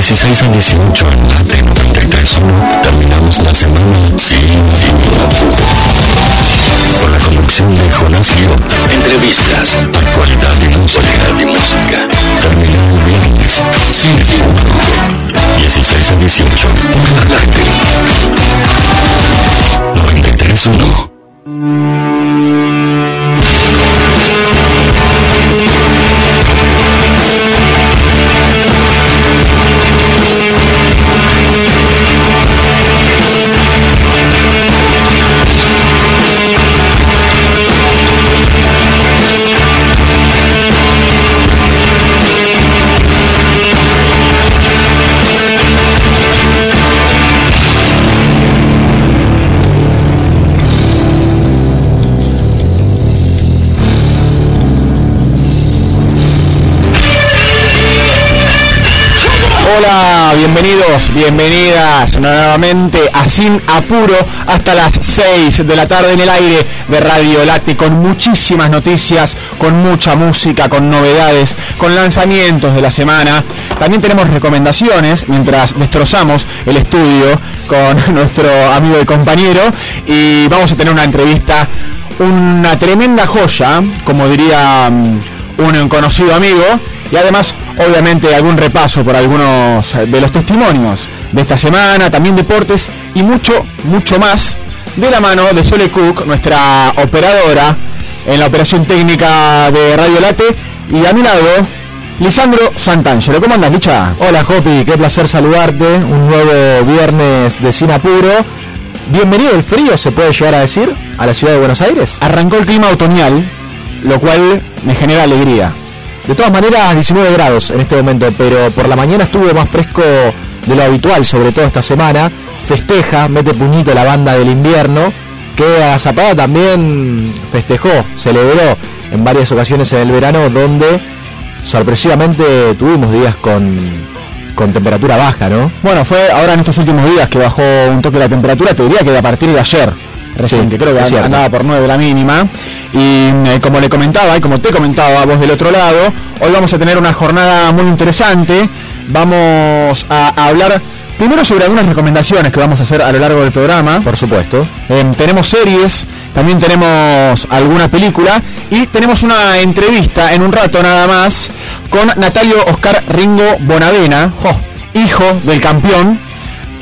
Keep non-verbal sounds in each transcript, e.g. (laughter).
16 a 18 en Late 93.1 terminamos la semana sin, apuro. Con la conducción de Jonás Guión. Entrevistas, actualidad y música. Terminó el viernes sin apuro. 16 a 18 por Late 93.1. bienvenidas nuevamente a Sin Apuro hasta las 6 de la tarde en el aire de Radio Late con muchísimas noticias, con mucha música, con novedades, con lanzamientos de la semana. También tenemos recomendaciones mientras destrozamos el estudio con (laughs) nuestro amigo y compañero y vamos a tener una entrevista, una tremenda joya, como diría mm, un conocido amigo y además obviamente algún repaso por algunos de los testimonios de esta semana, también deportes y mucho, mucho más de la mano de Sole Cook, nuestra operadora en la operación técnica de Radio Late y a mi lado Lisandro Santangelo. ¿Cómo andas, Licha? Hola, Jopi, qué placer saludarte. Un nuevo viernes de Sin Apuro. Bienvenido el frío, se puede llegar a decir, a la ciudad de Buenos Aires. Arrancó el clima otoñal, lo cual me genera alegría. De todas maneras, 19 grados en este momento, pero por la mañana estuvo más fresco de lo habitual, sobre todo esta semana. Festeja, mete puñito la banda del invierno, que a Zapada también festejó, celebró en varias ocasiones en el verano, donde sorpresivamente tuvimos días con, con temperatura baja, ¿no? Bueno, fue ahora en estos últimos días que bajó un toque la temperatura, te diría que a partir de ayer, recién, Sí, que creo que andaba por 9 la mínima. Y eh, como le comentaba y como te comentaba a vos del otro lado, hoy vamos a tener una jornada muy interesante. Vamos a, a hablar primero sobre algunas recomendaciones que vamos a hacer a lo largo del programa. Por supuesto. Eh, tenemos series, también tenemos alguna película y tenemos una entrevista en un rato nada más con Natalio Oscar Ringo Bonavena, jo, hijo del campeón,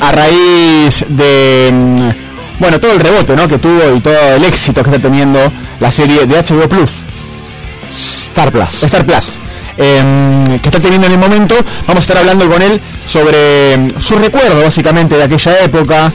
a raíz de mm, bueno todo el rebote ¿no? que tuvo y todo el éxito que está teniendo la serie de HBO Plus. Star Plus. Star Plus. Eh, que está teniendo en el momento. Vamos a estar hablando con él sobre mm, su recuerdo básicamente de aquella época,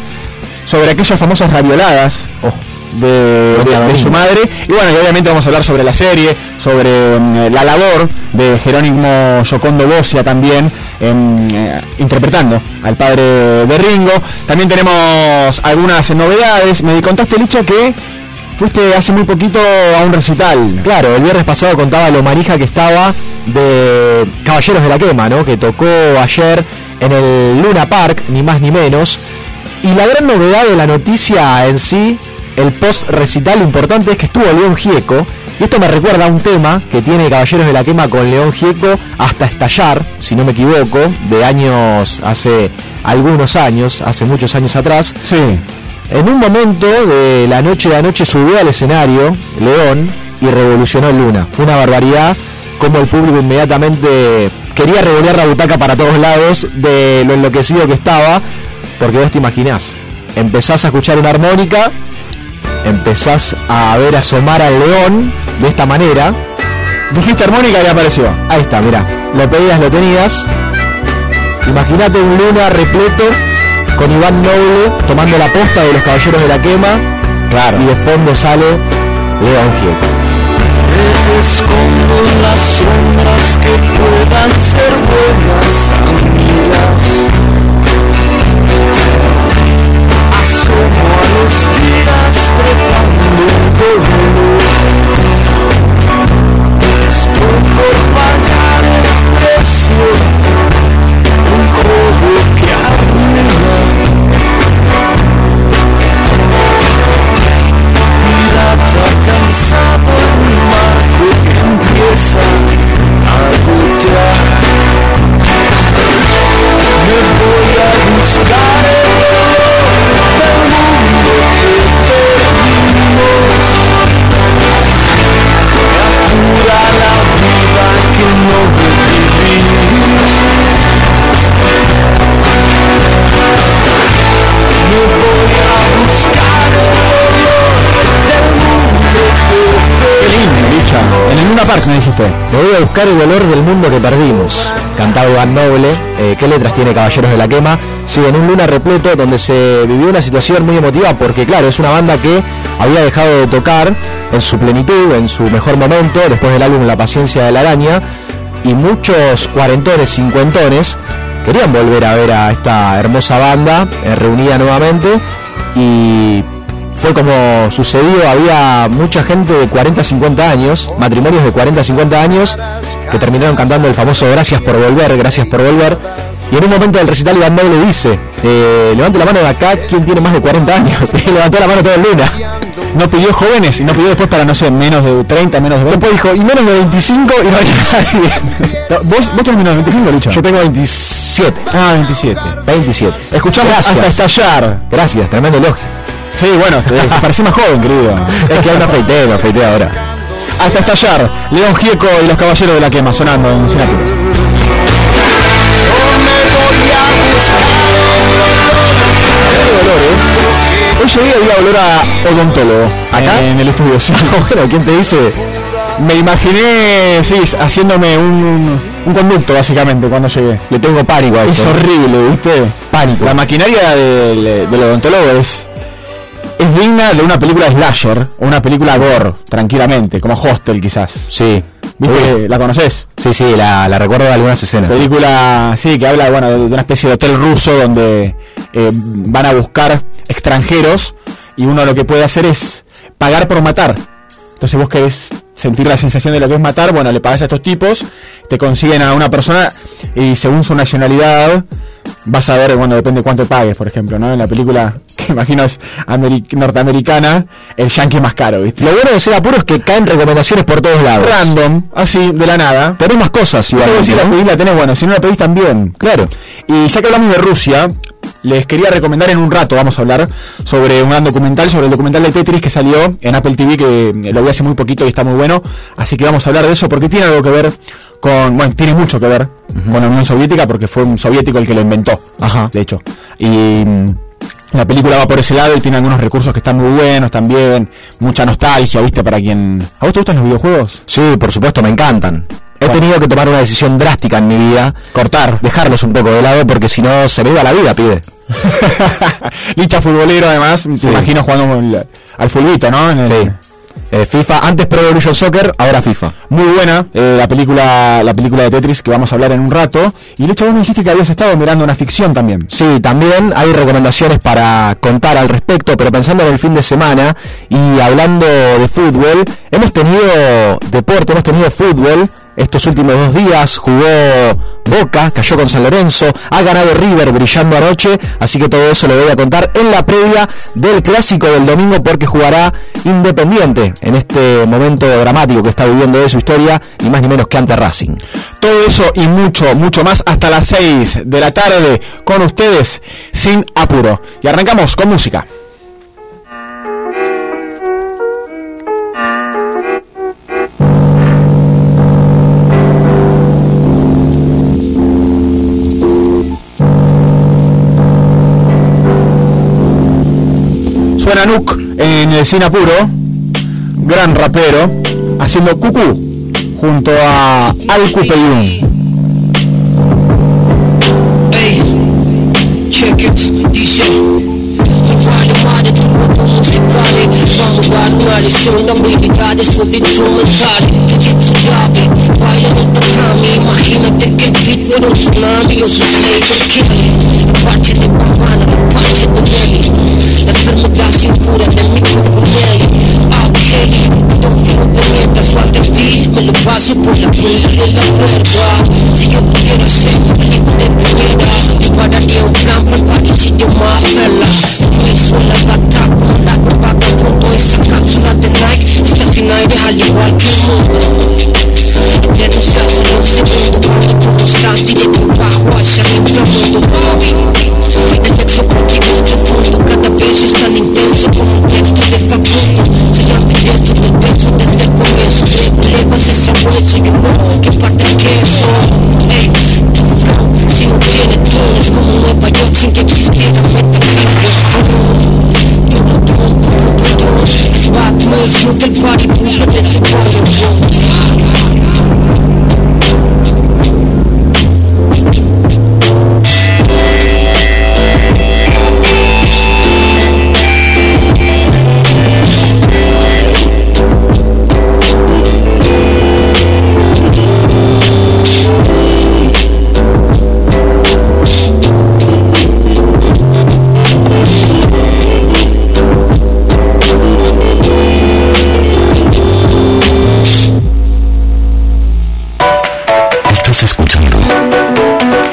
sobre aquellas famosas ravioladas oh, de, Doña de- de su madre. Y bueno, y obviamente vamos a hablar sobre la serie, sobre mm, la labor de Jerónimo Yocondo Bosia también, em, eh, interpretando al padre de Ringo. También tenemos algunas novedades. Me contaste, Licha, que fuiste hace muy poquito a un recital. Claro, el viernes pasado contaba lo manija que estaba de Caballeros de la Quema, ¿no? Que tocó ayer en el Luna Park, ni más ni menos. Y la gran novedad de la noticia en sí, el post recital importante es que estuvo León Gieco. Y esto me recuerda a un tema que tiene Caballeros de la Quema con León Gieco hasta estallar, si no me equivoco, de años, hace algunos años, hace muchos años atrás. Sí. En un momento de la noche de anoche subió al escenario León y revolucionó Luna. Fue una barbaridad como el público inmediatamente quería revolear la butaca para todos lados de lo enloquecido que estaba, porque vos te imaginás, empezás a escuchar una armónica, empezás a ver asomar al león de esta manera. Dijiste armónica y apareció. Ahí está, mirá, lo pedías, lo tenías. Imagínate un Luna repleto con Iván Noble tomando la posta de los caballeros de la quema. Claro. Y de fondo sale León Gieco. Escondo las sombras que puedan ser buenas amigas. Asomo a los días trepando usted? Me voy a buscar el dolor del mundo que perdimos. Cantado Iván Noble. Eh, ¿Qué letras tiene Caballeros de la Quema? Sí, en un luna repleto donde se vivió una situación muy emotiva porque, claro, es una banda que había dejado de tocar en su plenitud, en su mejor momento, después del álbum La Paciencia de la Araña. Y muchos cuarentones, cincuentones querían volver a ver a esta hermosa banda eh, reunida nuevamente y fue como sucedió, había mucha gente de 40, 50 años, matrimonios de 40, 50 años, que terminaron cantando el famoso Gracias por volver, gracias por volver. Y en un momento del recital Iván Noble dice, eh, levante la mano de acá, ¿quién tiene más de 40 años? (laughs) Y levantó la mano todo el luna. No pidió jóvenes y no pidió después para, no sé, menos de 30, menos de 20. Después dijo, y menos de 25 y no hay nadie. ¿Vos, vos tenés menos de 25, Lucho? Yo tengo 27. Ah, 27. 27. Escuchamos Gracias. hasta estallar. Gracias, tremendo elogio. Sí, bueno, (laughs) parecés más joven, querido. Es que me afeité, me afeité ahora. Hasta estallar. León Gieco y los caballeros de la quema sonando en Sinapur. Hoy llegué había olor a odontólogo. ¿Acá? En el estudio. sí. (laughs) bueno, ¿quién te dice? Me imaginé, sí, haciéndome un, un conducto básicamente cuando llegué. Le tengo pánico a Es horrible, ¿viste? Pánico. La maquinaria del, del odontólogo es, es digna de una película slasher o una película gore, tranquilamente, como Hostel quizás. Sí. ¿Viste? ¿La conoces? Sí, sí, la, la recuerdo de algunas escenas. Película, sí, que habla bueno, de una especie de hotel ruso donde eh, van a buscar extranjeros y uno lo que puede hacer es pagar por matar. Entonces vos querés sentir la sensación de lo que es matar, bueno, le pagas a estos tipos, te consiguen a una persona y según su nacionalidad vas a ver, bueno, depende cuánto pagues, por ejemplo, ¿no? En la película, (laughs) que imagino es ameri- norteamericana, el yankee más caro, ¿viste? Lo bueno de ser apuro es que caen recomendaciones por todos lados. Random, así, de la nada. Tenés más cosas, igual. si la pedís la tenés, bueno, si no la pedís también. Claro. Y ya que hablamos de Rusia, les quería recomendar en un rato, vamos a hablar sobre un gran documental, sobre el documental de Tetris que salió en Apple TV, que lo vi hace muy poquito y está muy bueno. Así que vamos a hablar de eso porque tiene algo que ver con, bueno, tiene mucho que ver con la Unión Soviética porque fue un soviético el que lo inventó, Ajá. de hecho. Y mm, la película va por ese lado y tiene algunos recursos que están muy buenos también, mucha nostalgia, ¿viste? Para quien... ¿A vos te gustan los videojuegos? Sí, por supuesto, me encantan. He tenido que tomar una decisión drástica en mi vida. Cortar. Dejarlos un poco de lado porque si no se me iba la vida, pibe. (laughs) Licha futbolero además, Sí. te imagino jugando al fulbito, ¿no? En el- Sí. Eh, FIFA, antes Pro Evolution Soccer, ahora FIFA. Muy buena eh, la película la película de Tetris que vamos a hablar en un rato. Y Licha, vos me dijiste que habías estado mirando una ficción también. Sí, también hay recomendaciones para contar al respecto, pero pensando en el fin de semana y hablando de fútbol, hemos tenido deporte, hemos tenido fútbol estos últimos dos días, jugó Boca, cayó con San Lorenzo, ha ganado River brillando anoche, así que todo eso lo voy a contar en la previa del clásico del domingo porque jugará Independiente en este momento dramático que está viviendo de su historia, ni más ni menos que ante Racing. Todo eso y mucho, mucho más hasta las 6 de la tarde con ustedes sin apuro. Y arrancamos con música. Nuk en el Sin Apuro, gran rapero, haciendo cucú junto a Al Cupeyun. Imagínate que el beat fuera un tsunami pace de Bambana, la pace de Nelly La enfermedad sin cura de mi Nelly Ah, Kelly, pedófilo de mierda Suave beat, me lo paso por la piel de la verga Si yo pudiera ser un hijo de primera Prepararía un plan para el parecido más fela Me suena el ataque, la vaca punto Esa cápsula de Nike. Está sin aire al igual que el mundo Ten uzasadnił sekundę Marki pozostanti nie popachła Szalim zamondowały Elektro propiegów profundo Cada vez es tan intenso como un texto de Facundo Soy ambidiestro del pecho desde el comienzo De lejos es a hueso y humor que parte el queso Ey, tu flow, si no tiene tonos Como Nueva York sin que existiera Batman, look at body, pull up at tú, volume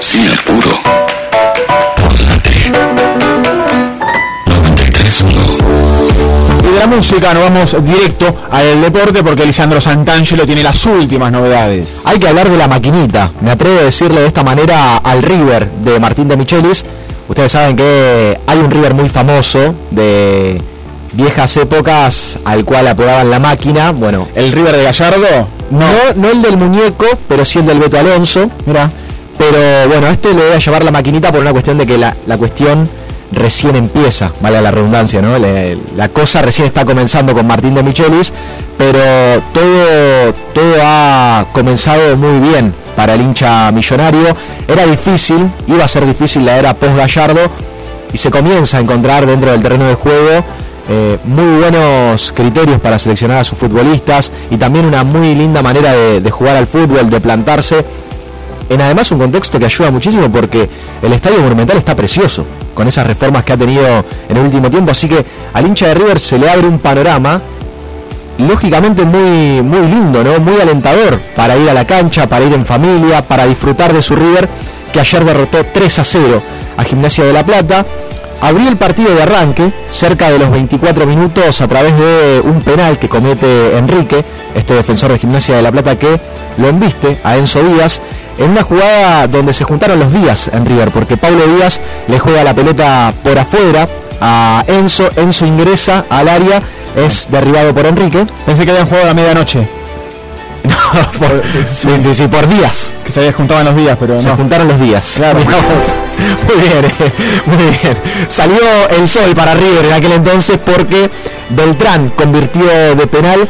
apuro. Por late. 93.1. Y de la música nos vamos directo al deporte porque Lisandro Santangelo tiene las últimas novedades. Hay que hablar de la maquinita. Me atrevo a decirle de esta manera al River de Martín de Michelis. Ustedes saben que hay un River muy famoso de viejas épocas al cual apodaban la máquina. Bueno, ¿El River de Gallardo? no, no el del muñeco, pero sí el del Beto Alonso. Mira. Pero bueno, este le voy a llevar la maquinita por una cuestión de que la, la cuestión recién empieza, vale la redundancia, ¿no? La cosa recién está comenzando con Martín de Michelis, pero todo, todo ha comenzado muy bien para el hincha millonario. Era difícil, iba a ser difícil la era post Gallardo, y se comienza a encontrar dentro del terreno de juego eh, muy buenos criterios para seleccionar a sus futbolistas y también una muy linda manera de jugar al fútbol, de plantarse en además un contexto que ayuda muchísimo porque el estadio monumental está precioso con esas reformas que ha tenido en el último tiempo, así que al hincha de River se le abre un panorama lógicamente muy muy lindo, ¿no? Muy alentador para ir a la cancha, para ir en familia, para disfrutar de su River que ayer derrotó 3 a 0 a Gimnasia de la Plata. Abrió el partido de arranque cerca de los 24 minutos a través de un penal que comete Enrique, este defensor de Gimnasia de la Plata que lo embiste a Enzo Díaz en una jugada donde se juntaron los días en River, porque Pablo Díaz le juega la pelota por afuera a Enzo, Enzo ingresa al área, es derribado por Enrique. Pensé que habían jugado a la medianoche, (laughs) por, sí, sí, sí, por días. que se habían juntado en los días, pero Se no. juntaron los días. Vos. (laughs) Muy bien, eh, muy bien. Salió el sol para River en aquel entonces porque Beltrán convirtió de penal.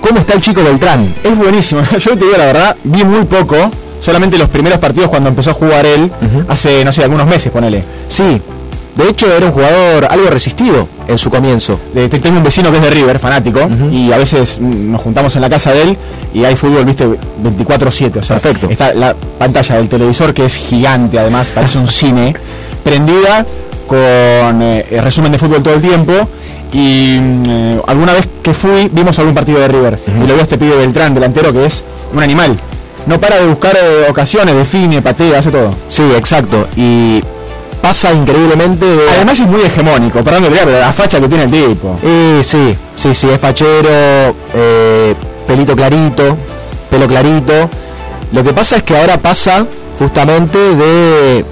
¿Cómo está el chico Beltrán? Es buenísimo. (laughs) Yo te digo la verdad, vi muy poco, solamente los primeros partidos cuando empezó a jugar él, hace, no sé, algunos meses, ponele. Sí, de hecho era un jugador algo resistido en su comienzo. Tengo un vecino que es de River, fanático, y a veces mm, nos juntamos en la casa de él y hay fútbol, viste, 24-7. O sea, Perfecto. está la pantalla del televisor, que es gigante además, (laughs) parece un cine, prendida con eh, resumen de fútbol todo el tiempo. Y mm, eh, alguna vez que fui, vimos algún partido de River. Y lo veo a este pibe Beltrán, delantero, que es un animal. No para de buscar eh, ocasiones, define, patea, hace todo. Sí, exacto. Y pasa increíblemente de... Además es muy hegemónico, perdón que pero la facha que tiene el tipo. Eh, sí, sí, sí, es fachero, eh, pelito clarito, pelo clarito. Lo que pasa es que ahora pasa justamente de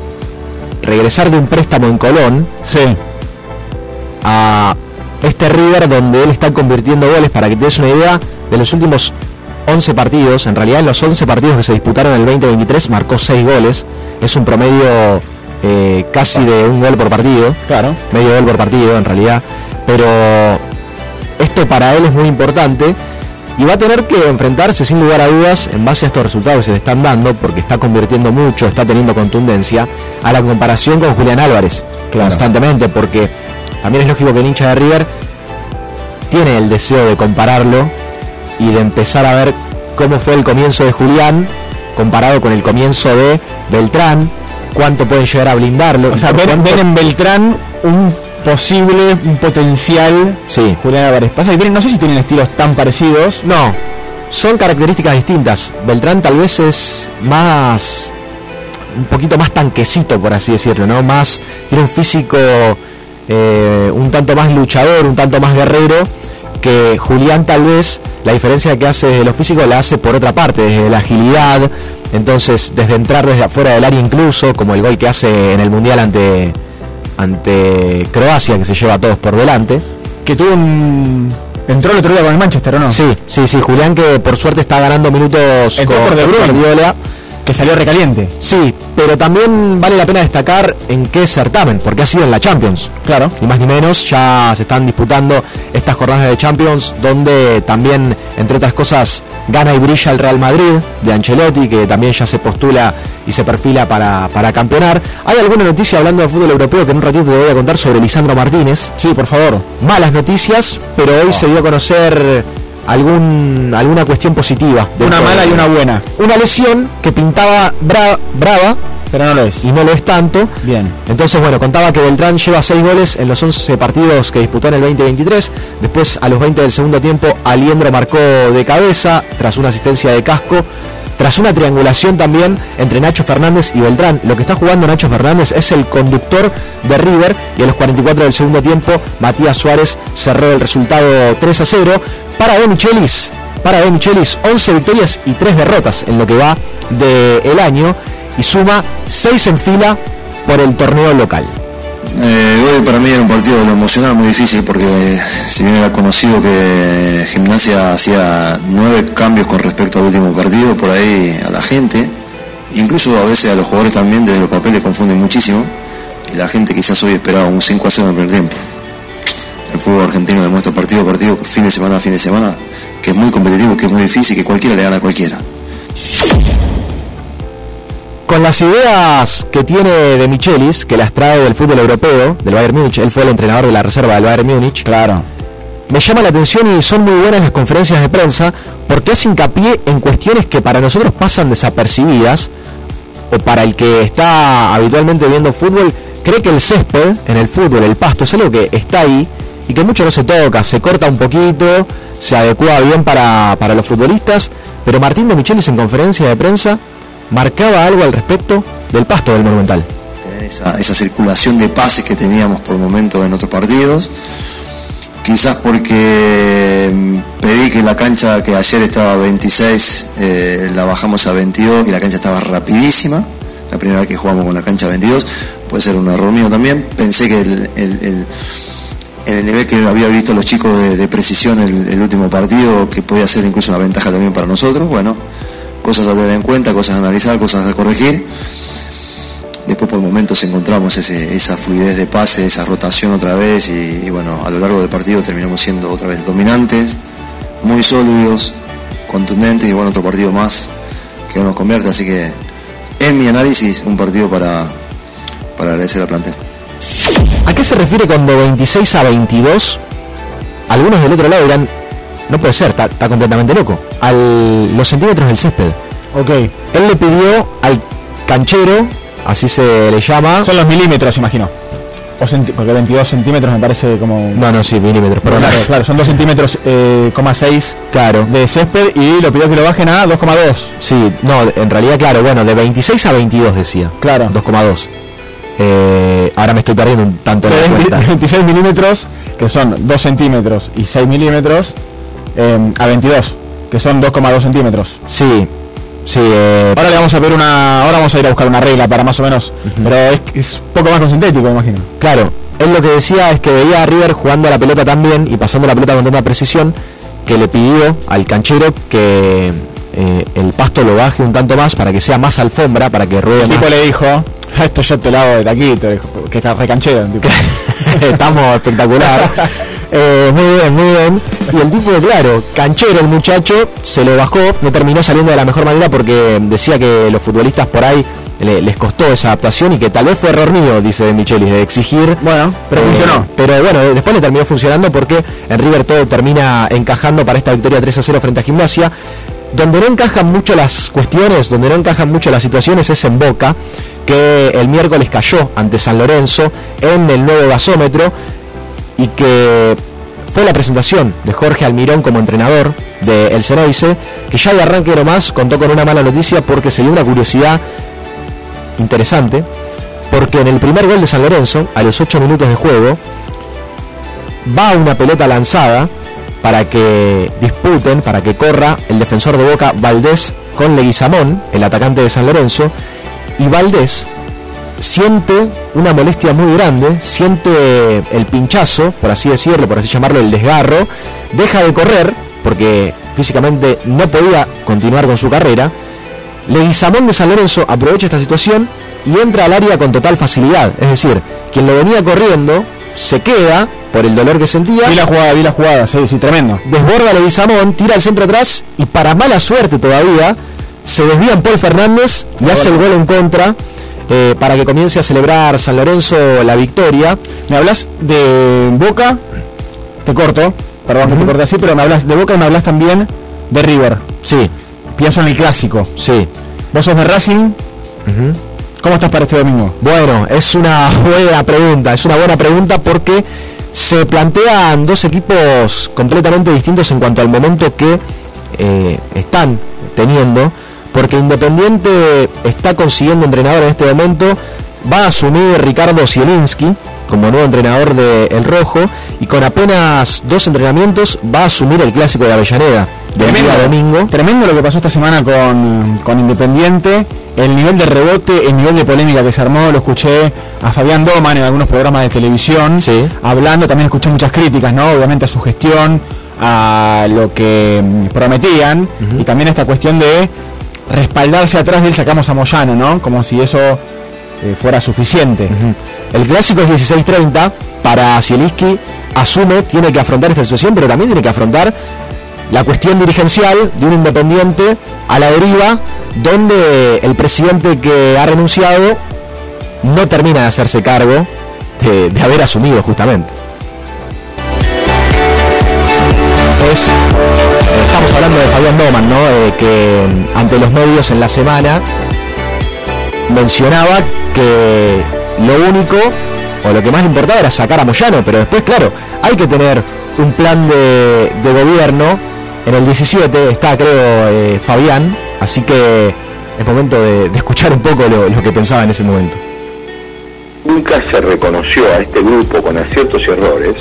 regresar de un préstamo en Colón Sí. a este River donde él está convirtiendo goles, para que te des una idea, de los últimos 11 partidos, en realidad en los 11 partidos que se disputaron en el 2023 marcó 6 goles, es un promedio eh, casi de un gol por partido Claro. medio gol por partido en realidad, pero esto para él es muy importante y va a tener que enfrentarse sin lugar a dudas en base a estos resultados que se le están dando, porque está convirtiendo mucho, está teniendo contundencia, a la comparación con Julián Álvarez, Claro. constantemente, porque también es lógico que el hincha de River tiene el deseo de compararlo y de empezar a ver cómo fue el comienzo de Julián comparado con el comienzo de Beltrán, cuánto pueden llegar a blindarlo. O sea, cuánto- ven en Beltrán un posible, un potencial Sí. Julián Álvarez. Pasa que tienen, no sé si tienen estilos tan parecidos. No, son características distintas. Beltrán tal vez es más un poquito más tanquecito, por así decirlo, ¿no? Más tiene un físico eh, un tanto más luchador, un tanto más guerrero que Julián tal vez la diferencia que hace de lo físico la hace por otra parte, desde la agilidad, entonces desde entrar desde afuera del área incluso, como el gol que hace en el mundial ante ante Croacia que se lleva a todos por delante. Que tuvo un. Entró el otro día con el Manchester, ¿o no? Sí, sí, sí, Julián que por suerte está ganando minutos Entró por De Bruyne. Que salió recaliente. Sí, pero también vale la pena destacar en qué certamen, porque ha sido en la Champions. Claro. Ni más ni menos, ya se están disputando estas jornadas de Champions, donde también, entre otras cosas, gana y brilla el Real Madrid de Ancelotti, que también ya se postula y se perfila para, para campeonar. ¿Hay alguna noticia hablando de fútbol europeo que en un ratito te voy a contar sobre Lisandro Martínez? Sí, por favor. Malas noticias, pero hoy se dio a conocer algún, alguna cuestión positiva. Una mala de- y una buena. Una lesión que pintaba bra- brava Pero no lo es. y no lo es tanto. Bien. Entonces, bueno, contaba que Beltrán lleva 6 goles en los 11 partidos que disputó en el 2023. Después, a los 20 del segundo tiempo, Aliendro marcó de cabeza tras una asistencia de casco. tras una triangulación también entre Nacho Fernández y Beltrán. Lo que está jugando Nacho Fernández es el conductor de River y a los 44 del segundo tiempo Matías Suárez cerró el resultado 3 a 0. Para De Michelis, para De Michelis 11 victorias y 3 derrotas en lo que va del año y suma 6 en fila por el torneo local. Eh, hoy para mí era un partido de lo emocional muy difícil porque si bien era conocido que Gimnasia hacía nueve cambios con respecto al último partido, por ahí a la gente, incluso a veces a los jugadores también desde los papeles confunden muchísimo y la gente quizás hoy esperaba un 5 a 0 en el primer tiempo. El fútbol argentino demuestra partido a partido, fin de semana a fin de semana, que es muy competitivo, que es muy difícil, que cualquiera le gana a cualquiera con las ideas que tiene de Michelis, que las trae del fútbol europeo, del Bayern Múnich, él fue el entrenador de la reserva del Bayern Múnich. Claro. Me llama la atención y son muy buenas las conferencias de prensa porque hace hincapié en cuestiones que para nosotros pasan desapercibidas o para el que está habitualmente viendo fútbol, cree que el césped en el fútbol, el pasto, es algo que está ahí y que mucho no se toca, se corta un poquito, se adecua bien para, para los futbolistas, pero Martín de Michelis en conferencia de prensa marcaba algo al respecto del pasto del Monumental. Tener esa, circulación de pases que teníamos por momentos en otros partidos, quizás porque mm, pedí que la cancha que ayer estaba a 26 eh, la bajamos a 22 y la cancha estaba rapidísima, la primera vez que jugamos con la cancha a 22, puede ser un error mío también, pensé que el, en el nivel que había visto los chicos de, precisión el, último partido, que podía ser incluso una ventaja también para nosotros, bueno, cosas a tener en cuenta, cosas a analizar, cosas a corregir. Después por momentos encontramos esa fluidez de pase, esa rotación otra vez y, bueno, a lo largo del partido terminamos siendo otra vez dominantes, muy sólidos, contundentes y bueno, otro partido más que nos convierte. Así que en mi análisis, un partido para, para agradecer al plantel. ¿A qué se refiere cuando 26 a 22? Algunos del otro lado dirán, no puede ser, está, completamente loco. Al los centímetros del césped. Ok. Él le pidió al canchero, así se le llama. Son los milímetros, imagino. O porque 22 centímetros me parece como. No, no, sí, milímetros, pero claro, claro, son 2 centímetros, eh, 6 claro. de césped y lo pidió que lo bajen a 2,2. Sí, no, en realidad, claro, bueno, de 26 a 22 decía. Claro. 2,2. Eh, ahora me estoy perdiendo un tanto de 26 milímetros, que son 2 centímetros y 6 milímetros, Em, a 22, que son 2,2 centímetros. Sí, sí. Eh, ahora le vamos a ver una, ahora vamos a ir a buscar una regla para más o menos, pero es, es poco más con sintético, me imagino. Claro, él lo que decía es que veía a River jugando a la pelota tan bien y pasando la pelota con tanta precisión que le pidió al canchero que eh, el pasto lo baje un tanto más para que sea más alfombra, para que ruede el más. tipo le dijo, (laughs) esto yo te lo hago de dijo, que es recanchero. (laughs) Estamos espectacular. Eh, muy bien, muy bien. Y el tipo, claro, canchero el muchacho, se lo bajó, no terminó saliendo de la mejor manera porque decía que los futbolistas por ahí les costó esa adaptación y que tal vez fue error mío, dice Michelis, de exigir. Bueno, pero eh, funcionó. Pero bueno, después le terminó funcionando porque en River todo termina encajando para esta victoria 3 a 0 frente a Gimnasia. Donde no encajan mucho las cuestiones, donde no encajan mucho las situaciones es en Boca, que el miércoles cayó ante San Lorenzo en el nuevo gasómetro y que fue la presentación de Jorge Almirón como entrenador de El Ceneice, que ya de arranque nomás contó con una mala noticia porque se dio una curiosidad interesante, porque en el primer gol de San Lorenzo, a los 8 minutos de juego, va una pelota lanzada para que disputen, para que corra el defensor de Boca Valdés con Leguizamón, el atacante de San Lorenzo, y Valdés siente una molestia muy grande, siente el pinchazo, por así decirlo, por así llamarlo, el desgarro, deja de correr, porque físicamente no podía continuar con su carrera. Leguizamón de San Lorenzo aprovecha esta situación y entra al área con total facilidad. Es decir, quien lo venía corriendo se queda por el dolor que sentía. Vi la jugada, vi la jugada, sí, sí, tremendo. Desborda Leguizamón, tira el centro atrás y para mala suerte todavía se desvía en Paul Fernández y hace el gol en contra eh, para que comience a celebrar San Lorenzo la victoria. Me hablas de Boca, te corto, perdón que te corte así, pero me hablas de Boca y me hablas también de River. Sí. Pienso en el clásico. Sí. ¿Vos sos de Racing? ¿Cómo estás para este domingo? Bueno, es una buena pregunta, es una buena pregunta porque se plantean dos equipos completamente distintos en cuanto al momento que eh, están teniendo porque Independiente está consiguiendo entrenador en este momento, va a asumir Ricardo Zielinski como nuevo entrenador de El Rojo y con apenas dos entrenamientos va a asumir el clásico de Avellaneda del día domingo. Tremendo lo que pasó esta semana con, con Independiente. El nivel de rebote, el nivel de polémica que se armó, lo escuché a Fabián Doman en algunos programas de televisión, Sí. hablando, también escuché muchas críticas, ¿no? Obviamente a su gestión, a lo que mm, prometían, y también esta cuestión de respaldarse atrás de él sacamos a Moyano, ¿no? Como si eso eh, fuera suficiente. El clásico es 16-30 para Zielinski, asume, tiene que afrontar esta situación, pero también tiene que afrontar la cuestión dirigencial de un independiente a la deriva, donde el presidente que ha renunciado no termina de hacerse cargo de, de haber asumido justamente. Es, eh, estamos hablando de Fabián Doman, ¿no? Eh, que mm, ante los medios en la semana mencionaba que lo único o lo que más le importaba era sacar a Moyano, pero después, claro, hay que tener un plan de gobierno. En el 17 está, creo, eh, Fabián, así que es momento de, de escuchar un poco lo, lo que pensaba en ese momento. nunca se reconoció a este grupo con aciertos y errores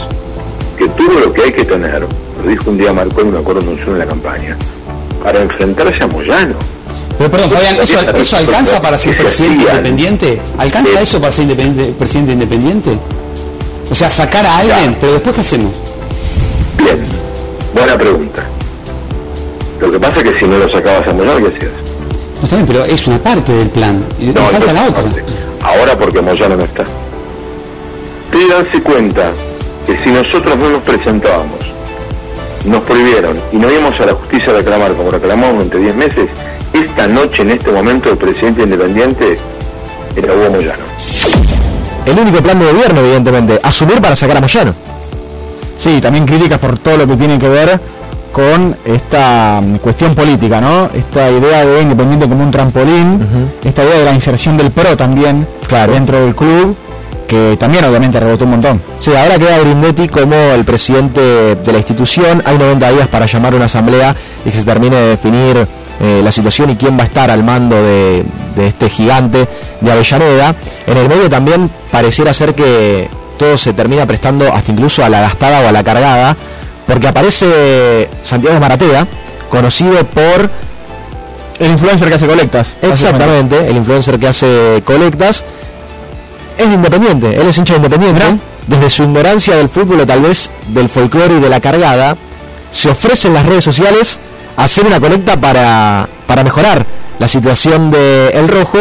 que tuvo lo que hay que tener, lo dijo un día Marconi, me acuerdo anunció en la campaña, para enfrentarse a Moyano. Pero perdón, Fabián, ¿eso, alcanza para ser presidente independiente? ¿Alcanza eso para ser independiente- presidente independiente? O sea, sacar a alguien, Ya. pero después ¿qué hacemos? Bien, buena pregunta. Lo que pasa es que si no lo sacabas a Moyano, ¿qué hacías? No está bien, pero es una parte del plan. Y nos falta la otra. Ahora porque Moyano no está. Ustedes danse cuenta que si nosotros no nos presentábamos, nos prohibieron y no íbamos a la justicia a reclamar como reclamamos durante 10 meses, esta noche, en este momento, el presidente independiente era Hugo Moyano. El único plan de gobierno, evidentemente, asumir para sacar a Moyano. Sí, también críticas por todo lo que tiene que ver con esta mm, cuestión política, ¿no? Esta idea de Independiente como un trampolín, esta idea de la inserción del PRO también Claro. dentro del club, que también obviamente rebotó un montón. Sí, ahora queda Grindetti como el presidente de la institución. Hay 90 días para llamar una asamblea y que se termine de definir eh, la situación y quién va a estar al mando de, de este gigante de Avellaneda. En el medio también pareciera ser que todo se termina prestando hasta incluso a la gastada o a la cargada, porque aparece Santiago Maratea, conocido por El influencer que hace colectas. Exactamente, el influencer que hace colectas es de independiente, él es hincha de independiente. Desde su ignorancia del fútbol o tal vez del folclore y de la cargada, se ofrece en las redes sociales a hacer una colecta para, para mejorar la situación de El Rojo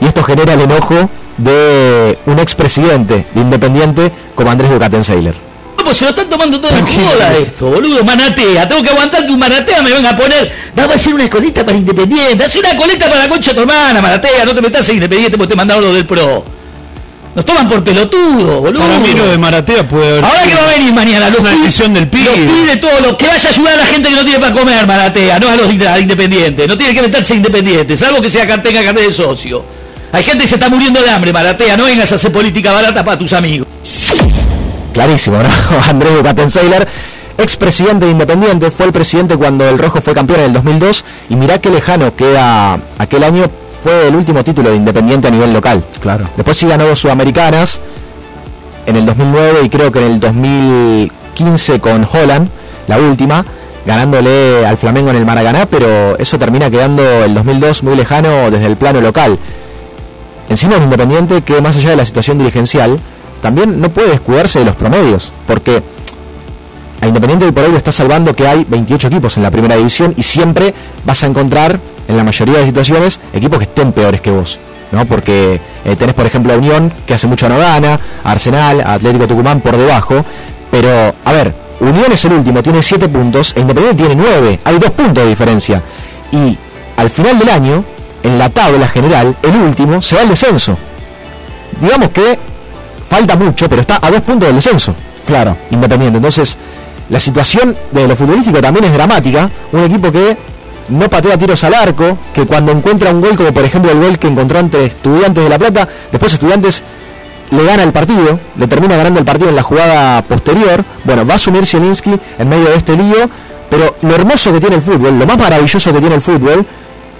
y esto genera el enojo de un expresidente de Independiente como Andrés Ducatenseiler. Pues se lo están tomando todo en joda esto, boludo, manatea. Tengo que aguantar que un manatea me venga a poner. Vamos a hacer una coleta para Independiente. Haz una coleta para la concha de tu hermana, manatea. No te metas en Independiente porque te mandaron lo del pro. Nos toman por pelotudo, boludo. Para mí lo de Maratea puede haber Ahora que va a venir mañana, los una decisión del pibe. Los pide todo, lo que vaya a ayudar a la gente que no tiene para comer, Maratea, no a los independientes. No tiene que meterse independientes, salvo que sea tenga carnet de socio. Hay gente que se está muriendo de hambre, Maratea. No vengas a hacer política barata para tus amigos. Clarísimo, ¿no? (laughs) Andrés Ducatenseiler, expresidente de Independiente, fue el presidente cuando el Rojo fue campeón en el 2002 y mirá qué lejano queda aquel año, fue el último título de Independiente a nivel local. Claro. Después sí ganó dos sudamericanas en el 2009 y creo que en el 2015 con Holland, la última, ganándole al Flamengo en el Maracaná, pero eso termina quedando el 2002 muy lejano desde el plano local. Encima un Independiente que más allá de la situación dirigencial, también no puede descuidarse de los promedios, porque a Independiente hoy por lo está salvando que hay 28 equipos en la primera división y siempre vas a encontrar, en la mayoría de situaciones, equipos que estén peores que vos. ¿no? Porque eh, tenés, por ejemplo, a Unión, que hace mucho no gana, Arsenal, Atlético Tucumán por debajo. Pero, a ver, Unión es el último, tiene 7 puntos, e Independiente tiene 9, hay 2 puntos de diferencia. Y al final del año, en la tabla general, el último se va al descenso. Digamos que falta mucho, pero está a 2 puntos del descenso. Claro. Independiente. Entonces, la situación de lo futbolístico también es dramática. Un equipo que no patea tiros al arco, que cuando encuentra un gol, como por ejemplo el gol que encontró entre Estudiantes de La Plata, después Estudiantes le gana el partido, le termina ganando el partido en la jugada posterior. Bueno, va a asumir Zielinski en medio de este lío, pero lo hermoso que tiene el fútbol, lo más maravilloso que tiene el fútbol,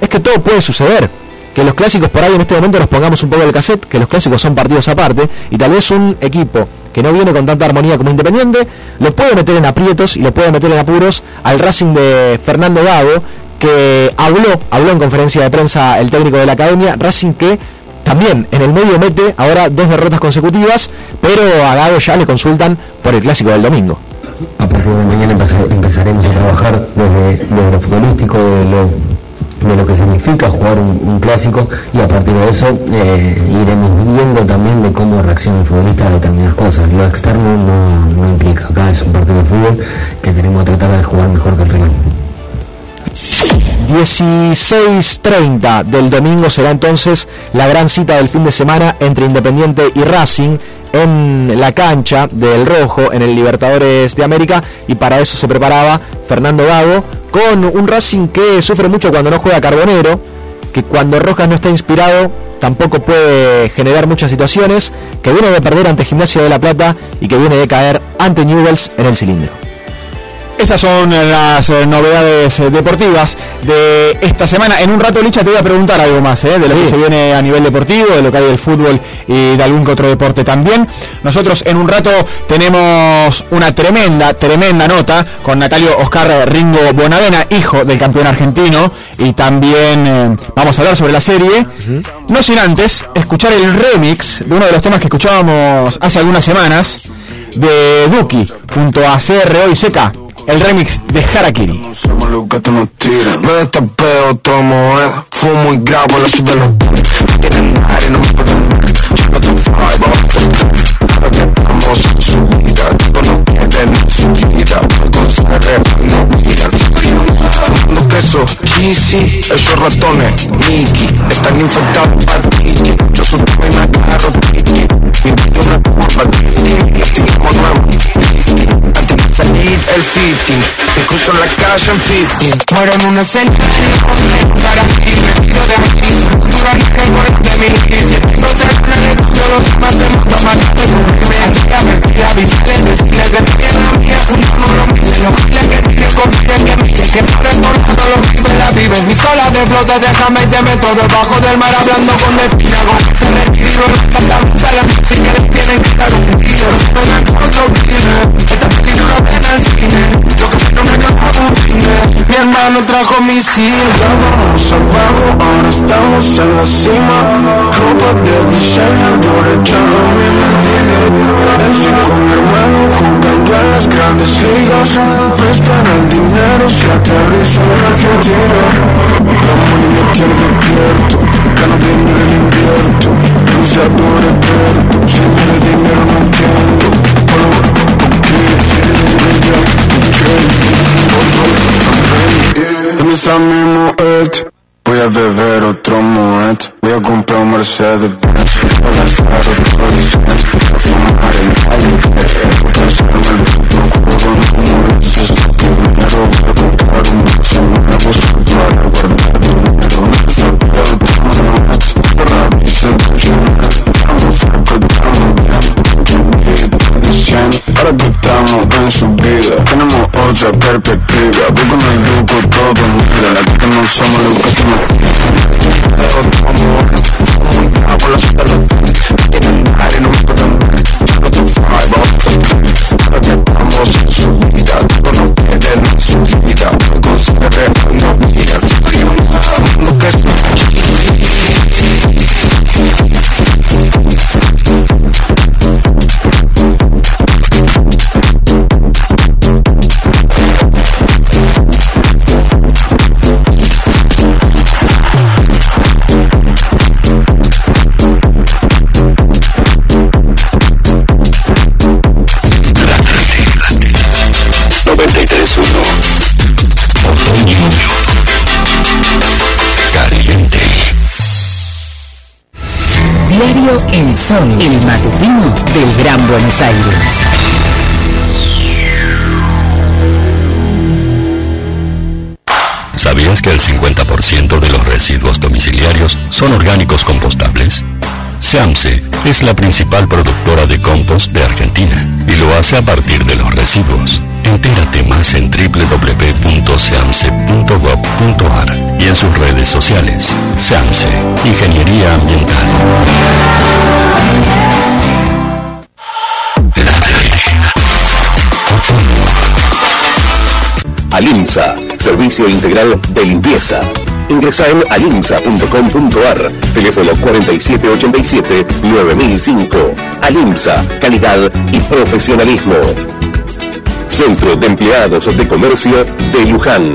es que todo puede suceder. Que los clásicos por ahí en este momento nos pongamos un poco el cassette, que los clásicos son partidos aparte, y tal vez un equipo que no viene con tanta armonía como Independiente, lo puede meter en aprietos y lo puede meter en apuros al Racing de Fernando Gago, que habló, habló en conferencia de prensa el técnico de la academia, Racing que también en el medio mete ahora dos derrotas consecutivas, pero a Gago ya le consultan por el clásico del domingo. A partir de mañana empezar- empezaremos a trabajar desde, desde lo futbolístico, de lo, de lo que significa jugar un, un clásico y a partir de eso eh, iremos viendo también de cómo reacciona el futbolista a determinadas cosas. Lo externo no, no implica, acá es un partido de fútbol que tenemos que tratar de jugar mejor que el rival. 16.30 del domingo será entonces la gran cita del fin de semana entre Independiente y Racing en la cancha del Rojo en el Libertadores de América y para eso se preparaba Fernando Gago con un Racing que sufre mucho cuando no juega Carbonero, que cuando Rojas no está inspirado tampoco puede generar muchas situaciones, que viene de perder ante Gimnasia de la Plata y que viene de caer ante Newells en el cilindro. Esas son eh, las eh, novedades eh, deportivas de esta semana. En un rato, Licha, te voy a preguntar algo más eh, de lo Sí. que se viene a nivel deportivo, de lo que hay del fútbol y de algún que otro deporte también. Nosotros en un rato tenemos una tremenda, tremenda nota con Natalio Oscar Ringo Bonavena, hijo del campeón argentino, y también eh, vamos a hablar sobre la serie. No sin antes escuchar el remix de uno de los temas que escuchábamos hace algunas semanas de Duki junto a CRO y CK, el remix de Harakiri. Me destapeo, tomo, eh. Fumo y grabo la ciudad No me pueden. Yo no te fly, vamos Ahora que estamos en su vida, todos nos quieren en su vida. Con CR y no miran. Fumando queso, cheesy, esos ratones, Mickey, están infectados para Tiki. Yo soy tu vena, claro, Tiki. Mi vida una curva, Tiki. La tenemos nueva, lifting. De salir el fitting, te cruzo la calle en fitting. Muero en una escena, para ti, metido de aquí. En el muerte de mi iglesia. Tengo cerca en el tuyo, los demás se matan más que tú. Me hacía ver, avisarle, decirle que tiene la mía, junto lo. Lo que que tiene es que mide, que no recuerdo lo que me la vive. Mi sola de flota, déjame y te meto debajo del mar hablando con desfinago. Se retiro, la sala, si quieres tienen que dar un tiro. Me encuentro killer, esta película ven al cine. Que sé no me acabo un cine. Mi hermano trajo misil. Estábamos abajo, ahora estamos en la cima. Ropa de diseñadores, ya no me mentira. Estoy con mi hermano jugando a las grandes ligas. Prestan el dinero si aterrizo en Argentina. La money me tiene despierto, gano dinero en invierto. Bronceador experto, si no de dinero no entiendo. Esa mismo et Voy a beber otro a comprar un Mercedes Benz Voy a gastar con el grupo todo mira La que no somos lo que Diario El matutino del Gran Buenos Aires. ¿Sabías que el 50% de los residuos domiciliarios son orgánicos compostables? SEAMSE es la principal productora de compost de Argentina y lo hace a partir de los residuos. Entérate más en www.seamse.gov.ar y en sus redes sociales. SEAMSE, Ingeniería Ambiental. Alimsa, servicio integral de limpieza. Ingresa en alimsa.com.ar, teléfono 4787-9005. Alimsa, calidad y profesionalismo. Centro de Empleados de Comercio de Luján.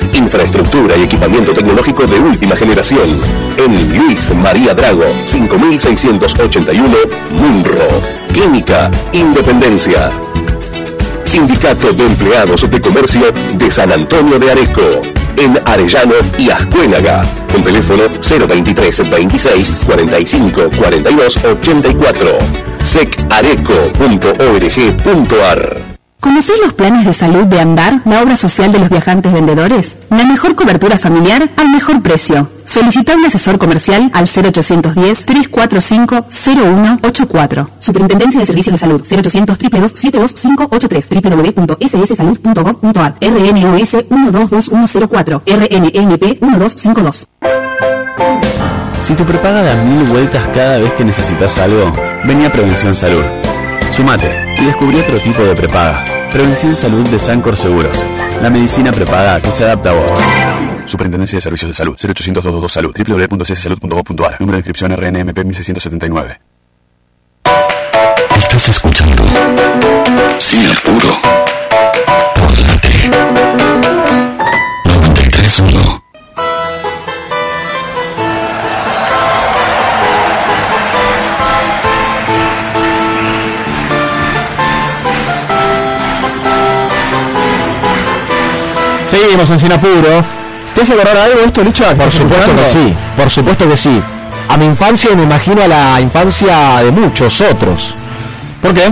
Infraestructura y equipamiento tecnológico de última generación. En Luis María Drago, 5681, Munro. Clínica Independencia. Sindicato de Empleados de Comercio de San Antonio de Areco. En Arellano y Ascuénaga. Con teléfono 023 26 45 42 84. secareco.org.ar ¿Conocés los planes de salud de Andar, la obra social de los viajantes vendedores? La mejor cobertura familiar al mejor precio. Solicita un asesor comercial al 0810-345-0184. Superintendencia de Servicios de Salud 0800 72583 www.sssalud.gov.ar RNOS 122104 RNNP 1252 Si tu prepaga da mil vueltas cada vez que necesitas algo, vení a Prevención Salud. Sumate y descubrí otro tipo de prepaga. Prevención Salud de Sancor Seguros. La medicina prepaga que se adapta a vos. Superintendencia de Servicios de Salud. 0800 222 Salud. www.cssalud.gov.ar. Número de inscripción RNMP 1679. Estás escuchando Sin Apuro por la T 931 Seguimos en Sin Apuro. ¿Te hace acordar algo esto, Licha? Por supuesto que sí, por supuesto que sí. A mi infancia me imagino a la infancia de muchos otros. ¿Por qué?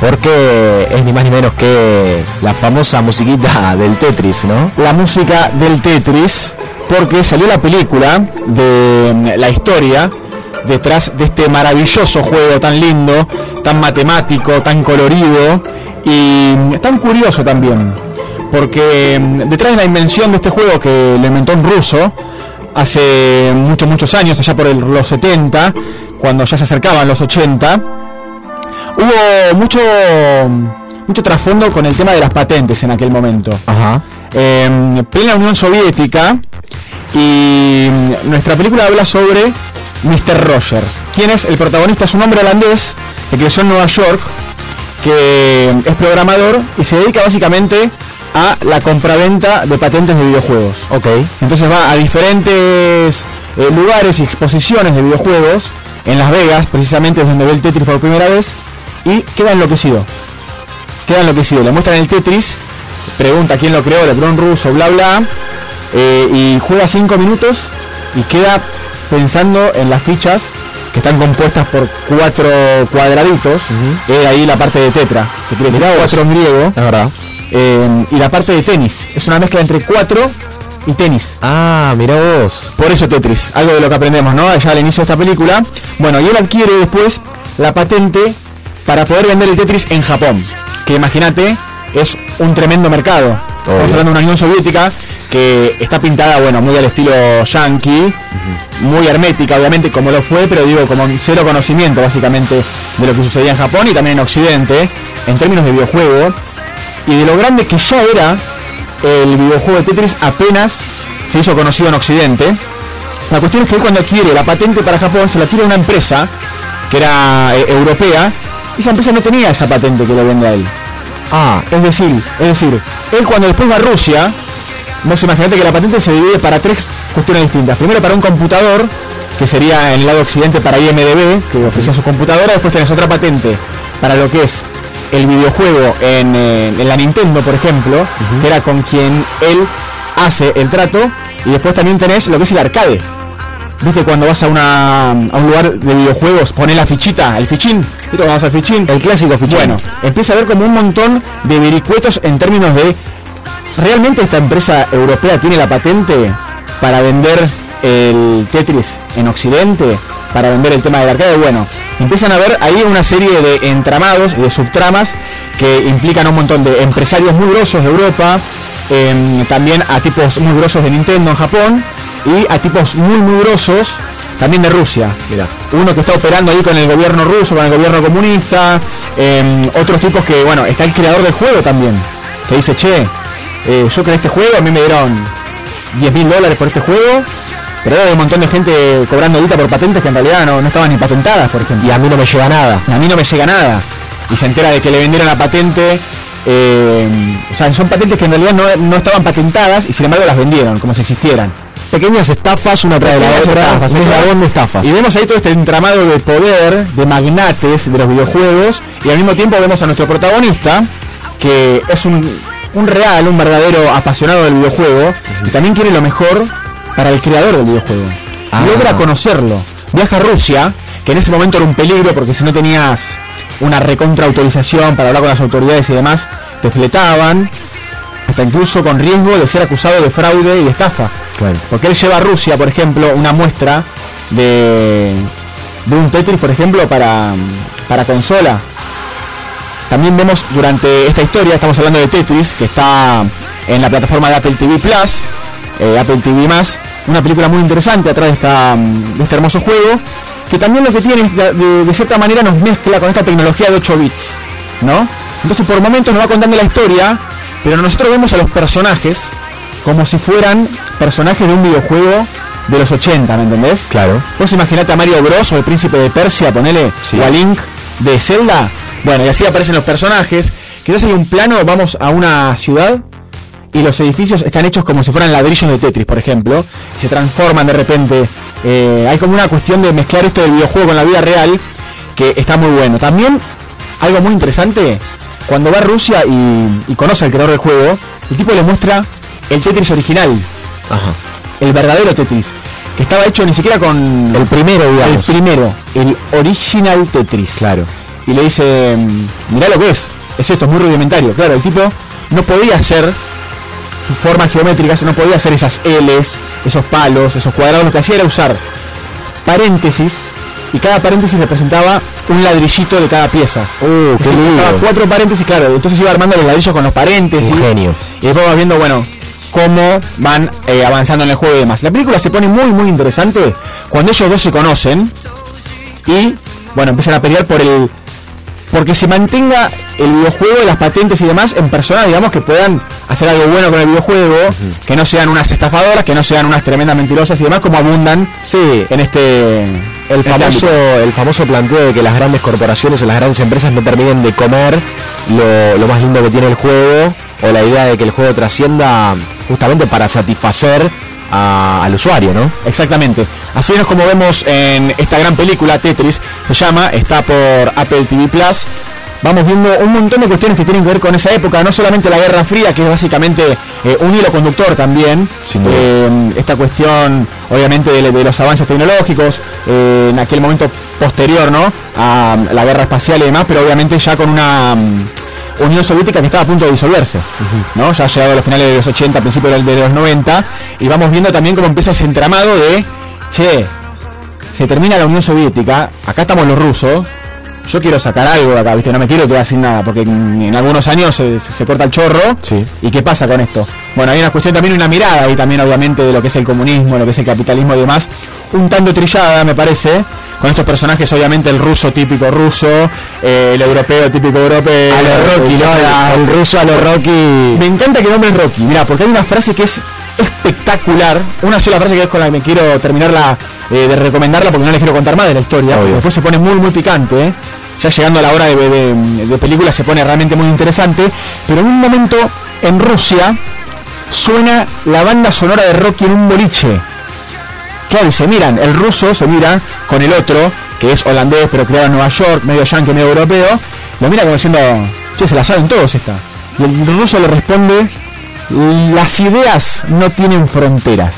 Porque es ni más ni menos que la famosa musiquita del Tetris, ¿no? La música del Tetris, porque salió la película de mm, la historia detrás de este maravilloso juego tan lindo, tan matemático, tan colorido y mm, tan curioso también. Porque mm, detrás de la invención de este juego que lo inventó un ruso hace muchos, muchos años, allá por el- los 70, cuando ya se acercaban los 80, hubo mucho mucho trasfondo con el tema de las patentes en aquel momento. Ajá. Eh, plena Unión Soviética y mm, nuestra película habla sobre Mr. Rogers. ¿Quién es el protagonista? Es un hombre holandés que creció en Nueva York, que es programador y se dedica básicamente a la compraventa de patentes de videojuegos. Ok. Entonces va a diferentes eh, lugares y exposiciones de videojuegos, en Las Vegas, precisamente es donde ve el Tetris por primera vez, y queda enloquecido. Queda enloquecido. Le muestran el Tetris, pregunta quién lo creó, le pregunta un ruso, bla bla, eh, y juega 5 minutos y queda pensando en las fichas que están compuestas por cuatro cuadraditos, eh, ahí la parte de tetra, que vos. cuatro en griego, Es verdad. Eh, y la parte de tenis. Es una mezcla entre cuatro y tenis. Ah, mira vos. Por eso Tetris, algo de lo que aprendemos, ¿no? Ya al inicio de esta película. Bueno, y él adquiere después la patente para poder vender el Tetris en Japón. Que imagínate, es un tremendo mercado. Estamos hablando de una Unión Soviética que está pintada, bueno, muy al estilo yankee, muy hermética, obviamente, como lo fue, pero digo, como cero conocimiento, básicamente, de lo que sucedía en Japón y también en Occidente, en términos de videojuego, y de lo grande que ya era el videojuego de Tetris apenas se hizo conocido en Occidente. La cuestión es que él cuando adquiere la patente para Japón se la tira a una empresa que era eh, europea y esa empresa no tenía esa patente que le vende a él. Ah, Es decir, es decir, él cuando después va a Rusia, vos imaginate que la patente se divide para tres cuestiones distintas. Primero para un computador, que sería en el lado occidente para IMDB, que ofrecía su computadora, después tenés otra patente para lo que es el videojuego en, eh, en la Nintendo, por ejemplo, que era con quien él hace el trato y después también tenés lo que es el arcade. ¿Viste cuando vas a, una, a un lugar de videojuegos, pones la fichita, el fichín? ¿Viste cuando vas al fichín? El clásico fichín. Bueno, empieza a haber como un montón de vericuetos en términos de ¿realmente esta empresa europea tiene la patente para vender el Tetris en Occidente? Para vender el tema del arcade, bueno, empiezan a ver ahí una serie de entramados y de subtramas que implican a un montón de empresarios muy grosos de Europa, em, también a tipos muy grosos de Nintendo en Japón y a tipos muy muy grosos también de Rusia. Mira. Uno que está operando ahí con el gobierno ruso, con el gobierno comunista, em, otros tipos que, bueno, está el creador del juego también, que dice, che, eh, yo con este juego a mí me dieron 10 mil dólares por este juego, pero hay un montón de gente cobrando guita por patentes que en realidad no, no estaban ni patentadas, por ejemplo. Y a mí no me llega nada. A mí no me llega nada. Y se entera de que le vendieron la patente. eh, o sea, son patentes que en realidad no, no estaban patentadas y sin embargo las vendieron, como si existieran. Pequeñas estafas, una tras de la de estafas. Y vemos ahí todo este entramado de poder, de magnates de los videojuegos, y al mismo tiempo vemos a nuestro protagonista, que es un, un real, un verdadero apasionado del videojuego, y también quiere lo mejor para el creador del videojuego. Ah. Logra conocerlo. Viaja a Rusia, que en ese momento era un peligro porque si no tenías una recontra autorización para hablar con las autoridades y demás, te fletaban, hasta incluso con riesgo de ser acusado de fraude y de estafa. Porque él lleva a Rusia, por ejemplo, una muestra de, de un Tetris, por ejemplo, para, para consola. También vemos durante esta historia, estamos hablando de Tetris, que está en la plataforma de Apple TV Plus, eh, Apple TV más, una película muy interesante atrás de, esta, mm, de este hermoso juego, que también lo que tiene es de, de- de cierta manera nos mezcla con esta tecnología de 8 bits, ¿no? Entonces por momentos nos va contando la historia, pero nosotros vemos a los personajes como si fueran personajes de un videojuego de los 80, ¿me entendés? Claro. Vos imaginate a Mario Bros o el príncipe de Persia, ponele, o a Link de Zelda. Bueno, y así aparecen los personajes. Quizás hay un plano, vamos a una ciudad y los edificios están hechos como si fueran ladrillos de Tetris, por ejemplo. y se transforman de repente. Eh, hay como una cuestión de mezclar esto del videojuego con la vida real que está muy bueno. También, algo muy interesante, cuando va a Rusia y, y conoce al creador del juego, el tipo le muestra el Tetris original. El verdadero Tetris. Que estaba hecho ni siquiera con... El primero, digamos. El primero. El original Tetris. Claro. Y le dice, mm, mirá lo que es. Es esto, es muy rudimentario. Claro, el tipo no podía hacer formas geométricas, no podía hacer esas L's, esos palos, esos cuadrados. Lo que hacía era usar paréntesis y cada paréntesis representaba un ladrillito de cada pieza. Uh, qué lindo. cuatro paréntesis, claro. Entonces iba armando los ladrillos con los paréntesis. Un genio. Y después vas viendo, bueno, cómo van eh, avanzando en el juego y demás. La película se pone muy, muy interesante cuando ellos dos se conocen y, bueno, empiezan a pelear por el... Porque se mantenga el videojuego, las patentes y demás en personas, digamos, que puedan hacer algo bueno con el videojuego, que no sean unas estafadoras, que no sean unas tremendas mentirosas y demás, como abundan Sí, en este... el este famoso, el famoso planteo de que las grandes corporaciones o las grandes empresas no terminen de comer lo, lo más lindo que tiene el juego o la idea de que el juego trascienda justamente para satisfacer a- al usuario, ¿no? Exactamente. Así es como vemos en esta gran película, Tetris, se llama, está por Apple TV Plus. Vamos viendo un montón de cuestiones que tienen que ver con esa época, no solamente la Guerra Fría, que es básicamente eh, un hilo conductor también. Eh, esta cuestión, obviamente, de, de los avances tecnológicos, eh, en aquel momento posterior, ¿no? A la guerra espacial y demás, pero obviamente ya con una mm, Unión Soviética que estaba a punto de disolverse, ¿no? Ya ha llegado a los finales de los 80, principios del- de los 90, y vamos viendo también cómo empieza ese entramado de, che, se termina la Unión Soviética, acá estamos los rusos, yo quiero sacar algo de acá, ¿viste? No me quiero quedar sin nada, porque en, en algunos años se, se- corta el chorro. ¿Y qué pasa con esto? Bueno, hay una cuestión también, una mirada ahí también, obviamente, de lo que es el comunismo, lo que es el capitalismo y demás, un tanto trillada, me parece, con estos personajes, obviamente, el ruso típico ruso, eh, el europeo típico europeo. A lo Rocky, ¿no? el, El ruso a lo Rocky. me encanta que el nombre es Rocky. Mira, porque hay una frase que es espectacular. Una sola frase que es con la que me quiero terminarla eh, de recomendarla porque no les quiero contar más de la historia. Obvio. Después se pone muy, muy picante. ¿eh? Ya llegando a la hora de, de- película se pone realmente muy interesante. Pero en un momento en Rusia suena la banda sonora de Rocky en un boliche. Claro, y se miran, el ruso se mira con el otro, que es holandés pero criado en Nueva York, medio yankee, medio europeo, lo mira como diciendo, che, se la saben todos esta. Y el ruso le responde, Las ideas no tienen fronteras.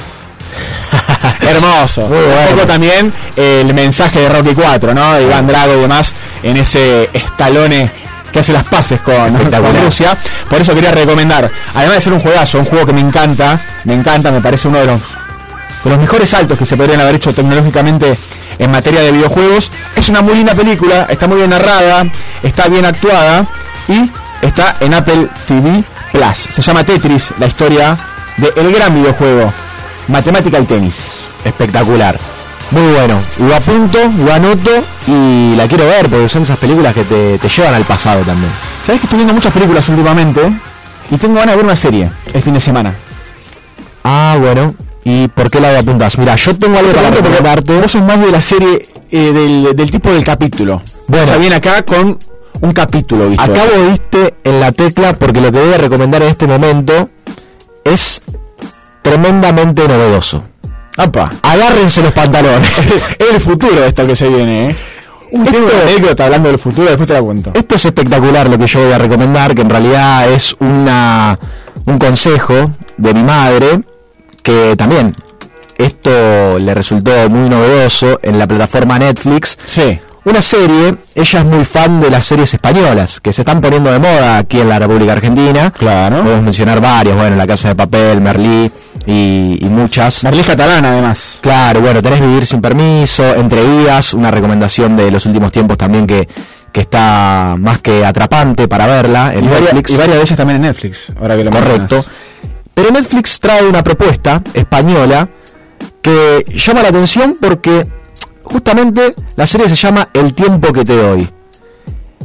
Hermoso. Un poco también el mensaje de Rocky 4, ¿no? De Iván Drago y demás en ese estalone que hace las paces con, con Rusia. Por eso quería recomendar, además de ser un juegazo, un juego que me encanta, me encanta, me parece uno de los, de los mejores saltos que se podrían haber hecho tecnológicamente en materia de videojuegos. Es una muy linda película, está muy bien narrada, está bien actuada y está en Apple TV Plus. Se llama Tetris, la historia del gran videojuego, matemática y tenis. Espectacular. Muy bueno. Lo apunto, lo anoto y la quiero ver porque son esas películas que te, te llevan al pasado también. Sabes que estoy viendo muchas películas últimamente y tengo ganas de ver una serie el fin de semana. Ah, bueno. ¿Y por qué la apuntas? Mira, yo tengo algo para recomendarte. Vos sos más de la serie eh, del, del tipo del capítulo. Bueno. O sea, viene acá con un capítulo, ¿viste? Acabo diste en la tecla porque lo que voy a recomendar en este momento es tremendamente novedoso. ¡Apa! Agárrense los pantalones. es (laughs) el futuro esto que se viene, ¿eh? Un Esto- tengo una anécdota hablando del futuro, después te la cuento. Esto es espectacular lo que yo voy a recomendar, que en realidad es una un consejo de mi madre, que también esto le resultó muy novedoso en la plataforma Netflix. Sí. Una serie, ella es muy fan de las series españolas, que se están poniendo de moda aquí en la República Argentina. Claro. Podemos mencionar varias, bueno, La Casa de Papel, Merlí y, y muchas. Merlí catalana, además. Claro, bueno, tenés Vivir sin Permiso, Entre Vías, una recomendación de los últimos tiempos también que, que está más que atrapante para verla en Y varias, Netflix. y varias de ellas también en Netflix, ahora que lo Correcto. mencionas. Pero Netflix trae una propuesta española que llama la atención porque justamente la serie se llama El tiempo que te doy.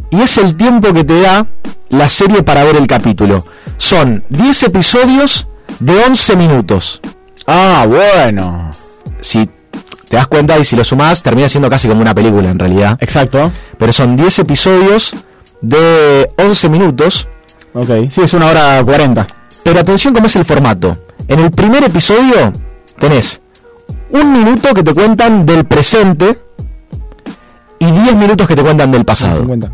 Y es el tiempo que te da la serie para ver el capítulo. Son 10 episodios de 11 minutos. Ah, bueno. Si te das cuenta y si lo sumás, termina siendo casi como una película en realidad. Exacto. Pero son 10 episodios de 11 minutos. Ok, sí, es una hora 40. Pero atención cómo es el formato. En el primer episodio tenés un minuto que te cuentan del presente y 10 minutos que te cuentan del pasado. 50.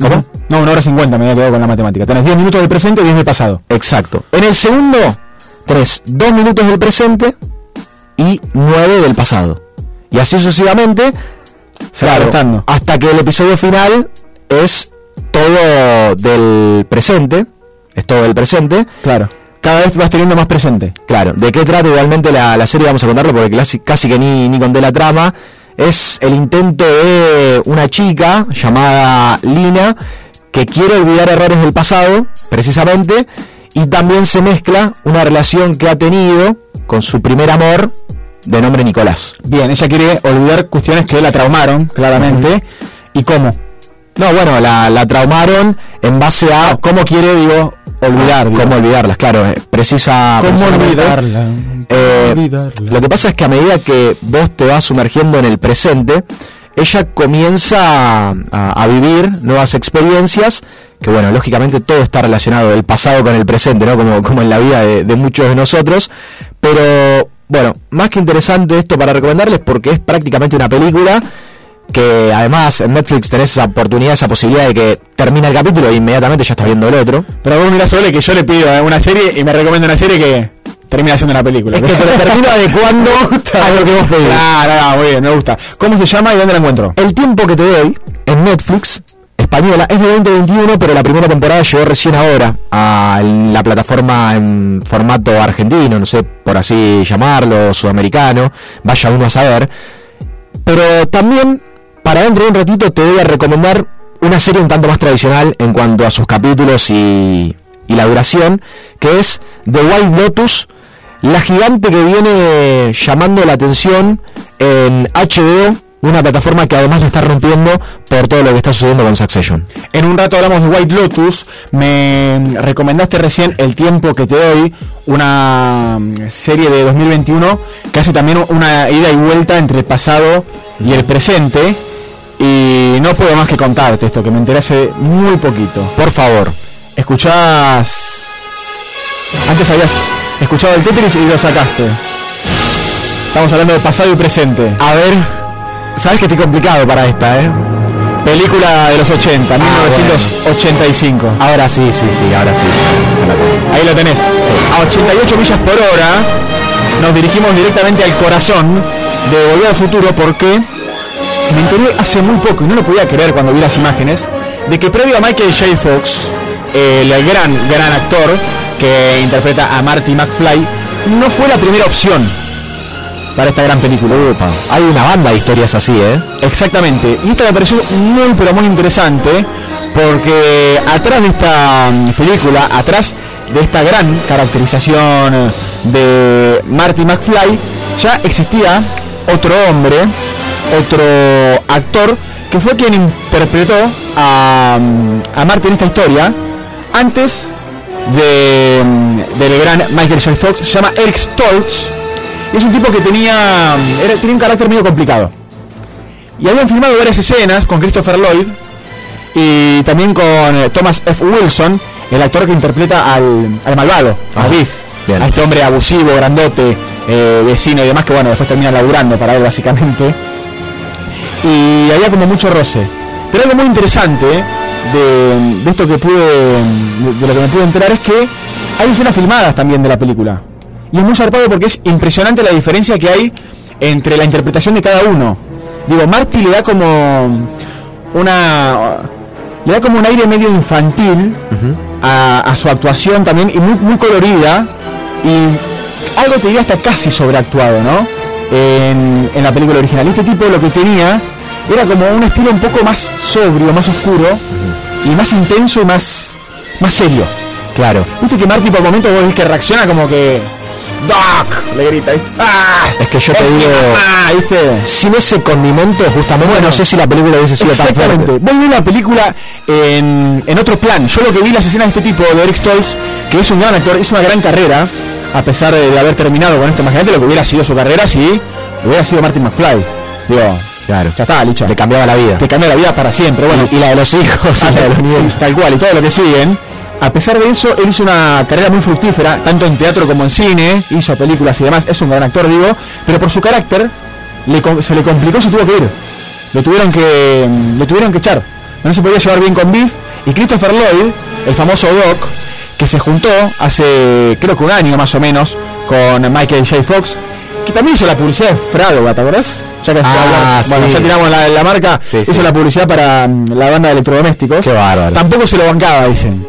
¿Cómo? No, una hora 50 me había quedado con la matemática. Tenés 10 minutos del presente y 10 del pasado. Exacto. En el segundo tenés 2 minutos del presente y 9 del pasado. Y así sucesivamente, Se claro, hasta que el episodio final es todo del presente. Es todo del presente. Claro. Cada vez vas teniendo más presente. Claro, ¿de qué trata igualmente la, la serie? Vamos a contarlo porque casi, casi que ni, ni conté la trama. Es el intento de una chica llamada Lina que quiere olvidar errores del pasado, precisamente, y también se mezcla una relación que ha tenido con su primer amor de nombre Nicolás. Bien, ella quiere olvidar cuestiones que la traumaron, claramente. ¿Y cómo? No, bueno, la, la traumaron en base a... ¿Cómo quiere, digo, olvidar? digo? ¿Cómo olvidarlas? Claro, eh, precisa... ¿Cómo olvidarla? Eh, olvidarla? Lo que pasa es que a medida que vos te vas sumergiendo en el presente, ella comienza a, vivir nuevas experiencias, que bueno, lógicamente todo está relacionado del pasado con el presente, ¿no? Como, como en la vida de, muchos de nosotros. Pero bueno, más que interesante esto para recomendarles porque es prácticamente una película que además en Netflix tenés esa oportunidad, esa posibilidad de que termina el capítulo e inmediatamente ya estás viendo el otro. Pero vos mirá Sole que yo le pido eh, una serie y me recomienda una serie que termina siendo una película. Es que te lo termino adecuando (laughs) a lo que vos pedís. Claro, no, muy bien, me gusta. ¿Cómo se llama y dónde la encuentro? El tiempo que te doy en Netflix española es de 2021, pero la primera temporada llegó recién ahora a la plataforma en formato argentino, no sé por así llamarlo, sudamericano, vaya uno a saber. Pero también, para dentro de un ratito, te voy a recomendar una serie un tanto más tradicional en cuanto a sus capítulos y, y la duración, que es The White Lotus, la gigante que viene llamando la atención en HBO, una plataforma que además la está rompiendo por todo lo que está sucediendo con Succession. En un rato hablamos de White Lotus. Me recomendaste recién El tiempo que te doy, una mm, serie de 2021 que hace también una ida y vuelta entre el pasado y el presente. Y no puedo más que contarte esto, que me enteré hace muy poquito. Por favor. Escuchás... Antes habías escuchado el Tetris y lo sacaste. Estamos hablando de pasado y presente. A ver, sabes que estoy complicado para esta, ¿eh? Película de los 80, 1985. Ahora sí, sí, sí, ahora sí. Ahí lo tenés. A 88 millas por hora nos dirigimos directamente al corazón de Volver al Futuro porque me enteré hace muy poco, y no lo podía creer cuando vi las imágenes, de que previo a Michael J. Fox, el gran, gran actor que interpreta a Marty McFly, no fue la primera opción para esta gran película. Hay una banda de historias así, ¿eh? Exactamente. Y esta me pareció muy, pero muy interesante porque atrás de esta mm, película, atrás de esta gran caracterización de Marty McFly, ya existía otro hombre, otro actor, que fue quien interpretó a, mm, a Marty en esta historia, antes de, mm, del gran Michael J. Fox, se llama Eric Stoltz, y es un tipo que tenía, era- tenía un carácter medio complicado. Y habían filmado varias escenas con Christopher Lloyd y también con eh, Thomas F. Wilson, el actor que interpreta al, al malvado, a Ah, Biff, bien. a este hombre abusivo, grandote, eh, vecino y demás, que bueno, después termina laburando para él básicamente. Y había como mucho roce. Pero algo muy interesante de, de esto que pude, de lo que me pude enterar es que hay escenas filmadas también de la película. Y es muy zarpado porque es impresionante la diferencia que hay entre la interpretación de cada uno. Digo, Marty le da como una le da como un aire medio infantil a, a su actuación también y muy, muy colorida y algo te diría hasta casi sobreactuado, ¿no? En, en la película original. Y este tipo lo que tenía era como un estilo un poco más sobrio, más oscuro y más intenso y más, más serio. Claro. Viste que Marty por momentos vos ves que reacciona como que. ¡Doc! Le grita, ¿viste? ¡Ah! Es que yo te digo, mamá, ¿viste? sin ese condimento, justamente, no sé si la película hubiese sido tan fuerte. Vos ves la película en, en otro plan. Yo lo que vi las escenas de este tipo, de Eric Stoltz, que es un gran actor, hizo una gran carrera, a pesar de, de haber terminado con esto. Imagínate lo que hubiera sido su carrera si hubiera sido Martin McFly. Digo, Claro. ya está, licha. Le cambiaba la vida. Te cambia la vida para siempre. Bueno, y, y la de los hijos, (laughs) y (laughs) la de los nietos. tal cual, y todo lo que siguen. A pesar de eso, él hizo una carrera muy fructífera, tanto en teatro como en cine, hizo películas y demás, es un gran actor, digo, pero por su carácter le se le complicó, se tuvo que ir. Lo tuvieron que, lo tuvieron que echar. No se podía llevar bien con Biff. Y Christopher Lloyd, el famoso Doc, que se juntó hace creo que un año más o menos con Michael J. Fox, que también hizo la publicidad de Fragoga, ¿te acordás? Ya que Ah, bueno, ya tiramos la, la marca, Sí, hizo sí. la publicidad para mm, la banda de electrodomésticos. Qué bárbaro. Tampoco se lo bancaba, dicen.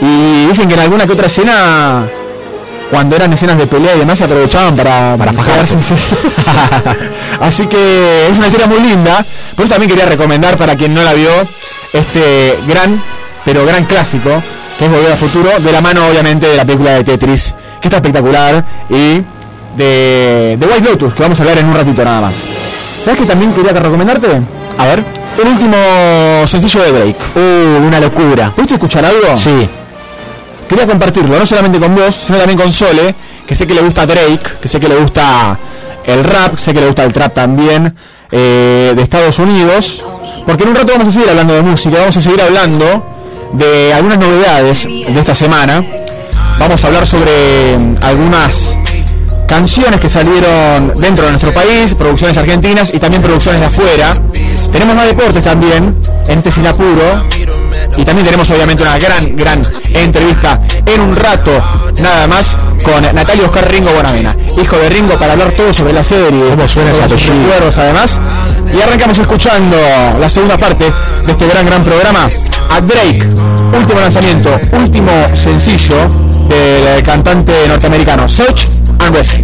Y dicen que en alguna que otra escena, cuando eran escenas de pelea y demás, se aprovechaban para, Para fajarse. (laughs) Así que es una historia muy linda. Por eso también quería recomendar para quien no la vio este gran, pero gran clásico, que es Volver al Futuro, de la mano obviamente de la película de Tetris, que está espectacular, y de, de White Lotus, que vamos a hablar en un ratito nada más. ¿Sabes que también quería recomendarte? A ver, el último sencillo de Drake. Uh, una locura. ¿Pudiste escuchar algo? Sí. Quería compartirlo, no solamente con vos, sino también con Sole, que sé que le gusta Drake, que sé que le gusta el rap, sé que le gusta el trap también, eh, de Estados Unidos, porque en un rato vamos a seguir hablando de música, vamos a seguir hablando de algunas novedades de esta semana, vamos a hablar sobre algunas canciones que salieron dentro de nuestro país, producciones argentinas y también producciones de afuera. Tenemos más deportes también en este Sin Apuro. Y también tenemos obviamente una gran, gran entrevista en un rato, nada más, con Natalia Oscar Ringo Bonavena, hijo de Ringo, para hablar todo sobre la serie. ¿Cómo suena apellido? recuerdos, además. Y arrancamos escuchando la segunda parte de este gran, gran programa a Drake. Último lanzamiento, último sencillo del cantante norteamericano, Search and Rescue.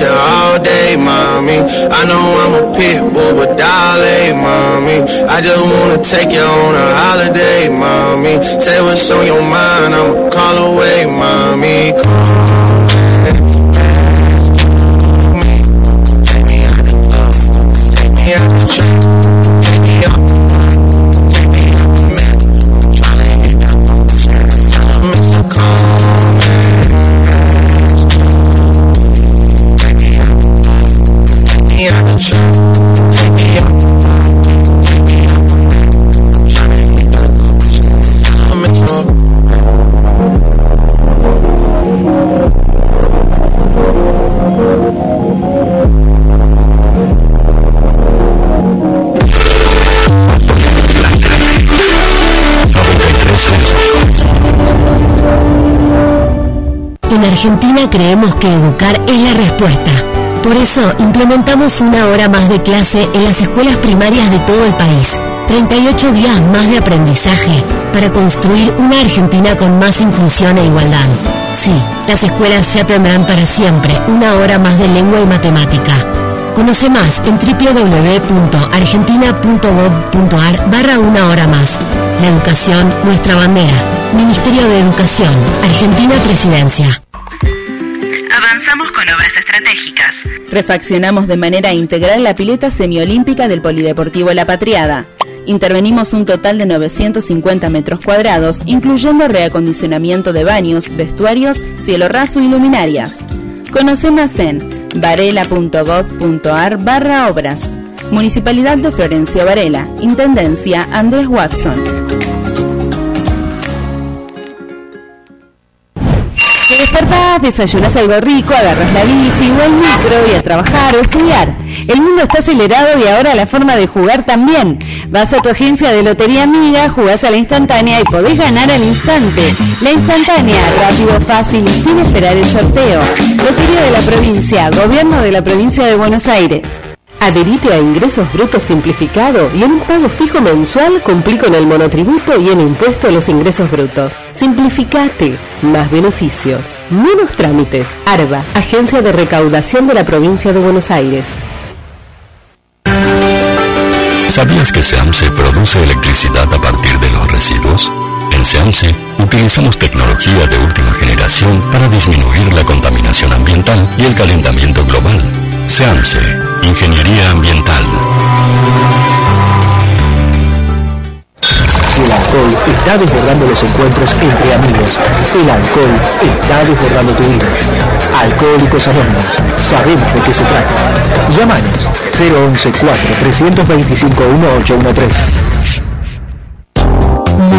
You all day, mommy. I know I'm a pit bull, but darling, mommy. I just wanna take you on a holiday, mommy. Say what's on your mind, I'ma call away, mommy. Que educar es la respuesta. Por eso implementamos una hora más de clase en las escuelas primarias de todo el país. 38 días más de aprendizaje para construir una Argentina con más inclusión e igualdad. Sí, las escuelas ya tendrán para siempre una hora más de lengua y matemática. Conoce más en www.argentina.gov.ar barra una hora más. La educación, nuestra bandera. Ministerio de Educación, Argentina Presidencia. Refaccionamos de manera integral la pileta semiolímpica del Polideportivo La Patriada. Intervenimos un total de 950 metros cuadrados, incluyendo reacondicionamiento de baños, vestuarios, cielo raso y luminarias. Conoce más en varela.gov.ar barra obras. Municipalidad de Florencio Varela. Intendencia Andrés Watson. Despertás, desayunas algo rico, agarras la bici o el micro y a trabajar o estudiar. El mundo está acelerado y ahora la forma de jugar también. Vas a tu agencia de lotería amiga, jugás a la instantánea y podés ganar al instante. La instantánea, rápido, fácil y sin esperar el sorteo. Lotería de la provincia, gobierno de la provincia de Buenos Aires. Adherite a Ingresos Brutos Simplificado y en un pago fijo mensual cumplí con el monotributo y en impuesto a los ingresos brutos. Simplificate. Más beneficios. Menos trámites. ARBA, Agencia de Recaudación de la Provincia de Buenos Aires. ¿Sabías que SEAMSE produce electricidad a partir de los residuos? En SEAMSE utilizamos tecnología de última generación para disminuir la contaminación ambiental y el calentamiento global. SEAMSE, Ingeniería Ambiental. El alcohol es está desbordando los encuentros entre amigos. El alcohol está desbordando tu vida. Alcohólicos Anónimos, sabemos de qué se trata. Llámanos 011 4 325 1813.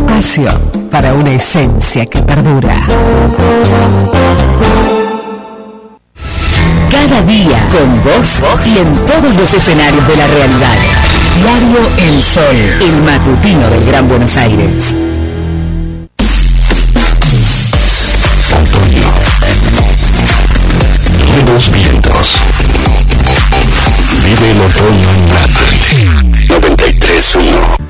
espacio para una esencia que perdura. Cada día con vos y en todos los escenarios de la realidad. Diario El Sol, el matutino del Gran Buenos Aires. Nuevos vientos. Vive el otoño en Nápoles. 93.1.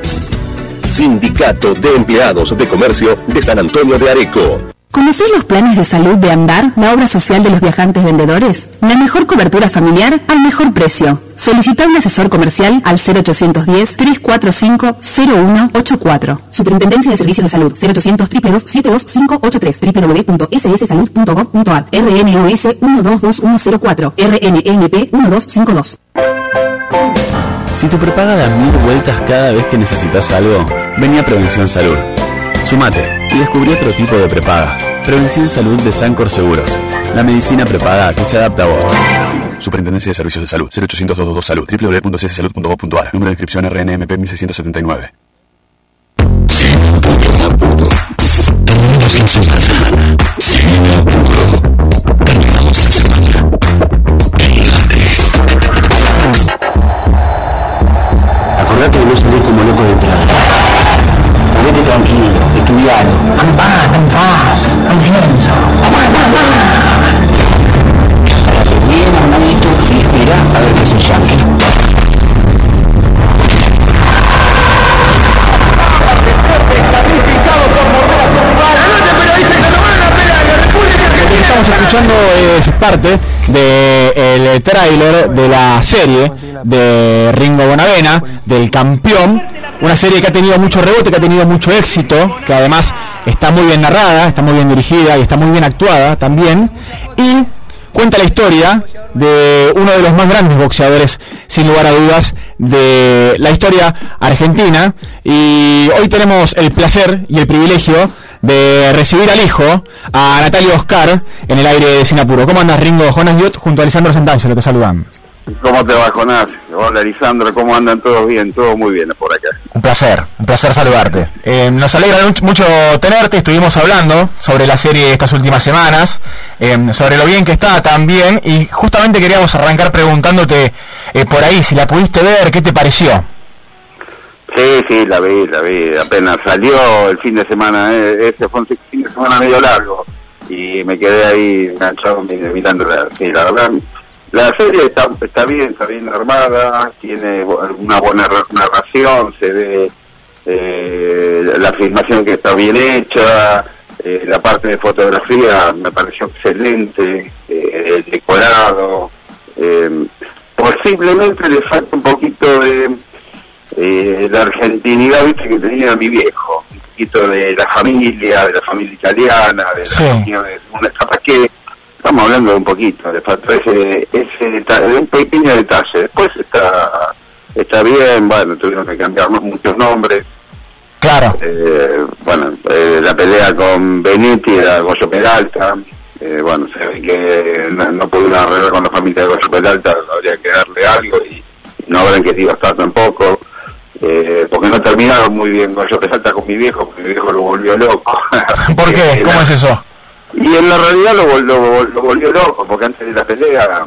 Sindicato de Empleados de Comercio de San Antonio de Areco. ¿Conocer los planes de salud de Andar, la obra social de los viajantes vendedores? La mejor cobertura familiar al mejor precio. Solicita un asesor comercial al 0810-345-0184. Superintendencia de Servicios de Salud 0800 72583 www.sssalud.gov.ar RNOS 122104 RNNP 1252 Si tu prepaga da mil vueltas cada vez que necesitas algo, vení a Prevención Salud. Sumate y descubrí otro tipo de prepaga. Prevención Salud de Sancor Seguros. La medicina prepaga que se adapta a vos. Superintendencia de Servicios de Salud. 0800 222 Salud. www.cssalud.gov.ar. Número de inscripción RNMP 1679. Parte del tráiler de la serie de Ringo Bonavena, del campeón, una serie que ha tenido mucho rebote, que ha tenido mucho éxito, que además está muy bien narrada, está muy bien dirigida y está muy bien actuada también, y cuenta la historia de uno de los más grandes boxeadores, sin lugar a dudas, de la historia argentina, y hoy tenemos el placer y el privilegio de recibir al hijo, a Natalia Oscar, en el aire de Sinapuro. ¿Cómo andas, Ringo? Jonas Diot junto a Alessandro Santangelo, te saludan. ¿Cómo te va, Jonás? Hola, Lisandro, ¿cómo andan todos bien? Todo muy bien por acá. Un placer, un placer saludarte. Eh, nos alegra much- mucho tenerte, estuvimos hablando sobre la serie estas últimas semanas, eh, sobre lo bien que está también, y justamente queríamos arrancar preguntándote eh, por ahí si la pudiste ver, ¿qué te pareció? Sí, sí, la vi, la vi. Apenas salió el fin de semana, eh, ese fue un fin de semana medio largo y me quedé ahí enganchado mi- mirando la, sí, la verdad. La serie está, está bien, está bien armada, tiene una buena ra- narración, se ve eh, la filmación que está bien hecha, eh, la parte de fotografía me pareció excelente, eh, el decorado, eh, posiblemente le falta un poquito de eh, la argentinidad viste que tenía mi viejo un poquito de la familia de la familia italiana de la Sí. familia de una capaz que Estamos hablando de un poquito, le faltó ese, ese detalle, de un pequeño detalle. Después está está bien, bueno, tuvieron que cambiar muchos nombres. Claro. Eh, bueno, eh, la pelea con Benetti era Goyo Peralta. Eh, bueno, se ve que no, no pudieron arreglar con la familia de Goyo Peralta, habría que darle algo y no habrán querido estar tampoco. Eh, porque no terminaron muy bien Goyo Peralta con mi viejo, porque mi viejo lo volvió loco. (laughs) ¿Por qué? (laughs) ¿Cómo es eso? Y en la realidad lo, lo, lo volvió loco, porque antes de la pelea,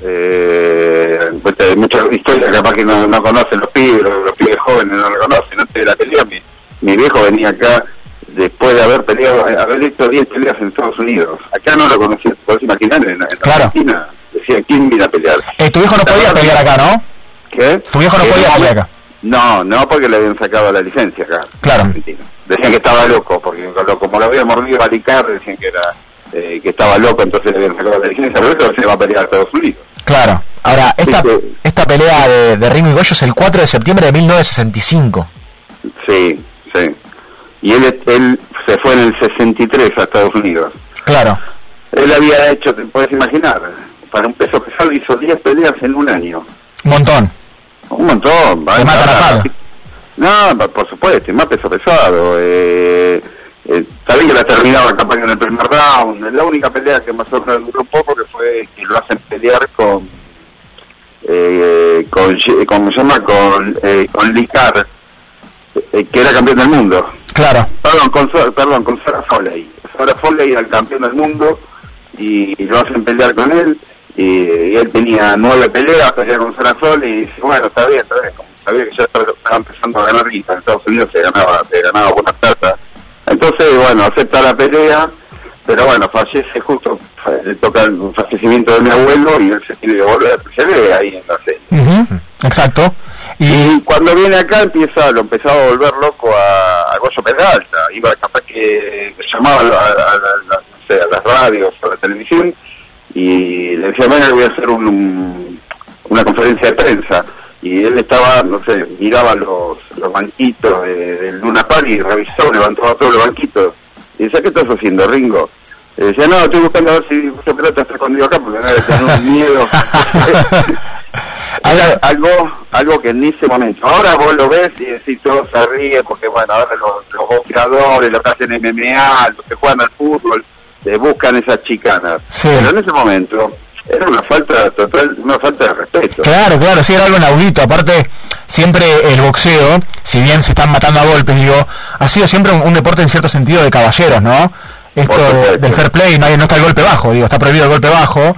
eh, pues, hay muchas historias capaz que no, no conocen los pibes, los, los pibes jóvenes no lo conocen. Antes de la pelea, mi, mi viejo venía acá después de haber peleado, haber hecho 10 peleas en Estados Unidos. Acá no lo conocían, te puedes imaginar, en, en Argentina decía, ¿quién viene a pelear? Eh, tu hijo no podía pelear acá, ¿no? ¿Qué? Tu viejo no Eh, podía pelear acá. No, no porque le habían sacado la licencia acá. Claro. Decían que estaba loco, porque como lo había mordido a Licar, decían que era eh, que estaba loco, entonces le habían sacado la licencia, pero eso se va a pelear a Estados Unidos. Claro. Ahora, esta, esta pelea de, de Rimo y Goyo es el 4 de septiembre de 1965. Sí, sí. Y él, él se fue en el 63 a Estados Unidos. Claro. Él había hecho, te puedes imaginar, para un peso pesado hizo 10 peleas en un año. Un montón. Un montón. Te matan a palo. No, por supuesto, y más peso pesado. Eh, eh, sabía que la terminaba capaz que en el primer round. La única pelea que más o menos duró poco que fue que lo hacen pelear con, eh, con, Ye- ¿cómo se llama? Con, eh, con Licar, eh, que era campeón del mundo. Claro. Perdón, con, perdón, con Sarah Foley. Sarah Foley era el campeón del mundo y, y lo hacen pelear con él. Y, y él tenía nueve peleas, pelear con Sarah Foley y dice, bueno, está bien, está bien. Como sabía que ya estaba, empezando a ganar guita en Estados Unidos, se ganaba, se ganaba buena plata. Entonces, bueno, acepta la pelea, pero bueno, fallece justo, le toca el fallecimiento de mi abuelo y él se tiene que volver, se ve ahí en la serie. Exacto. Y cuando viene acá empieza, lo empezaba a volver loco a, a Goyo Peralta, iba capaz que llamaba a- a- no sé, a las radios, a la televisión, y le decía, bueno, voy a hacer un- un- una conferencia de prensa. Y él estaba, no sé, miraba los, los banquitos de- del Luna Park y revisó, levantaba todos los banquitos. Y decía, ¿qué estás haciendo, Ringo? Y decía, no, estoy buscando a ver si Goyo Peralta está escondido acá, porque me tenía un miedo. (laughs) (laughs) Algo, algo que en ese momento, ahora vos lo ves y decís todo se ríe porque bueno, ahora los, los boxeadores, los que hacen MMA, los que juegan al fútbol, le buscan esas chicanas. Pero en ese momento era una falta total, una falta de respeto. Claro, claro, sí, era algo inaudito. Aparte, siempre el boxeo, si bien se están matando a golpes, digo, ha sido siempre un, un deporte en cierto sentido de caballeros, ¿no? Esto de- del fair play, no, hay- no está el golpe bajo, digo, está prohibido el golpe bajo.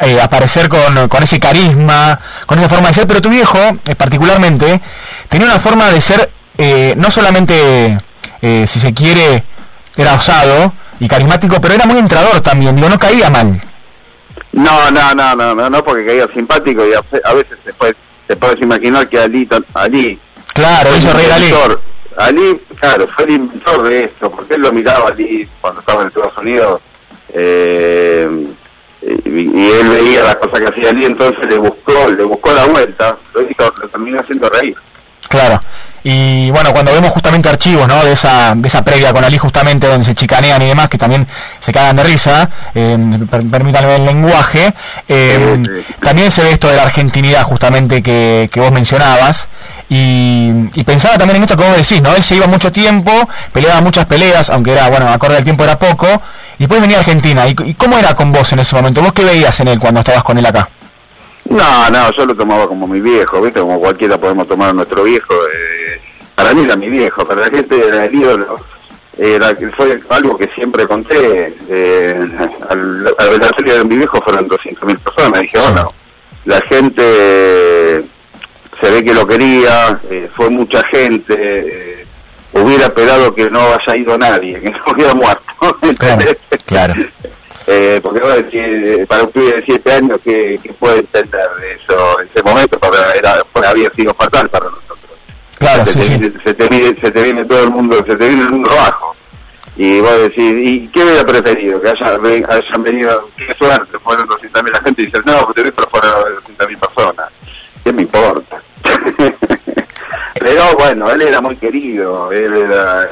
eh, aparecer con, con ese carisma, con esa forma de ser, pero tu viejo, eh, particularmente, tenía una forma de ser, eh, no solamente, eh, si se quiere, era osado y carismático, pero era muy entrador también, digo, no caía mal. No, no, no, no, no, no porque caía simpático y a, veces te puedes, te puedes imaginar que Ali, Ali Claro, hizo reír Ali. Ali, claro, fue el inventor de esto, porque él lo miraba Ali cuando estaba en Estados Unidos eh, y, y él veía las cosas que hacía Ali, entonces le buscó, le buscó la vuelta, lo, hizo, lo terminó haciendo reír. Claro. Y bueno, cuando vemos justamente archivos, ¿no? De esa, de esa previa con Ali justamente donde se chicanean y demás, que también se cagan de risa, eh, per- permítanme el lenguaje, eh, también se ve esto de la argentinidad justamente que, que vos mencionabas. Y, y pensaba también en esto que vos decís, ¿no? Él se iba mucho tiempo, peleaba muchas peleas, aunque era, bueno, acorde al tiempo era poco, y después venía a Argentina. ¿Y, y cómo era con vos en ese momento? ¿Vos qué veías en él cuando estabas con él acá? No, no, yo lo tomaba como mi viejo, ¿viste? Como cualquiera podemos tomar a nuestro viejo. eh, para mí era mi viejo, para la gente era el ídolo. Era, fue algo que siempre conté. Eh, al, al velatorio de mi viejo fueron 200.000 personas. Dije, bueno, la gente eh, se ve que lo quería, eh, fue mucha gente. eh, hubiera esperado que no haya ido nadie, (laughs) que no hubiera muerto. Claro. (laughs) Eh, porque para un pibe de 7 años, que puede entender de eso en ese momento? Era, había sido fatal para nosotros. Claro, se, sí, te, sí. viene- se, te viene, se te viene todo el mundo, se te viene el mundo abajo. Y vos decís, ¿y qué hubiera preferido? Que haya, hayan venido, qué suerte, fueron 200.000 la gente y dicen, no, porque pero fueron 200.000 personas. ¿Qué me importa? (laughs) Pero bueno, él era muy querido, él era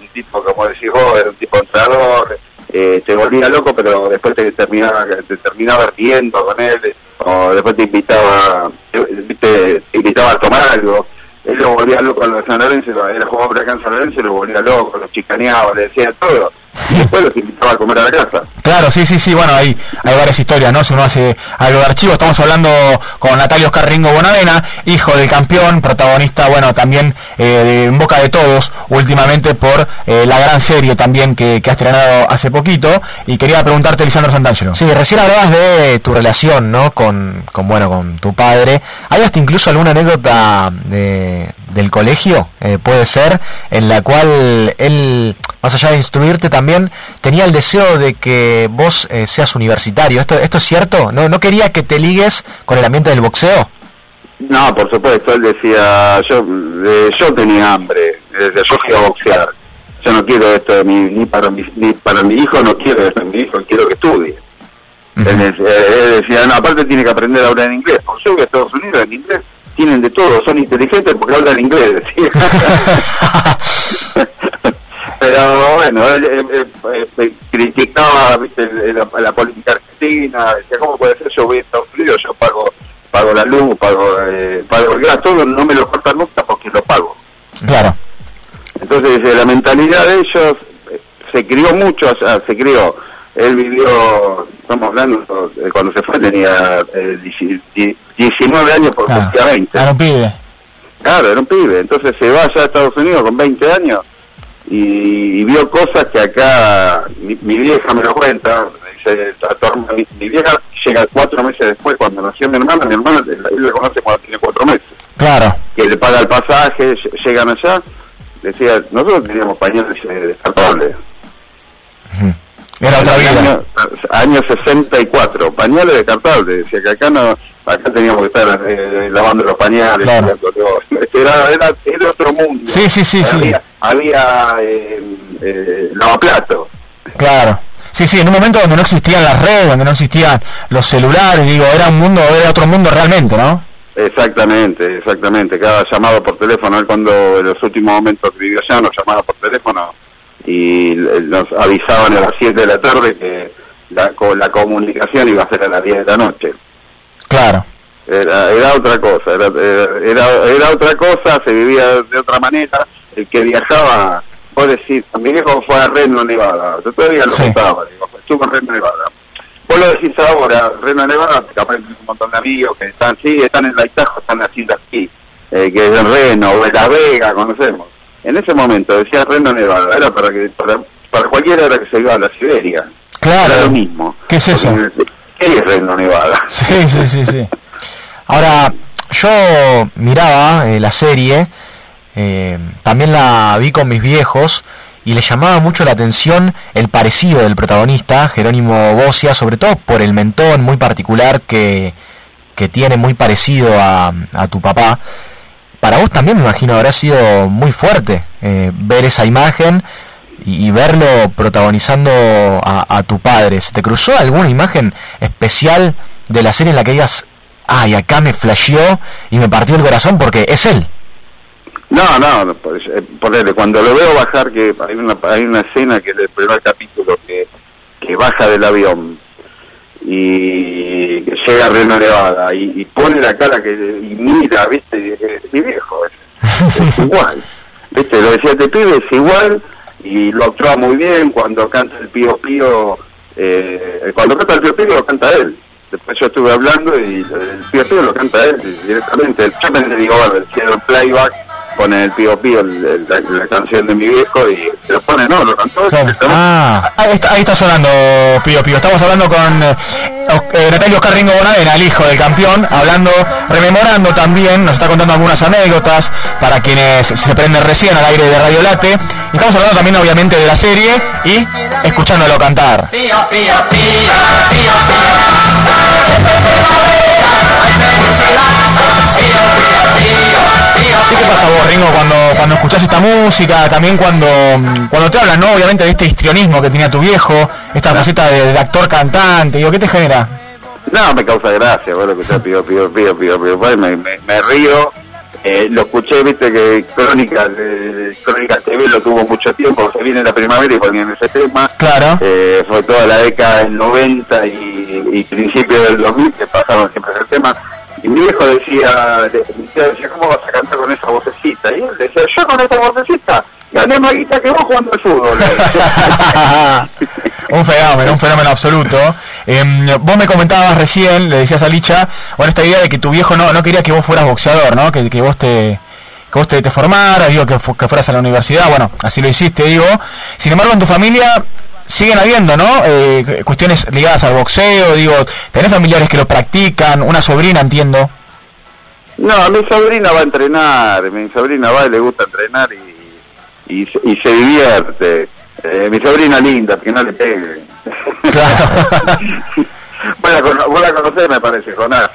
un tipo, como decís vos, era un tipo entrador, eh, te volvía loco, pero después te terminaba, te terminaba riendo con él, o después te invitaba, te, te invitaba a tomar algo. Él lo volvía loco a los San Lorenzo, era jugador acá en San Lorenzo, lo volvía loco, lo chicaneaba, le decía todo. Y después los invitaba a comer a la casa. Claro, sí, sí, sí, bueno, hay, hay varias historias, ¿no? Si uno hace algo de archivo, estamos hablando con Natalio Oscar Ringo Bonavena, hijo del campeón, protagonista, bueno, también eh, de en boca de todos, últimamente por eh, la gran serie también que, que ha estrenado hace poquito, y quería preguntarte, Lisandro Santangelo. Sí, recién hablabas de tu relación, ¿no? Con, con bueno, con tu padre. ¿Hay hasta incluso alguna anécdota de, del colegio, eh, puede ser, en la cual él, más allá de instruirte también, tenía el deseo de que vos eh, seas universitario? ¿Esto, ¿Esto es cierto? ¿No, ¿No quería que te ligues con el ambiente del boxeo? No, por supuesto, él decía, yo eh, yo tenía hambre, yo quiero boxear, yo no quiero esto de mi- ni para mi, ni para mi hijo, no quiero esto de mi hijo, quiero que estudie. él, decía, él decía, no, aparte tiene que aprender a hablar en inglés, porque yo voy a Estados Unidos en inglés, tienen de todo, son inteligentes porque hablan inglés. (laughs) Pero bueno, él criticaba ¿viste, la, la política argentina, decía, ¿cómo puede ser? Yo voy a Estados Unidos, yo pago pago la luz, pago, eh, pago el gas, todo no me lo cortan nunca porque lo pago. Claro. Entonces, eh, la mentalidad de ellos eh, se crió mucho, o sea, se crió. Él vivió, estamos hablando, eh, cuando se fue tenía eh, 19 años por Claro. cumplía 20. Era un pibe. Claro, era un pibe. Entonces se va allá a Estados Unidos con 20 años y, y vio cosas que acá mi, mi vieja me lo cuenta. Dice, "A tu herma- mi, mi vieja llega cuatro meses después cuando nació mi hermana. Mi hermana él la conoce cuando tiene cuatro meses. Claro. Que le paga el pasaje, ll- llegan allá. Decía, nosotros teníamos pañales eh, descartables. Era otra vida. Año, año 64, pañales descartables. Decía que acá no, acá teníamos que estar eh, lavando los pañales. Claro. Era, era, era otro mundo. Sí, sí, sí, sí. había, Había eh, eh, lavaplato. Claro. Sí, sí, en un momento donde no existían las redes, donde no existían los celulares, digo, era un mundo, era otro mundo realmente, ¿no? Exactamente, exactamente. Cada llamado por teléfono, él cuando en los últimos momentos que vivió allá nos llamaba por teléfono y nos avisaban a las 7 de la tarde que la, co- la comunicación iba a ser a las 10 de la noche. Claro. Era, era otra cosa, era, era, era otra cosa, se vivía de otra manera. El que viajaba, vos decís, mi viejo fue a Reno, Nevada, yo todavía lo Sí. contaba, digo, estuvo en Reno, Nevada. Vos lo decís ahora, Reno, Nevada, capaz un montón de amigos que están, sí, están en la Itajo, están haciendo aquí, eh, que es en Reno, o en La Vega, conocemos. En ese momento decía Reno, Nevada, era para que, para, para cualquiera era que se iba a la Siberia. Claro. Era lo mismo. ¿Qué es eso? Porque, ¿Qué es Reno, Nevada? (laughs) Sí, sí, sí, sí. Ahora, yo miraba eh, la serie, eh, también la vi con mis viejos y le llamaba mucho la atención el parecido del protagonista, Jerónimo Bocia, sobre todo por el mentón muy particular que, que tiene, muy parecido a, a tu papá. Para vos también me imagino habrá sido muy fuerte eh, ver esa imagen y, verlo protagonizando a, tu padre. ¿Se te cruzó alguna imagen especial de la serie en la que digas, ay, acá me flasheó y me partió el corazón porque es él? No, no, pues, eh, cuando lo veo bajar, que hay una, hay una escena que es del primer capítulo que, que baja del avión y que llega Reno Nevada y, y pone la cara que y mira, viste, y dice, mi viejo es, es (laughs) igual, viste, lo decía este pibe, es igual y lo actúa muy bien cuando canta el pío pío, eh, cuando canta el pío pío lo canta él. Después yo estuve hablando y el pío pío lo canta él directamente. Yo me digo, bueno, hicieron playback, pone el pío pío el- el- la, la canción de mi viejo y se lo pone, no, lo cantó. Ah, ahí está, ahí está sonando Pío Pío. Estamos hablando con eh, eh, Natalio Oscar Ringo Bonavena, el hijo del campeón, hablando, rememorando también, nos está contando algunas anécdotas para quienes se prenden recién al aire de Radio Late. Y estamos hablando también obviamente de la serie y escuchándolo cantar. Pío, pío, pío, pío, ¿Y qué pasa vos, Ringo, cuando, cuando escuchás esta música, también cuando, cuando te hablan, ¿no? Obviamente de este histrionismo que tenía tu viejo, esta faceta de, de actor cantante, digo, ¿qué te genera? No, me causa gracia, bueno, pío pío pío pío pío, pues, me, me, me río Eh, lo escuché, viste que Crónica, de, Crónica TV lo tuvo mucho tiempo, se viene la primavera y ponían ese tema. Claro. Eh, fue toda la década del 90 y, y principio del 2000 que pasaron siempre ese tema. Y mi viejo decía, decía, ¿cómo vas a cantar con esa vocecita? Y él decía, yo con esa vocecita gané más guita que vos jugando al fútbol. (laughs) un fenómeno, un fenómeno absoluto. Em, vos me comentabas recién, le decías a Licha, bueno, esta idea de que tu viejo no, no quería que vos fueras boxeador, ¿no? Que, que vos te que vos te, te formaras, digo, que, fu- que fueras a la universidad, bueno, así lo hiciste, digo. Sin embargo, en tu familia siguen habiendo, ¿no? Eh, cuestiones ligadas al boxeo, digo, tenés familiares que lo practican, una sobrina, entiendo. No, mi sobrina va a entrenar, mi sobrina va y le gusta entrenar y, y, se- y se divierte. Eh, mi sobrina linda, que no le pegue. (laughs) vos, la, cono- vos la conocés, me parece, Jonás.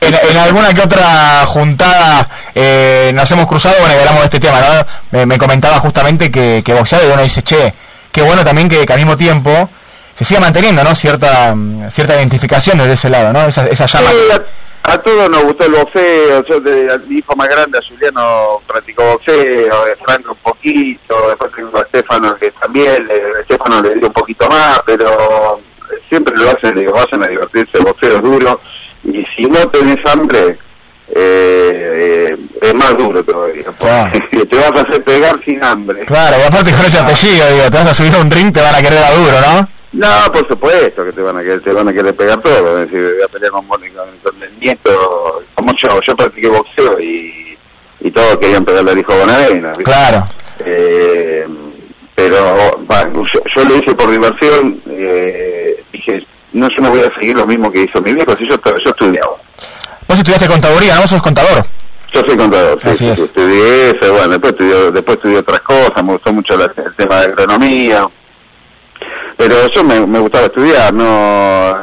En, en alguna que otra juntada eh, nos hemos cruzado, bueno, hablamos de este tema, ¿no? Me, me comentaba justamente que, que boxeaba y uno dice, che, qué bueno también que, que al mismo tiempo se siga manteniendo, ¿no? Cierta cierta identificación desde ese lado, ¿no? Esa, esa llama. Sí, a, a todos nos gustó el boxeo. Yo, de, mi hijo más grande, a Juliano, practicó boxeo, de Franco un poquito, después tengo a Estefano que también, le, a Estefano le dio un poquito más, pero siempre lo hacen, digo, vayan a divertirse, el boxeo es duro. Y si no tenés hambre, eh, eh, es más duro todavía. (laughs) porque te vas a hacer pegar sin hambre. Claro, y aparte con ese apellido, digo, te vas a subir a un ring, te van a querer a duro, ¿no? No, por supuesto que te van a querer, te van a querer pegar todo. Es decir, voy a pelear con, con, con el nieto, como yo, yo practiqué boxeo y, y todos querían pegarle al hijo Bonavena. Claro. Eh, pero yo lo hice por diversión, eh, dije, no, yo no voy a seguir lo mismo que hizo mi viejo, si yo, yo estudiaba. Vos estudiaste contaduría, ¿no? Vos sos contador. Yo soy contador, sí, Así sí, es. sí, estudié eso, bueno, después estudié, después estudié otras cosas, me gustó mucho la- el tema de agronomía, pero yo me, me gustaba estudiar, no,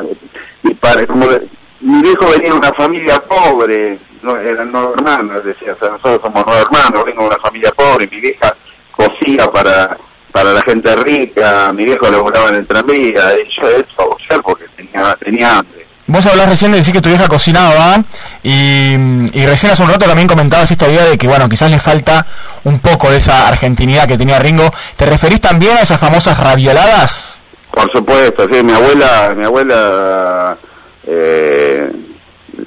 y para, como de- mi viejo venía de una familia pobre, no, eran nueve hermanos, decía, o sea, nosotros somos nueve hermanos, vengo de una familia pobre, mi vieja cosía para para la gente rica, mi viejo laburaba en el tranvía, y yo boxear porque tenía, tenía hambre. Vos hablás recién de decir que tu vieja cocinaba y, y recién hace un rato también comentabas esta idea de que, bueno, quizás le falta un poco de esa argentinidad que tenía Ringo. ¿Te referís también a esas famosas ravioladas? Por supuesto, sí, mi abuela, mi abuela eh,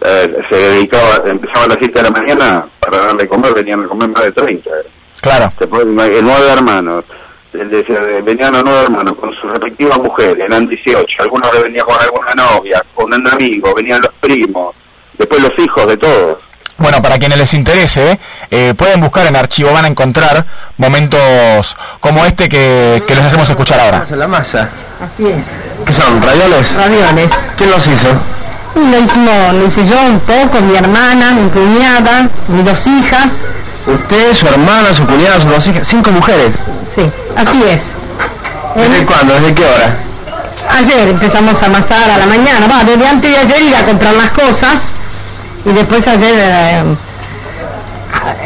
eh, se dedicaba, empezaba a las 7 de la mañana para darle comer, venían a comer más de 30. Claro. Eh, nueve hermanos, venían los nueve hermanos con sus respectivas mujeres, eran 18, algunos le venía con alguna novia, con un amigo, venían los primos, después los hijos de todos. Bueno, para quienes les interese, eh, pueden buscar en archivo, van a encontrar momentos como este que, que les hacemos escuchar ahora. La masa. Así es. ¿Qué son? ¿Ravioles? Ravioles. ¿Quién los hizo? Y lo hicimos, lo hice yo un poco, mi hermana, mi cuñada, mis dos hijas. Usted, su hermana, su cuñada, sus dos hijas, cinco mujeres. Sí, así es. ¿Desde cuándo? ¿Desde qué hora? Ayer empezamos a amasar a la mañana, va, desde antes de ayer ir a comprar las cosas y después ayer eh, eh,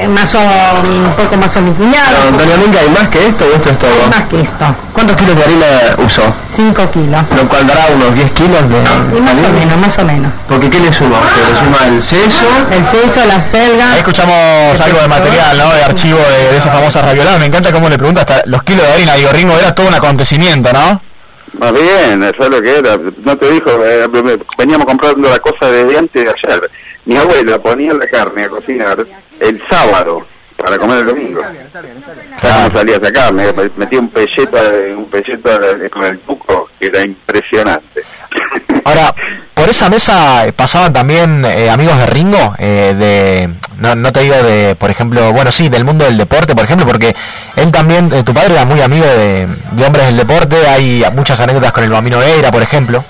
más o, un poco más o mi cuñado. Antonio Minga, ¿hay más que esto o esto es todo? Hay más que esto, ¿Cuántos kilos de harina usó? 5 kilos. Lo cual dará unos 10 kilos de Y más o menos, más o menos. Porque ¿qué le suma? ¿Se le suma el seso? El seso, la selga. Ahí escuchamos algo de material, ¿no? De archivo de, de esa famosa raviolada. Me encanta cómo le pregunta hasta los kilos de harina. Digo, Ringo, era todo un acontecimiento, ¿no? Más bien, eso es lo que era. No te dijo, eh, veníamos comprando la cosa desde antes de ayer. Mi abuela ponía la carne a cocinar el sábado para comer el domingo. Ya no salía esa carne, metía un pelleto, un pelleto con el tuco que era impresionante. (laughs) Ahora, por esa mesa eh, pasaban también eh, amigos de Ringo, eh, de, no, no te digo de, por ejemplo, bueno, sí, del mundo del deporte, por ejemplo, porque él también, eh, tu padre era muy amigo de, de hombres del deporte, hay muchas anécdotas con el Bambino Veira, por ejemplo.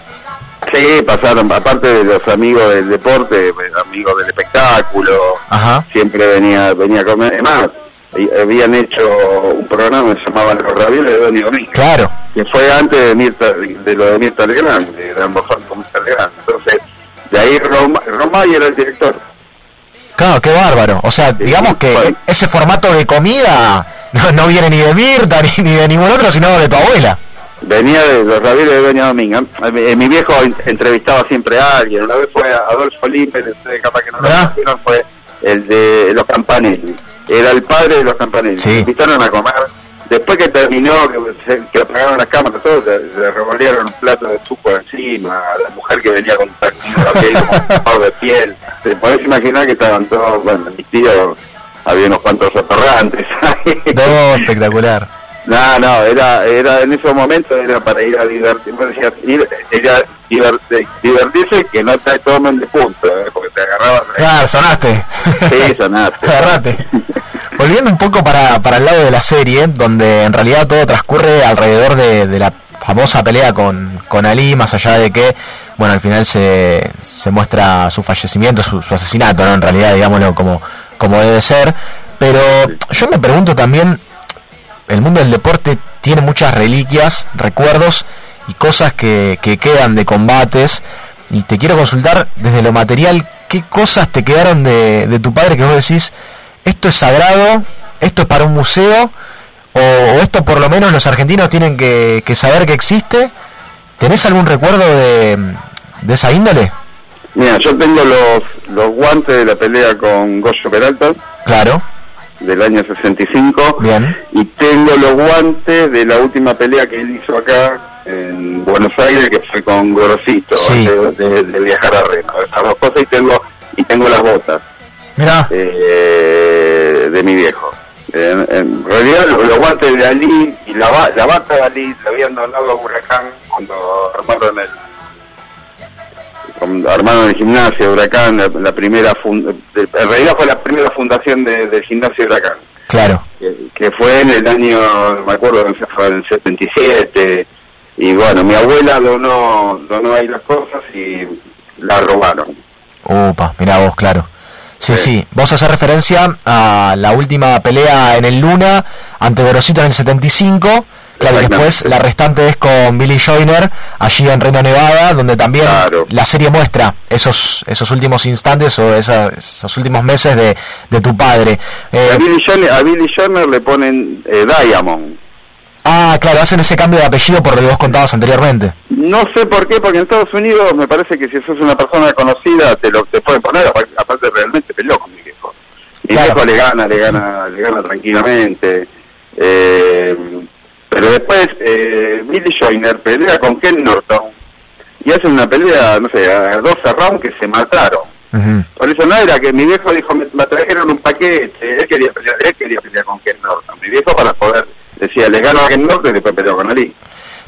Sí, pasaron, aparte de los amigos del deporte, amigos del espectáculo, Ajá. siempre venía venía a comer. Además, habían hecho un programa que se llamaba Los Ravioles de Don Domingo. Claro. que fue antes de Mirta, de lo de Mirta Legrand, de almorzar con Mirta Legrand. Entonces, de ahí Roma, Romay era el director. Claro, qué bárbaro. O sea, digamos que ese formato de comida no, no viene ni de Mirta (laughs) ni, ni de ningún otro, sino de tu abuela. Venía de los ravioles de Doña Dominga. Eh, mi viejo en- entrevistaba siempre a alguien. Una vez fue Adolfo Lípez, capaz que no lo conocieron, fue el de los Campanelli. Era el padre de los Campanelli. Sí. Invitaron a comer. Después que terminó, que, que apagaron las cámaras, todo, le, le revolvieron un plato de suco encima, a la mujer que venía con un taquito aquí, como tapado de piel. Te podés imaginar que estaban todos, bueno, mis tíos, había unos cuantos restaurantes. No, espectacular. No, no, era, era en esos momentos era para ir a divertirse, ir, era diver- divertirse que no te tomen de punto, ¿eh? porque te agarraban. Claro, sonaste. Sí, sonaste. (laughs) Agarrate. Volviendo un poco para, para el lado de la serie, donde en realidad todo transcurre alrededor de, de la famosa pelea con, con Ali, más allá de que, bueno, al final se, se muestra su fallecimiento, su, su asesinato, ¿no? En realidad, digámoslo como, como debe ser. Pero yo me pregunto también, el mundo del deporte tiene muchas reliquias, recuerdos y cosas que, que quedan de combates. Y te quiero consultar desde lo material, ¿qué cosas te quedaron de, de tu padre que vos decís, esto es sagrado, esto es para un museo, o, o esto por lo menos los argentinos tienen que, que saber que existe? ¿Tenés algún recuerdo de, de esa índole? Mira, yo tengo los, los guantes de la pelea con Goyo Peralta. Claro. Del año 65. Bien. Y tengo los guantes de la última pelea que él hizo acá en Buenos Aires, que fue con Gorosito, Sí. de, de- de viajar a Reno. Esas dos cosas y tengo, y tengo las botas. Eh, de mi viejo. En, en realidad los, los guantes de Ali y la, la bata de Ali se habían donado a Huracán cuando armaron el armaron el gimnasio de Huracán, la, la primera fun- de- en realidad fue la primera fundación de- del gimnasio de Huracán, Claro. que, que fue en el año, me acuerdo, fue en el 77, y bueno, mi abuela donó, donó ahí las cosas y la robaron. Upa, mira vos, claro. Sí, sí, vos haces referencia a la última pelea en el Luna ante Gorosito en el 75. Claro, y después la restante es con Billy Joyner allí en Reno, Nevada, donde también la serie muestra esos esos últimos instantes o esa- esos últimos meses de, de tu padre. Eh, a, Billy Joyner, a Billy Joyner le ponen eh, Diamond. ah, claro, hacen ese cambio de apellido por lo que vos contabas anteriormente. No sé por qué, porque en Estados Unidos me parece que si sos una persona conocida te lo te pueden poner, aparte, realmente peleó con mi viejo. Mi viejo le gana, le gana, le gana tranquilamente. Eh, pero después eh, Billy Joyner pelea con Ken Norton y hacen una pelea, no sé, a 12 rounds que se mataron. Por eso no era que mi viejo dijo, me, me trajeron un paquete, él quería pelear, él quería pelear con Ken Norton. Mi viejo para poder, decía, le gano a Ken Norton y después peleó con Ali.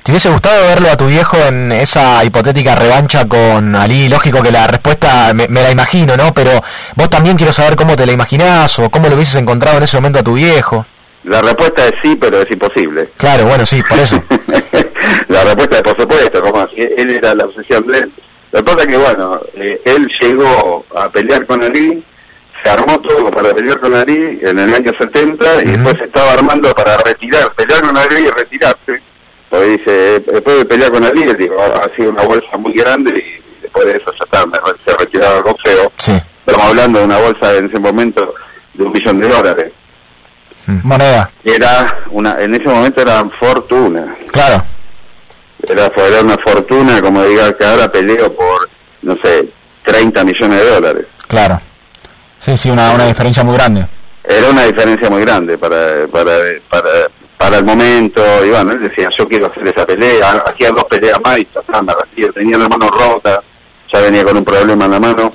¿Te hubiese gustado verlo a tu viejo en esa hipotética revancha con Ali? Lógico que la respuesta me, me la imagino, ¿no? Pero vos también quiero saber cómo te la imaginás o cómo lo hubieses encontrado en ese momento a tu viejo. La respuesta es sí, pero es imposible. Claro, bueno, sí, por eso. (laughs) La respuesta es por supuesto, como así, él era la obsesión de él. Lo que pasa es que, bueno, eh, él llegó a pelear con Ali, se armó todo para pelear con Ali en el año 70 y después se estaba armando para retirar, pelear con Ali y retirarse. Porque dice, eh, después de pelear con Ali, él dijo, "Ah, ha sido una bolsa muy grande y después de eso ya está, se retiraba el boxeo. Sí. Estamos hablando de una bolsa en ese momento de un millón de dólares. Moneda. Era una, en ese momento era fortuna. Claro. Era, era una fortuna, como diga, que ahora peleo por, no sé, 30 millones de dólares. Claro. Sí, sí, una, una diferencia muy grande. Era una diferencia muy grande para, para, para, para el momento. Y bueno, él decía, yo quiero hacer esa pelea. Hacía dos peleas más y me. Tenía la mano rota, ya venía con un problema en la mano.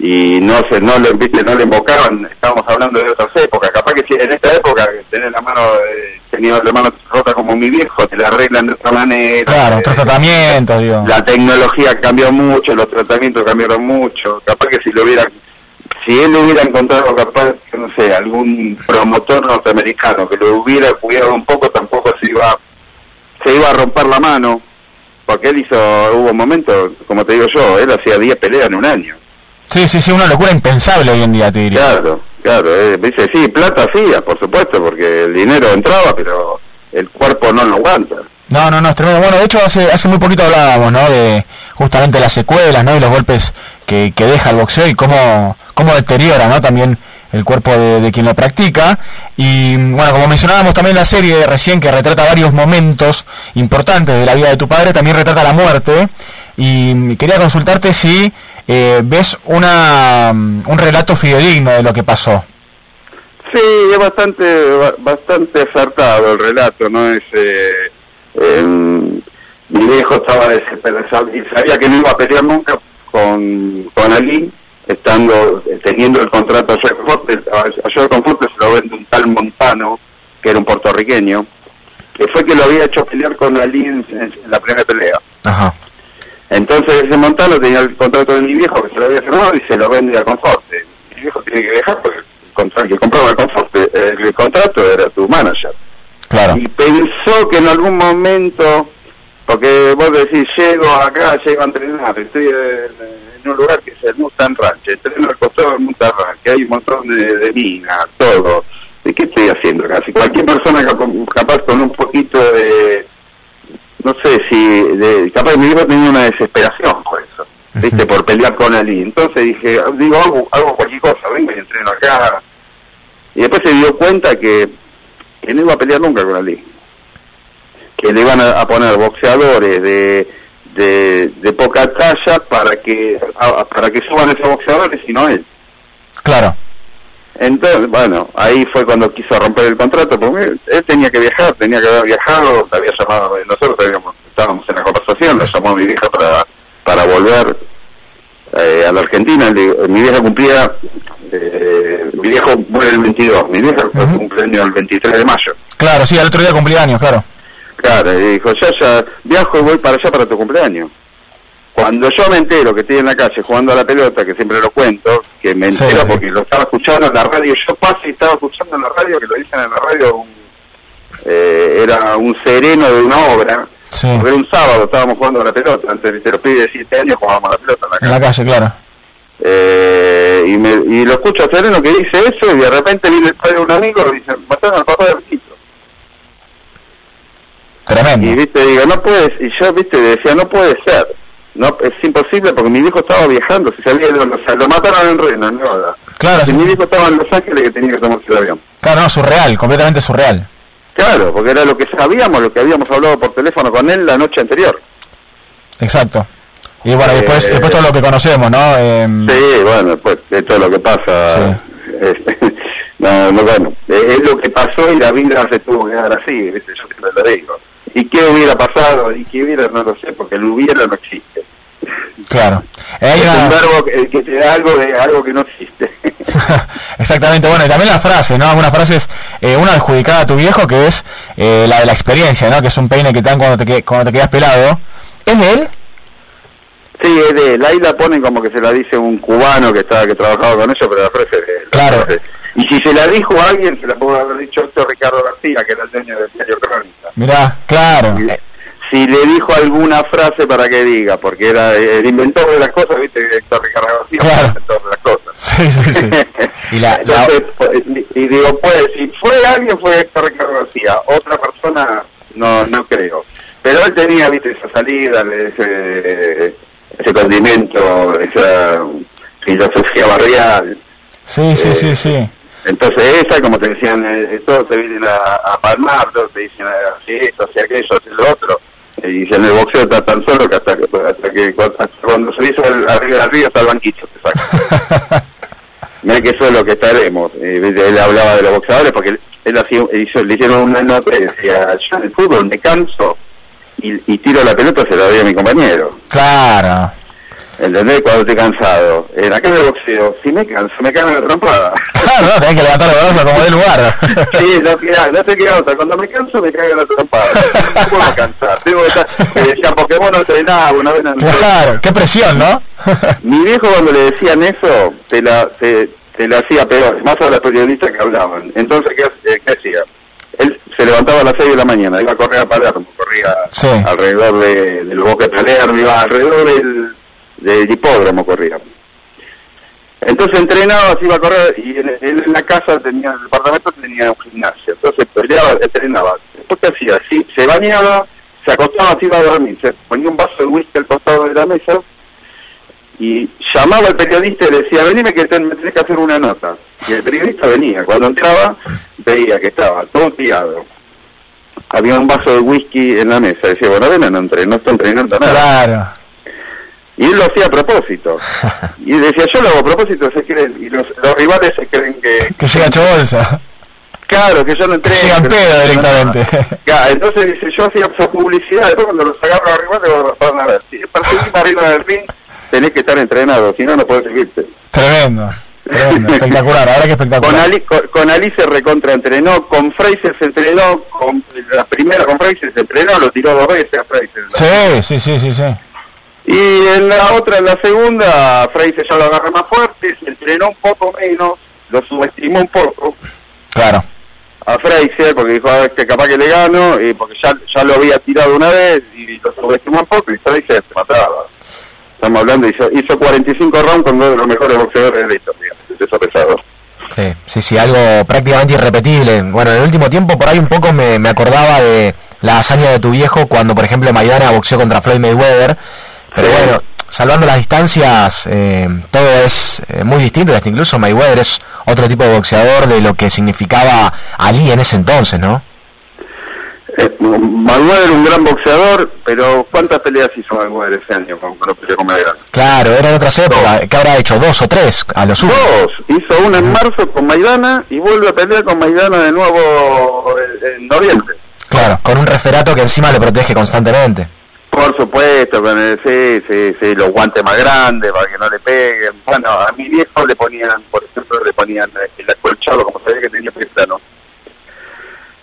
Y no se, no le, viste, no le invocaban, estábamos hablando de otras épocas. Capaz que si en esta época tenés la mano, eh, tenía la mano rota como mi viejo, te la arreglan de otra manera. Claro, otros tratamientos, digo. La tecnología cambió mucho, los tratamientos cambiaron mucho. Capaz que si lo hubieran, si él hubiera encontrado capaz, no sé, algún promotor norteamericano que lo hubiera cuidado un poco, tampoco se iba, se iba a romper la mano. Porque él hizo, hubo momentos, como te digo yo, él hacía 10 peleas en un año. Sí, sí, sí, una locura impensable hoy en día, te diría. Claro, claro, eh, dice, sí, plata hacía, por supuesto, porque el dinero entraba, pero el cuerpo no lo aguanta. No, no, no, es tremendo. Bueno, de hecho, hace, hace muy poquito hablábamos, ¿no? De justamente las secuelas, ¿no? Y los golpes que, que deja el boxeo y cómo, cómo deteriora, ¿no? También el cuerpo de, de quien lo practica. Y bueno, como mencionábamos también la serie recién que retrata varios momentos importantes de la vida de tu padre, también retrata la muerte. Y quería consultarte si eh, ves una, mm, un relato fidedigno de lo que pasó. Sí, es bastante ba- bastante acertado el relato, ¿no? Es, eh, em, mi viejo estaba desesperado y sabía que no iba a pelear nunca con, con Ali, estando, eh, teniendo el contrato a Joel Forte. A a Joel Conforte se lo vende un tal Montano, que era un puertorriqueño, que fue que lo había hecho pelear con Ali en, en la primera pelea. Ajá. Entonces ese Montano tenía el contrato de mi viejo que se lo había firmado y se lo vende a Conforte. Mi viejo tiene que dejar porque el que compraba el Conforte, el, contrato era tu manager. Claro. Y pensó que en algún momento, porque vos decís, llego acá, llego a entrenar, estoy en, en un lugar que es el Mustang Ranch, entreno al costado del Mustang Ranch, que hay un montón de, de minas, todo. ¿De qué estoy haciendo acá? Si cualquier persona cap- capaz con un poquito de no sé si de, capaz mi hijo tenía una desesperación por eso viste por pelear con Ali entonces dije digo hago, hago cualquier cosa vengo y entreno acá. Y después se dio cuenta que, que no iba a pelear nunca con Ali. Que le iban a, a poner boxeadores de, de, de poca talla para que a- para que suban esos boxeadores y no él. Claro. Entonces, bueno, ahí fue cuando quiso romper el contrato, porque él, él tenía que viajar, tenía que haber viajado, te había llamado, nosotros habíamos- estábamos en la conversación, lo llamó mi vieja para, para volver eh, a la Argentina, Le- mi vieja cumplía, eh, mi viejo muere el 22, mi vieja cumpleaños el 23 de mayo. Claro, sí, al otro día cumplí años, claro. Claro, y dijo, ya, ya, viajo y voy para allá para tu cumpleaños. Cuando yo me entero que estoy en la calle jugando a la pelota, que siempre lo cuento, que me Sí, entero sí. porque lo estaba escuchando en la radio, yo paso y estaba escuchando en la radio, que lo dicen en la radio, un- eh, era un sereno de una obra, era un sábado, estábamos jugando a la pelota, antes de los pibes de 7 años jugábamos a la pelota en la En calle. la calle, claro. Eh, y, me, y lo escucho a Sereno que dice eso y de repente viene el padre de un amigo y dice, mataron al papá de Riquito. Tremendo. Y viste, digo, no puedes, y yo viste, decía, no puede ser. No, es imposible porque mi viejo estaba viajando, si salía de Ángeles, lo mataron en Reno, en Nevada. Claro, Si mi viejo estaba en Los Ángeles que tenía que tomarse el avión. Claro, no, surreal, completamente surreal. Claro, porque era lo que sabíamos, lo que habíamos hablado por teléfono con él la noche anterior. Exacto. Y bueno, Eh, después, después todo lo que conocemos, ¿no? Em, Sí, bueno, pues de todo lo que pasa. este, (laughs) no, no, bueno, eh, es lo que pasó y la vida se tuvo que dar así, ¿viste? yo siempre lo digo. ¿Y qué hubiera pasado? ¿Y qué hubiera? No lo sé, porque el hubiera no existe. Claro. Eh, es una- un verbo que, que te da algo de algo que no existe. (laughs) Exactamente, bueno, y también la frase, ¿no? Algunas frases, eh, una adjudicada a tu viejo que es eh, la de la experiencia, ¿no? Que es un peine que te dan cuando te, cuando te quedas pelado. ¿Es de él? Sí, es de él. Ahí la ponen como que se la dice un cubano que estaba que trabajaba con ellos, pero la frase es de él. Claro. Y si se la dijo a alguien, se la pudo haber dicho esto Ricardo García, que era el dueño del diario Crónica. Mirá, claro. Si le dijo alguna frase para que diga, porque era el inventor de las cosas, viste, Héctor Ricardo García, fue el inventor de las cosas. (laughs) Sí, sí, sí. (laughs) y la, Entonces, pues, y digo, pues, si fue alguien, fue Héctor Ricardo García. Otra persona, no no creo. Pero él tenía, viste, esa salida, ese, ese condimento, esa filosofía barrial. sí, sí, sí, sí. Entonces esa, como te decían, eh, todos te vienen a, a palmar, todos te dicen, ah, así esto, así aquello, así lo otro. Y si en el boxeo está tan solo que hasta, que- hasta que hasta cuando se hizo el- arriba del río hasta el banquito te saca. (laughs) Mira que eso es lo que estaremos. Eh, él hablaba de los boxeadores porque él, él hacía, hizo, le hicieron una nota y decía, yo en el fútbol me canso y, y tiro la pelota se la doy a mi compañero. Claro. ¿Entendés? Cuando estoy cansado. En acá en el boxeo, si me canso, me cago en la trompada. Claro, (laughs) no, tenés que levantar los brazos como de lugar. (laughs) Sí, no, queda- no te queda otra. Cuando me canso, me cago en la trompada. No puedo cansar. Tengo que estar... Me decían, porque vos no entrenás, una vez Claro, qué presión, ¿no? (laughs) Mi viejo cuando le decían eso, te la, te, te la hacía peor, más a los periodistas que hablaban. Entonces, ¿qué, ha- qué hacía? Él se levantaba a las 6 de la mañana, iba a correr a Palermo, corría Sí. alrededor de, del bosque de Palermo, iba alrededor del, del hipódromo, corría. Entonces entrenaba, se iba a correr y él en la casa tenía, en el departamento tenía un gimnasio. Entonces peleaba, entrenaba. Después, ¿qué hacía? Sí, se bañaba, se acostaba, se iba a dormir, se ponía un vaso de whisky al costado de la mesa y llamaba al periodista y decía, venime que te- me tenés que hacer una nota. Y el periodista venía. Cuando entraba, veía que estaba todo tirado. Había un vaso de whisky en la mesa. Decía, bueno, ven, no, entre, no está entrenando nada. Claro. Y él lo hacía a propósito. (laughs) Y decía, yo lo hago a propósito, se creen, y los, los rivales se creen que... Que llega hecho bolsa. Claro, que yo no entré. Llegan pero- pedo directamente. (laughs) Claro, entonces dice, yo hacía publicidad, después cuando los agarro arriba, digo, van a ver, si para seguir arriba del ring, tenés que estar entrenado, si no, no podés seguirte. Tremendo. Tremendo. Espectacular. Ahora que espectacular. Con Ali, con, con Ali se con Fraser se entrenó, con la primera con Fraser se entrenó, lo tiró dos veces a Fraser. Sí, sí, sí, sí, sí. Y en la otra, en la segunda, Fraser ya lo agarró más fuerte, se entrenó un poco menos, lo subestimó un poco Claro. a Fraser porque dijo, a ver, que capaz que le gano, y porque ya, ya lo había tirado una vez y lo subestimó un poco y Fraser se mataba. Estamos hablando, hizo, hizo 45 rounds con uno de los mejores boxeadores de la historia, peso pesado. Sí, sí, sí, algo prácticamente irrepetible. Bueno, en el último tiempo por ahí un poco me, me acordaba de la hazaña de tu viejo cuando, por ejemplo, Maidana boxeó contra Floyd Mayweather. Pero bueno, salvando las distancias, eh, todo es eh, muy distinto. Hasta incluso Mayweather es otro tipo de boxeador de lo que significaba Ali en ese entonces, ¿no? Eh, Mayweather era un gran boxeador, pero ¿cuántas peleas hizo Mayweather ese año cuando cuando peleó con Maidana? Claro, era en otras épocas. que habrá hecho? ¿Dos o tres? A lo sumo. Dos, hizo una en marzo con Maidana y vuelve a pelear con Maidana de nuevo en, en noviembre. Claro, con un referato que encima le protege constantemente. Por supuesto, con el, sí, sí, sí, los guantes más grandes para que no le peguen. Bueno, a mi viejo le ponían, por ejemplo, le ponían el acolchado, como sabía que tenía plano,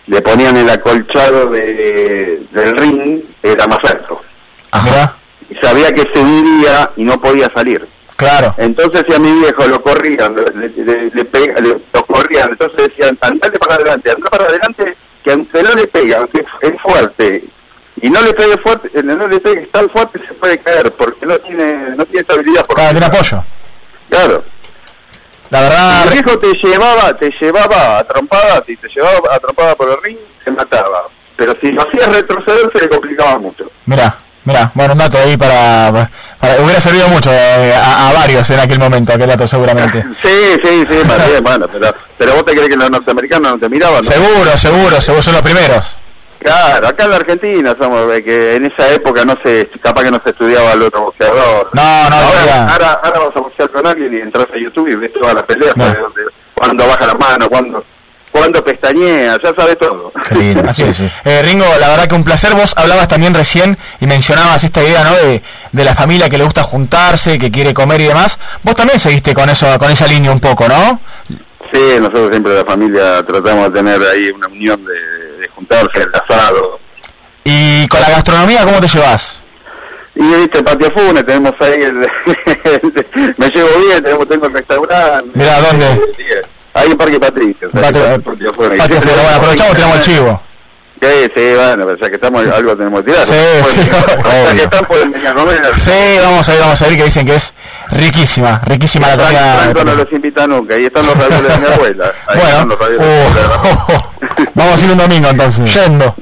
le ponían el acolchado de, del ring, era más alto. Ajá. Y sabía que se hundía y no podía salir. Claro. Entonces si a mi viejo lo corrían, le, le- le pega- le- lo corrían, entonces decían, andate para adelante, anda para adelante, que aunque no le pega, aunque es, es fuerte, y no le pegue fuerte, eh, no le pegue tan fuerte se puede caer, porque no tiene, no tiene estabilidad. Por Claro, tiene apoyo. Claro. La verdad. Mi viejo te llevaba, te llevaba a trompadas, y te llevaba a trompadas por el ring, se mataba. Pero si lo hacías retroceder se le complicaba mucho. Mirá, mirá, bueno, un dato ahí para, para hubiera servido mucho eh, a, a varios en aquel momento, aquel dato seguramente. (laughs) Sí, sí, sí, más bien, bueno, pero, pero vos te crees que los norteamericanos no te miraban, ¿no? Seguro, seguro, seguro, son los primeros. Claro, acá en la Argentina somos de que en esa época no se, capaz que no se estudiaba el otro boxeador. No, no, ahora, ahora, ahora vas a boxear con alguien y entras a YouTube y ves todas las peleas, No. cuándo baja la mano, cuándo, cuándo pestañea, ya sabes todo. (laughs) Así es. Eh, Ringo, la verdad que un placer. Vos hablabas también recién y mencionabas esta idea, ¿no? De, de la familia que le gusta juntarse, que quiere comer y demás. Vos también seguiste con eso, con esa línea un poco, ¿no? Sí, nosotros siempre la familia tratamos de tener ahí una unión de, de juntarse, el asado. Y con la gastronomía, ¿cómo te llevas? Y viste, Patio Funes, tenemos ahí el, (laughs) me llevo bien, tenemos, tengo el restaurante. Mirá, ¿dónde? Ahí en Parque Patricio. Patio- Patio bueno, aprovechamos y tiramos el chivo. Sí, sí, bueno, pero ya que estamos, algo tenemos que tirar. Sí, sí, (laughs) ya que obvio. están, pueden venir a comer. Sí, vamos a ir, vamos a ir, que dicen que es riquísima, riquísima la Franco no comida. los invita nunca, ahí están los ravioles de mi abuela. Ahí Bueno, están los ravioles de mi abuela. (laughs) Vamos a ir un domingo entonces. Yendo.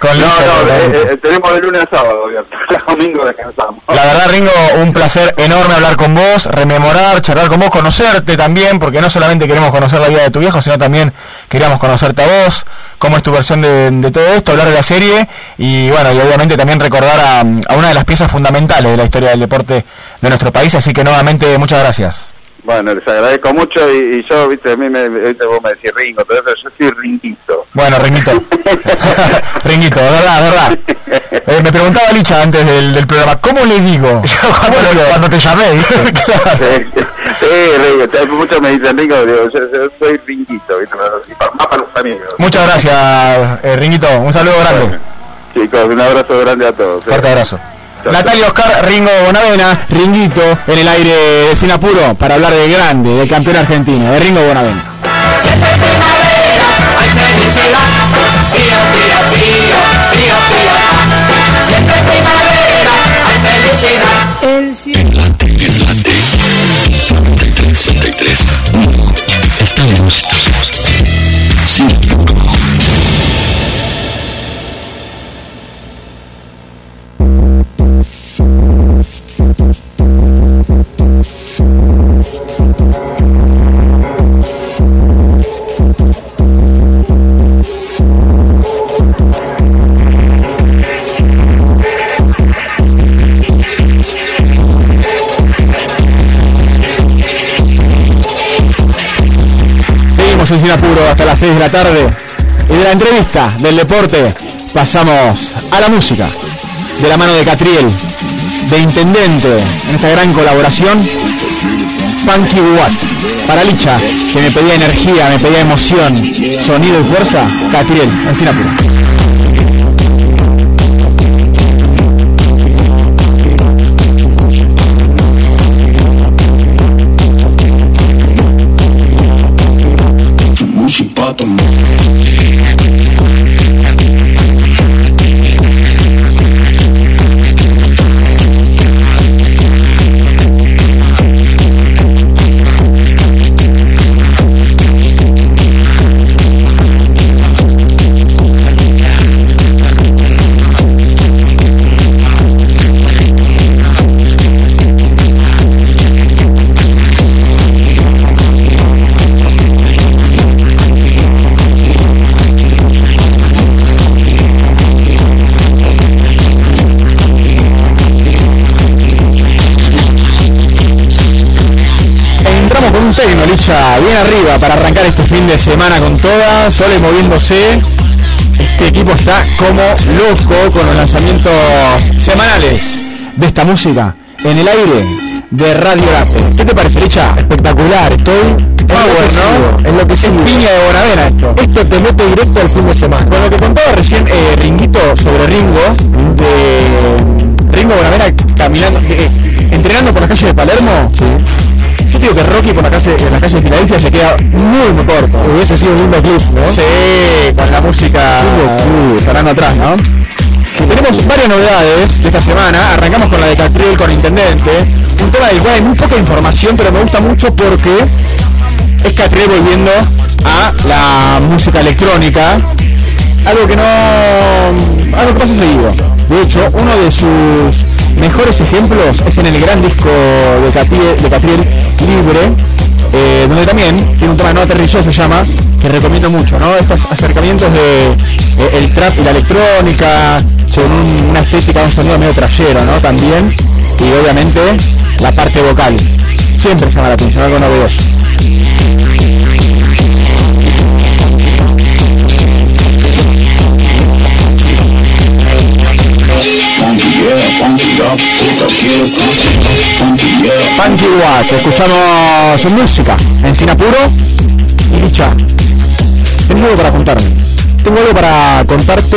Con No, no, eh, eh, tenemos de lunes a sábado (laughs) domingo descansamos. La verdad, Ringo, un placer enorme hablar con vos, rememorar, charlar con vos, conocerte también, porque no solamente queremos conocer la vida de tu viejo, sino también queríamos conocerte a vos, cómo es tu versión de, de todo esto, hablar de la serie y bueno, y obviamente también recordar a, a una de las piezas fundamentales de la historia del deporte de nuestro país, así que nuevamente muchas gracias. Bueno, les agradezco mucho y, y yo, viste, a mí me, viste, vos me decís Ringo, pero yo soy Ringuito. Bueno, Ringuito. (laughs) Ringuito, verdad, verdad. Eh, me preguntaba Licha antes del, del programa, ¿cómo le digo? (laughs) Cuando te llamé, ¿viste? (laughs) Sí, sí, Ringo, muchos me dicen Ringo, digo, yo, yo soy Ringuito, viste, pero- y pa- más para los amigos. Muchas gracias, eh, Ringuito. Un saludo grande. Chicos, un abrazo grande a todos. ¿eh? Fuerte abrazo. Natalia Oscar, Ringo Bonavena, Ringuito, en el aire de Sin Apuro, para hablar del grande, del campeón argentino, de Ringo Bonavena. El Enlate, enlate. 93, 73, 1. Estamos sin apuro. Seguimos sin apuro hasta las 6 de la tarde. Y de la entrevista del deporte pasamos a la música. De la mano de Catriel, de Intendente, en esta gran colaboración. Punky Watt. Para Licha, que me pedía energía, me pedía emoción, sonido y fuerza. Catriel, en Sin Licha, bien arriba para arrancar este fin de semana con todas, Sole moviéndose. Este equipo está como loco con los lanzamientos semanales de esta música en el aire de Radio Late. ¿Qué te parece, Licha? Espectacular, estoy Power, ¿no? Es piña de Bonavena esto. Esto te mete directo al fin de semana. Con lo que contaba recién eh, Ringuito sobre Ringo, de Ringo Bonavena caminando, eh, entrenando por la calle de Palermo. Yo digo que Rocky por la calle, en la calle de Filadelfia se queda muy muy corto. Hubiese sido un lindo clip, ¿no? Sí, con la música sonando atrás, ¿no? Tenemos varias novedades de esta semana. Arrancamos con la de Catriel con Intendente. Un tema del cual hay muy poca información, pero me gusta mucho porque es Catriel volviendo a la música electrónica. Algo que no. algo que pasa seguido. De hecho, uno de sus mejores ejemplos es en el gran disco de Catriel, de Catriel Libre, eh, donde también tiene un tema no aterrizó, se llama, que recomiendo mucho, ¿no? Estos acercamientos de eh, el trap y la electrónica, con un- una estética, un sonido medio trayero, ¿no? También, y obviamente la parte vocal. Siempre llama la atención, algo novedoso. Punky Watt, escuchamos su música en Sinapuro y Licha. Tengo algo para contarme. Tengo algo para contarte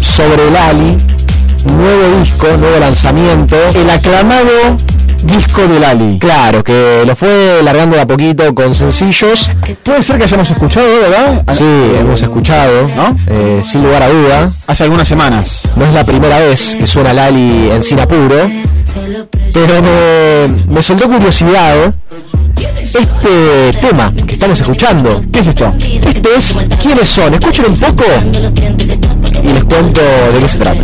sobre el Ali, nuevo disco, nuevo lanzamiento. El aclamado disco del Ali. Claro, que lo fue largando de a poquito con sencillos. Puede ser que hayamos escuchado, ¿verdad? Sí, hemos escuchado, ¿no? Eh, sin lugar a duda. Hace algunas semanas. No es la primera vez que suena Lali en Sinapuro, pero me, me soltó curiosidad este tema que estamos escuchando. ¿Qué es esto? Este es ¿Quiénes son? Escuchen un poco y les cuento de qué se trata.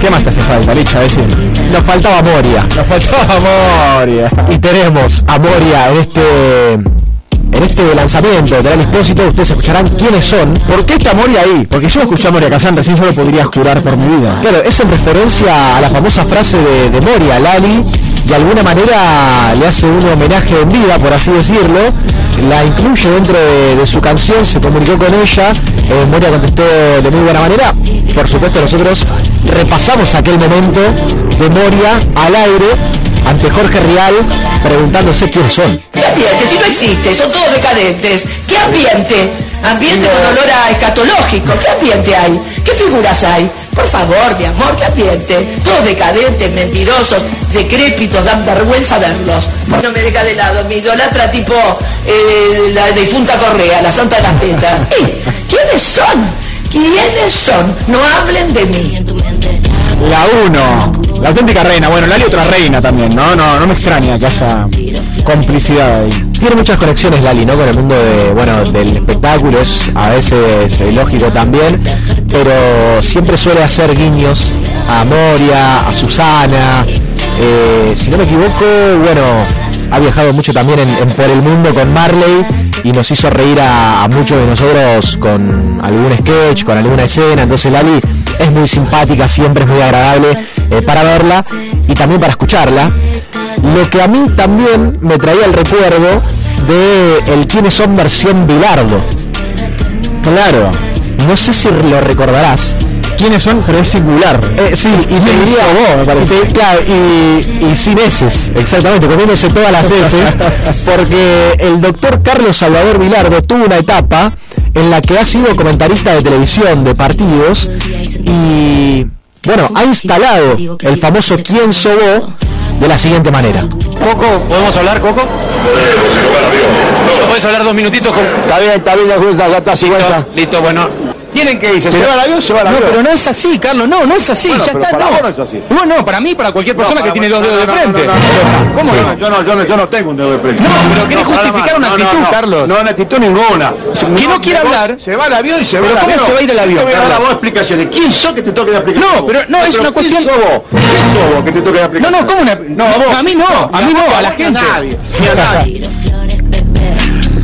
¿Qué más te hace falta, Licha? Decir. Nos faltaba Moria. Nos faltaba Moria. Y tenemos a Moria en este este lanzamiento de Gran Expósito. Ustedes escucharán quiénes son. ¿Por qué está Moria ahí? Porque yo escuché a Moria Kazan, recién yo lo podría jurar por mi vida. Claro, es en referencia a la famosa frase de, Moria, Lali. De alguna manera le hace un homenaje en vida, por así decirlo. La incluye dentro de, de su canción, se comunicó con ella. eh, Moria contestó de muy buena manera. Por supuesto, nosotros repasamos aquel momento de Moria al aire ante Jorge Rial preguntándose quiénes son. ¿Qué ambiente? Si no existe, son todos decadentes. ¿Qué ambiente? Ambiente con olor a escatológico. ¿Qué ambiente hay? ¿Qué figuras hay? Por favor, mi amor, ¿qué ambiente? Todos decadentes, mentirosos, decrépitos, dan vergüenza verlos. No me deja de lado, mi idolatra tipo eh, la difunta Correa, la santa de las tetas. (laughs) ¡Ey! ¿Quiénes son? ¿Quiénes son? No hablen de mí. La 1, la auténtica reina. Bueno, Lali otra reina también, ¿no? No, no me extraña que haya complicidad ahí. Tiene muchas conexiones Lali, ¿no? Con el mundo de, bueno, del espectáculo, es a veces eh, lógico también, pero siempre suele hacer guiños a Moria, a Susana. eh, si no me equivoco, bueno, ha viajado mucho también en, en por el mundo con Marley y nos hizo reír a, a muchos de nosotros con algún sketch, con alguna escena. Entonces Lali es muy simpática, siempre es muy agradable eh, para verla y también para escucharla. Lo que a mí también me traía el recuerdo de el quiénes son versión Bilardo. Claro, no sé si lo recordarás. ¿Quiénes son? Pero es singular. Eh, sí, y te diría vos, me parece. y te- claro, y, y sin heces, exactamente, comiéndose todas las heces, (laughs) porque el doctor Carlos Salvador Vilardo tuvo una etapa en la que ha sido comentarista de televisión de partidos y, bueno, ha instalado el famoso ¿Quién vos? de la siguiente manera. Coco, ¿podemos hablar, Coco? ¿Puedes hablar dos minutitos con... Está bien, está bien, ya está, listo, listo, bueno. ¿Tienen que irse? ¿Se Pero- va el avión? Se va el No, avión. pero no es así, Carlos, no, no es así, Bueno, ya pero está, para no. vos no es así. No, no, para mí, para cualquier persona No, que para- tiene dos no, dedos de no, no, frente. no, no, no. ¿Cómo no? Yo no, yo no, yo no tengo un dedo de frente. No, pero querés justificar una No, no, actitud, no. Carlos. No, una actitud ninguna. Que no quiere hablar. Se va el avión y se va el ¿cómo avión. se va a ir el avión, Yo te voy a dar a Carlos? vos explicaciones. ¿Quién sos que te toque de explicaciones? No, pero no, es una cuestión- ¿Quién sos vos? ¿Quién sos vos que te toque de explicaciones? No, no, ¿cómo una- No, a vos. a mí no, a mí no, a la gente. nadie, ni a nadie.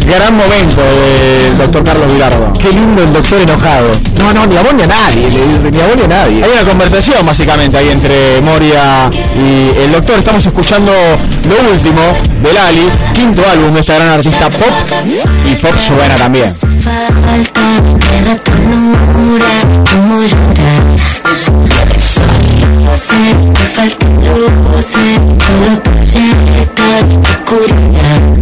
Gran momento del doctor Carlos Vilardo. Qué lindo el doctor enojado. No, no, ni a vos ni a nadie, le dice, ni a vos ni a nadie. Hay una conversación básicamente ahí entre Moria y el doctor. Estamos escuchando lo último de Lali, quinto álbum de esta gran artista pop y pop suena también. te faltan luces Solo proyectas oscuridad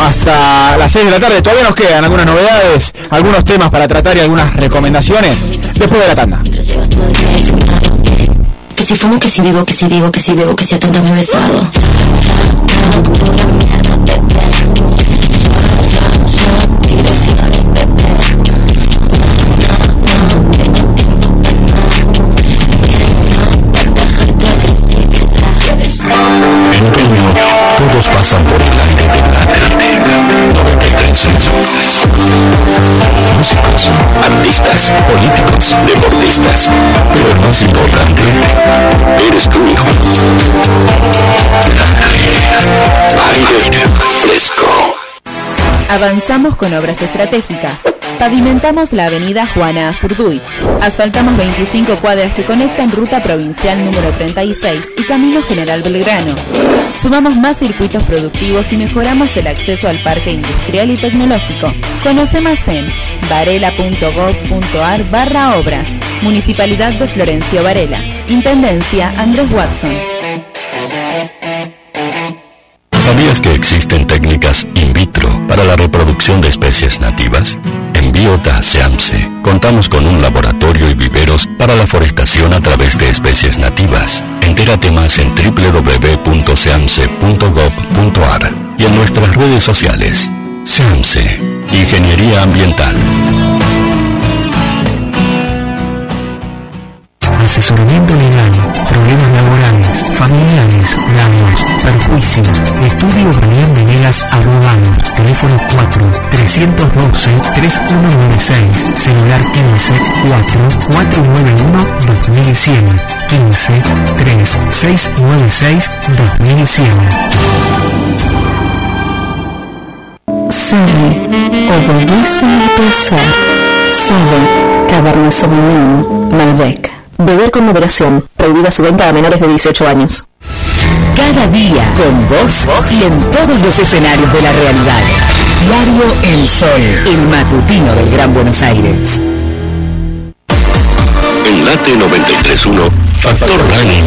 hasta las 6 de la tarde. Todavía nos quedan algunas novedades, algunos temas para tratar y algunas recomendaciones después de la tanda. Que si fumo, que si vivo, que si digo, que si bebo, que si a me besado. Pasan por el aire de Lágrate 93 Músicos, artistas, políticos, deportistas. Pero el más importante, eres tú. Aire fresco. Avanzamos con obras estratégicas. Pavimentamos la avenida Juana Azurduy. Asfaltamos 25 cuadras que conectan ruta provincial número 36 y Camino General Belgrano. Sumamos más circuitos productivos y mejoramos el acceso al parque industrial y tecnológico. Conoce más en varela.gov.ar barra obras. Municipalidad de Florencio Varela. Intendencia Andrés Watson. ¿Sabías que existen técnicas in vitro para la reproducción de especies nativas? En Biota SEAMSE contamos con un laboratorio y viveros para la forestación a través de especies nativas. Entérate más en www.seamse.gov.ar y en nuestras redes sociales. SEAMSE, Ingeniería Ambiental. Asesoramiento legal, problemas laborales, familiares, daños, perjuicios. Estudio Brian Venegas Abogado. Teléfono 4 312 3196. Celular 15 4 491 2100. 15 3 696 2100. Sabe, obedece al placer. Sabe, Cabernet Sauvignon, Malbec. Beber con moderación. Prohibida su venta a menores de 18 años. Cada día con vos y en todos los escenarios de la realidad. Diario El Sol, el matutino del Gran Buenos Aires. En Late 93.1, Factor Running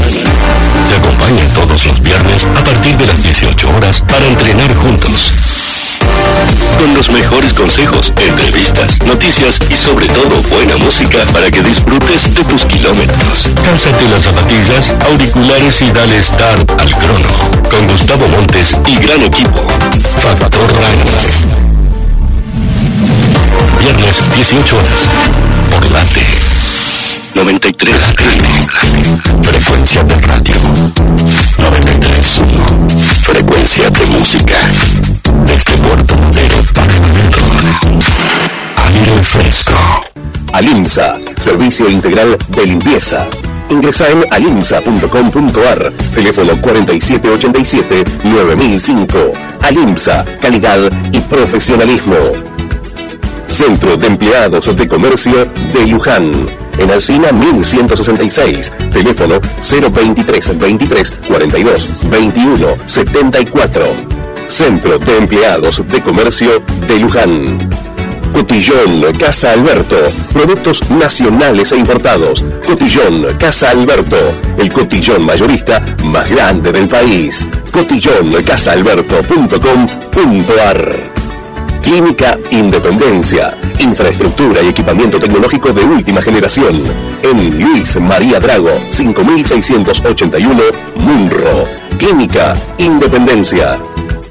te acompaña todos los viernes a partir de las 18 horas para entrenar juntos. Con los mejores consejos, entrevistas, noticias y sobre todo buena música para que disfrutes de tus kilómetros. Cálzate las zapatillas, auriculares y dale start al crono. Con Gustavo Montes y gran equipo. Factor Running. Viernes 18 horas. Por Late. 93 Frecuencia de radio. 93 Frecuencia de música. Desde Puerto Madero para. Aire fresco. Alimsa, servicio integral de limpieza. Ingresa en alimsa.com.ar, teléfono 4787-9005. Alimsa, calidad y profesionalismo. Centro de Empleados de Comercio de Luján. En Alcina 1166. Teléfono 023 23 42 21 74. Centro de Empleados de Comercio de Luján. Cotillón Casa Alberto. Productos nacionales e importados. Cotillón Casa Alberto. El cotillón mayorista más grande del país. Cotillóncasaalberto.com.ar Clínica Independencia. Infraestructura y equipamiento tecnológico de última generación. En Luis María Drago, 5681, Munro. Clínica Independencia.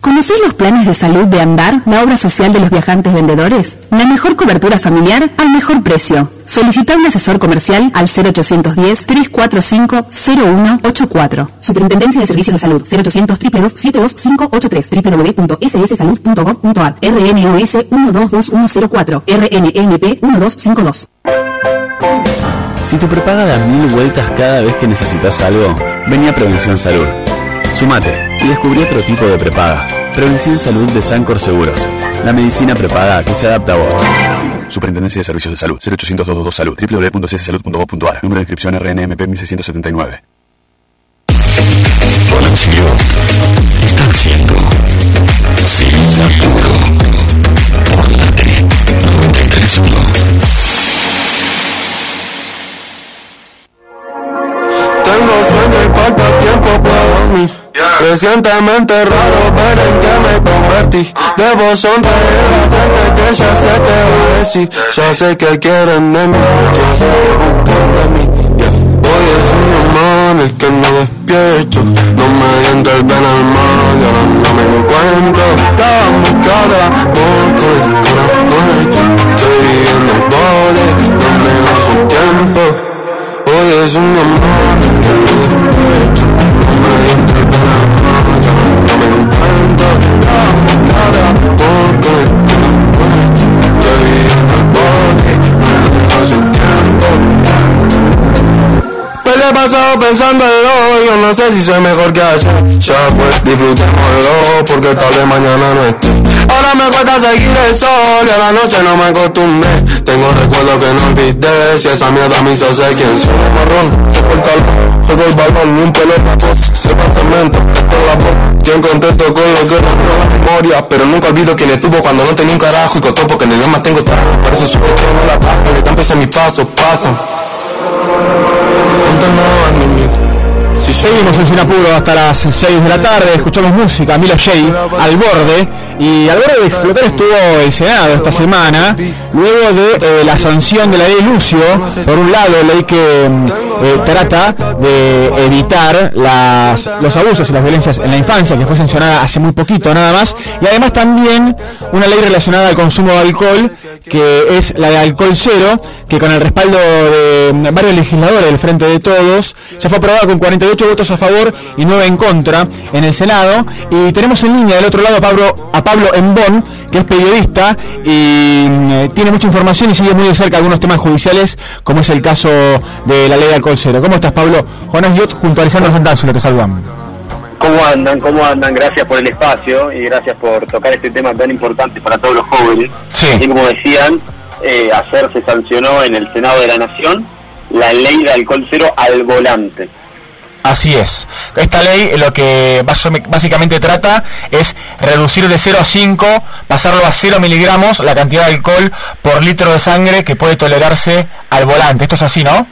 ¿Conocés los planes de salud de Andar, la obra social de los viajantes vendedores? La mejor cobertura familiar al mejor precio. Solicita un asesor comercial al 0810-345-0184. Superintendencia de Servicios de Salud 0800 72583 www.sssalud.gov.ar RNOS 122104 RNNP 1252 Si tu prepaga da mil vueltas cada vez que necesitas algo, vení a Prevención Salud. Sumate y descubrí otro tipo de prepaga. Prevención Salud de Sancor Seguros. La medicina prepaga que se adapta a vos. Superintendencia de Servicios de Salud. 0800 222 Salud. www.cssalud.gov.ar. Número de inscripción RNMP 1679. Palacio está haciendo Sin Apuro por Late 93.1 Tengo sueño y falta tiempo para Recientemente raro ver en qué me convertí. Debo sonreír la gente que ya sé que va a decir. Ya sé que quieren de mí, ya sé que buscan de mí. Yeah. Hoy es un amor el que no despierto. No me entra el ven al mar y ahora no me encuentro. Estaba buscada por con el cara muerto. Estoy viviendo el bode, no me da su tiempo. Hoy es un amor el que no despierto. No me buscada por pasado pensando en hoy, yo no sé si soy mejor que ayer. Ya fue, disfrutémoslo, porque tal vez mañana no esté. Ahora me cuesta seguir el sol y a la noche no me acostumbré. Tengo recuerdos que no olvidé, si esa mierda me hizo ser quien soy. Marrón, se corta el juego el balón, ni un pelo en la voz Se pasa cemento, esto es la voz Bien contento con lo que logró la memoria Pero nunca olvido quién estuvo cuando no tenía un carajo Y costó porque en el alma tengo trabajo. Por eso sufro que no la bajo, le dan a mis pasos, pasan Si seguimos en Sinapuro hasta las 6 de la tarde, escuchamos música, Milo J, al borde, y al borde de explotar estuvo el Senado esta semana, luego de eh, la sanción de la ley Lucio, por un lado, ley que mm, eh, trata de evitar las, los abusos y las violencias en la infancia, que fue sancionada hace muy poquito nada más, y además también una ley relacionada al consumo de alcohol que es la de alcohol cero, que con el respaldo de varios legisladores del Frente de Todos, se fue aprobada con 48 votos a favor y 9 en contra en el Senado. Y tenemos en línea del otro lado a Pablo, a Pablo Embón, que es periodista y mm, tiene mucha información y sigue muy de cerca algunos temas judiciales, como es el caso de la ley de alcohol cero. ¿Cómo estás, Pablo? Jonás Yot junto a Alessandro Santangelo, te saludamos. ¿Cómo andan? ¿Cómo andan? Gracias por el espacio y gracias por tocar este tema tan importante para todos los jóvenes. Y como decían, eh, ayer se sancionó en el Senado de la Nación la ley de alcohol cero al volante. Así es. Esta ley lo que básicamente trata es reducir de 0 a 5, pasarlo a 0 miligramos la cantidad de alcohol por litro de sangre que puede tolerarse al volante. Esto es así, ¿no?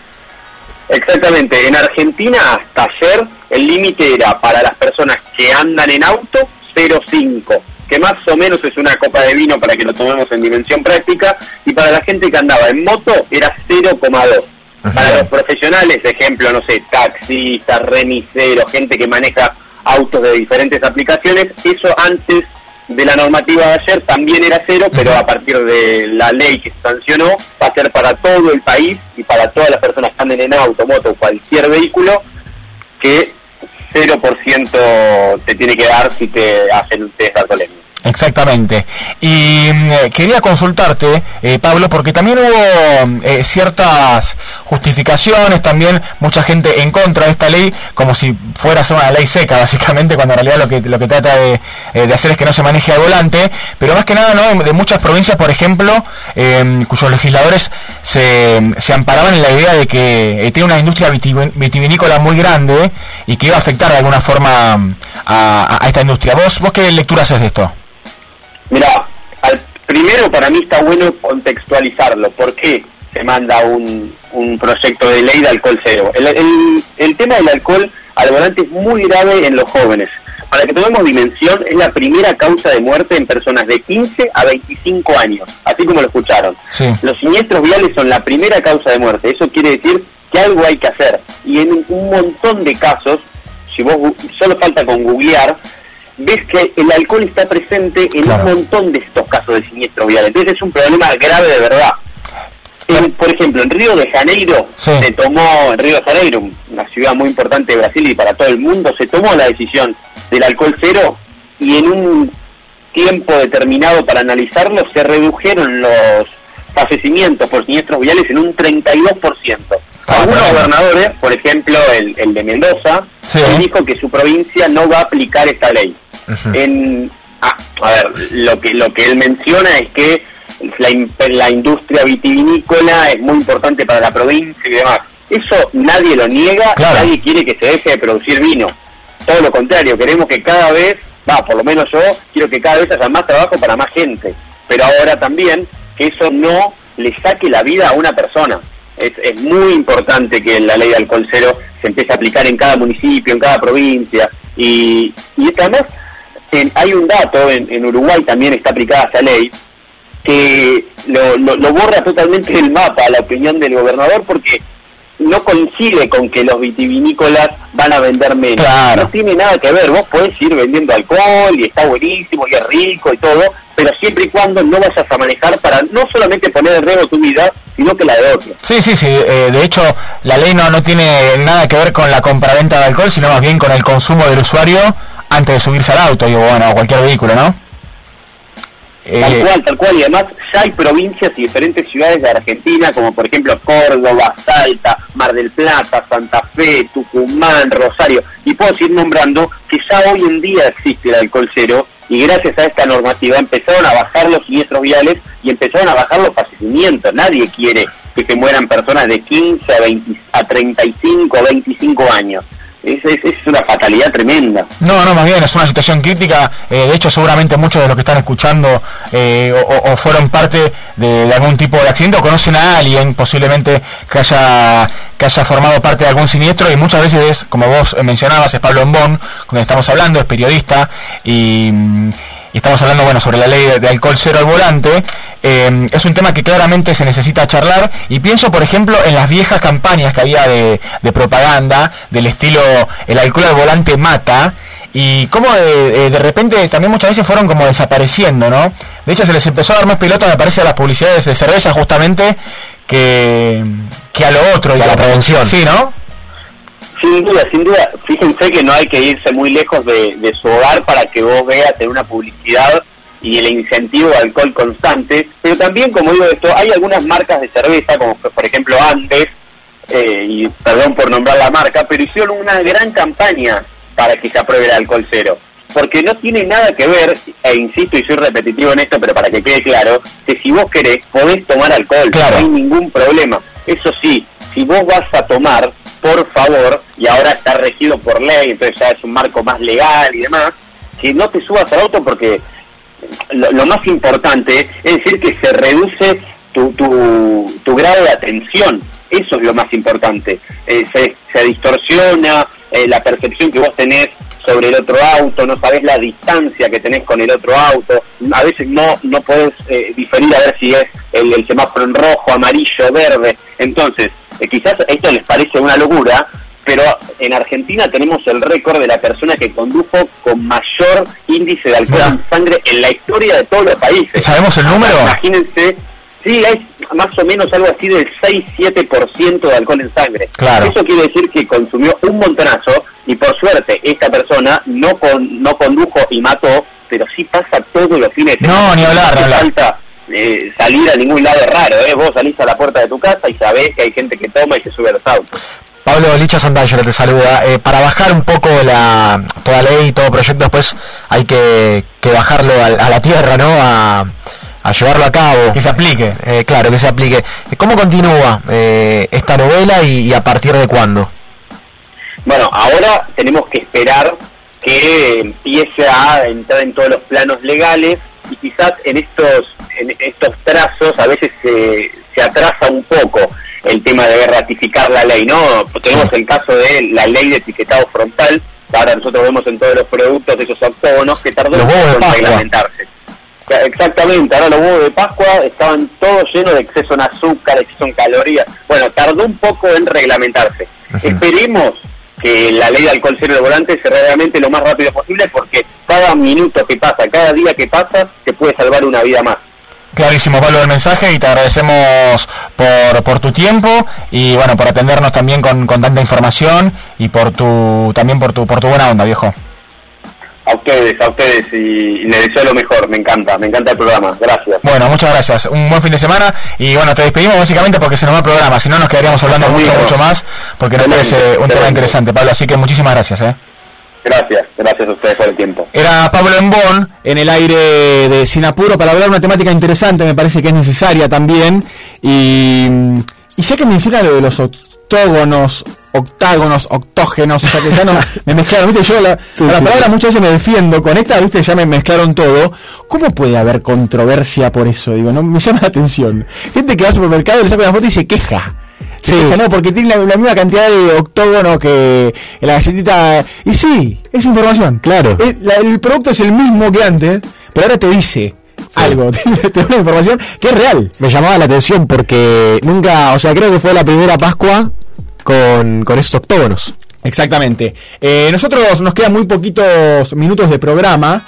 Exactamente. En Argentina hasta ayer el límite era para las personas que andan en auto 0,5, que más o menos es una copa de vino para que lo tomemos en dimensión práctica, y para la gente que andaba en moto era 0,2. Para los profesionales, ejemplo, no sé, taxistas, remiseros, gente que maneja autos de diferentes aplicaciones, eso antes de la normativa de ayer también era cero, pero a partir de la ley que se sancionó va a ser para todo el país y para todas las personas que anden en auto, moto, cualquier vehículo, que 0% te tiene que dar si te hacen un test alcoholemia. Exactamente. Y mm, eh, quería consultarte, eh, Pablo, porque también hubo eh, ciertas justificaciones, también mucha gente en contra de esta ley, como si fuera una ley seca, (laughs) básicamente, cuando en realidad lo que, lo que trata de, hacer es que no se maneje al volante, pero más que nada, ¿no? De muchas provincias, por ejemplo, em, cuyos legisladores se, se, amparaban en la idea de que tiene una industria vitivinícola muy grande y que iba a afectar de alguna forma a, a esta industria. ¿Vos, ¿Vos qué lectura haces de esto? Mira, primero para mí está bueno contextualizarlo. ¿Por qué se manda un, un proyecto de ley de alcohol cero? El, el, tema del alcohol al volante es muy grave en los jóvenes. Para que tomemos dimensión, es la primera causa de muerte en personas de 15 a 25 años, así como lo escucharon. Los siniestros viales son la primera causa de muerte. Eso quiere decir que algo hay que hacer. Y en un montón de casos, si vos solo falta con googlear, ves que el alcohol está presente en un montón de estos casos de siniestro vial. Entonces es un problema grave de verdad. por ejemplo, en Río de Janeiro se tomó, en Río de Janeiro, una ciudad muy importante de Brasil y para todo el mundo, se tomó la decisión del alcohol cero y en un tiempo determinado para analizarlo se redujeron los fallecimientos por siniestros viales en un 32%. Algunos gobernadores, por ejemplo el, el de Mendoza, dijo que su provincia no va a aplicar esta ley en ah, a ver, lo que lo que él menciona es que la, la industria vitivinícola es muy importante para la provincia y demás. Eso nadie lo niega, nadie quiere que se deje de producir vino. Todo lo contrario, queremos que cada vez, va, por lo menos yo, quiero que cada vez haya más trabajo para más gente. Pero ahora también que eso no le saque la vida a una persona. Es, es muy importante que la ley de alcohol cero se empiece a aplicar en cada municipio, en cada provincia. Y, y además hay un dato, en, Uruguay también está aplicada esa ley, que lo, borra totalmente del mapa la opinión del gobernador porque no coincide con que los vitivinícolas van a vender menos. No tiene nada que ver, vos podés ir vendiendo alcohol y está buenísimo y es rico y todo, pero siempre y cuando no vayas a manejar para no solamente poner en riesgo tu vida, sino que la de otro. Sí, sí, sí. Eh, de hecho, la ley no, no tiene nada que ver con la compraventa de alcohol, sino más bien con el consumo del usuario antes de subirse al auto, digo, bueno, cualquier vehículo, ¿no? Tal eh, cual, tal cual, y además ya hay provincias y diferentes ciudades de Argentina, como por ejemplo Córdoba, Salta, Mar del Plata, Santa Fe, Tucumán, Rosario, y puedo seguir nombrando que ya hoy en día existe el alcohol cero, y gracias a esta normativa empezaron a bajar los siniestros viales y empezaron a bajar los fallecimientos. Nadie quiere que se mueran personas de 15 a, 20, a 35 o 25 años es, es, una fatalidad tremenda. No, no, más bien es una situación crítica. Eh, de hecho, seguramente muchos de los que están escuchando eh, o, fueron parte de, algún tipo de accidente o conocen a alguien posiblemente que haya que haya formado parte de algún siniestro y muchas veces, como vos mencionabas, es Pablo Embón, con quien estamos hablando, es periodista y y estamos hablando bueno sobre la ley de, alcohol cero al volante, eh, es un tema que claramente se necesita charlar y pienso por ejemplo en las viejas campañas que había de, propaganda del estilo el alcohol al volante mata y cómo de, eh, de repente también muchas veces fueron como desapareciendo, ¿no? De hecho se les empezó a dar más pelota, me parece, a las publicidades de cerveza justamente que, que a lo otro. Y a la prevención. Sí, ¿no? Sin duda, sin duda. Fíjense que no hay que irse muy lejos de, de su hogar para que vos veas en una publicidad y el incentivo de alcohol constante. Pero también, como digo esto, hay algunas marcas de cerveza, como por ejemplo Andes, eh, y perdón por nombrar la marca, pero hicieron una gran campaña para que se apruebe el alcohol cero. Porque no tiene nada que ver, e insisto y soy repetitivo en esto, pero para que quede claro, que si vos querés, podés tomar alcohol, no hay ningún problema. Eso sí, si vos vas a tomar, por favor, y ahora está regido por ley, entonces ya es un marco más legal y demás, que no te subas al auto porque lo, más importante es decir que se reduce tu, tu, tu grado de atención. Eso es lo más importante. Eh, se, se distorsiona eh, la percepción que vos tenés sobre el otro auto, no sabés la distancia que tenés con el otro auto, a veces no no podés eh, diferir a ver si es el, el semáforo en rojo, amarillo, verde. Entonces, eh, quizás esto les parece una locura, pero en Argentina tenemos el récord de la persona que condujo con mayor índice de alcohol en sangre en la historia de todos los países. ¿Sabemos el número? Imagínense, sí, hay más o menos algo así del 6-7% de alcohol en sangre. Claro. Eso quiere decir que consumió un montonazo y por suerte esta persona no con, no condujo y mató, pero sí pasa todos los fines de No, ni hablar, ni hace hablar. falta eh, salir a ningún lado es raro, ¿eh? Vos salís a la puerta de tu casa y sabés que hay gente que toma y se sube a los autos. Pablo Licha Santangelo te saluda. Eh, para bajar un poco la toda ley y todo proyecto, después hay que, que bajarlo a, a la tierra, ¿no? A, a llevarlo a cabo. Que se aplique. Eh, claro, que se aplique. ¿Cómo continúa eh, esta novela y, y a partir de cuándo? Bueno, ahora tenemos que esperar que empiece a entrar en todos los planos legales y quizás en estos en estos trazos a veces se, se atrasa un poco el tema de ratificar la ley, ¿no? Tenemos el caso de la ley de etiquetado frontal, ahora nosotros vemos en todos los productos esos octógonos, que tardó en reglamentarse. Exactamente, ahora los huevos de Pascua estaban todos llenos de exceso en azúcar, exceso en calorías. Bueno, tardó un poco en reglamentarse. Esperemos que la ley de alcohol cero de volante se reglamente lo más rápido posible porque cada minuto que pasa, cada día que pasa, te puede salvar una vida más. Clarísimo, Pablo, el mensaje y te agradecemos por, por tu tiempo y bueno, por atendernos también con, con tanta información y por tu también por tu por tu buena onda, viejo. A ustedes, a ustedes y, y les deseo lo mejor, me encanta, me encanta el programa, gracias. Bueno, muchas gracias. Un buen fin de semana y bueno, te despedimos básicamente porque se nos va el programa, si no nos quedaríamos hablando mucho, mucho más porque nos parece un tema interesante, Pablo, así que muchísimas gracias, ¿eh? Gracias, gracias a ustedes por el tiempo. Era Pablo Embón en el aire de Sinapuro para hablar una temática interesante, me parece que es necesaria también. Y, y ya que menciona lo de los octógonos, octágonos, octógenos, o sea que ya no (laughs) me mezclaron, viste, yo la, Sí, a la sí, palabra sí. muchas veces me defiendo, con esta, viste, ya me mezclaron todo. ¿Cómo puede haber controversia por eso? Digo, no me llama la atención. Gente que va al supermercado, le saca una foto y se queja. Queja, no, porque tiene la, la misma cantidad de octógonos que la galletita. Y sí, es información. Claro. El, la- el producto es el mismo que antes, pero ahora te dice algo, te, (laughs) te da una información que es real. Me llamaba la atención porque nunca, o sea, creo que fue la primera Pascua con, con esos octógonos. Exactamente. Eh, nosotros nos quedan muy poquitos minutos de programa.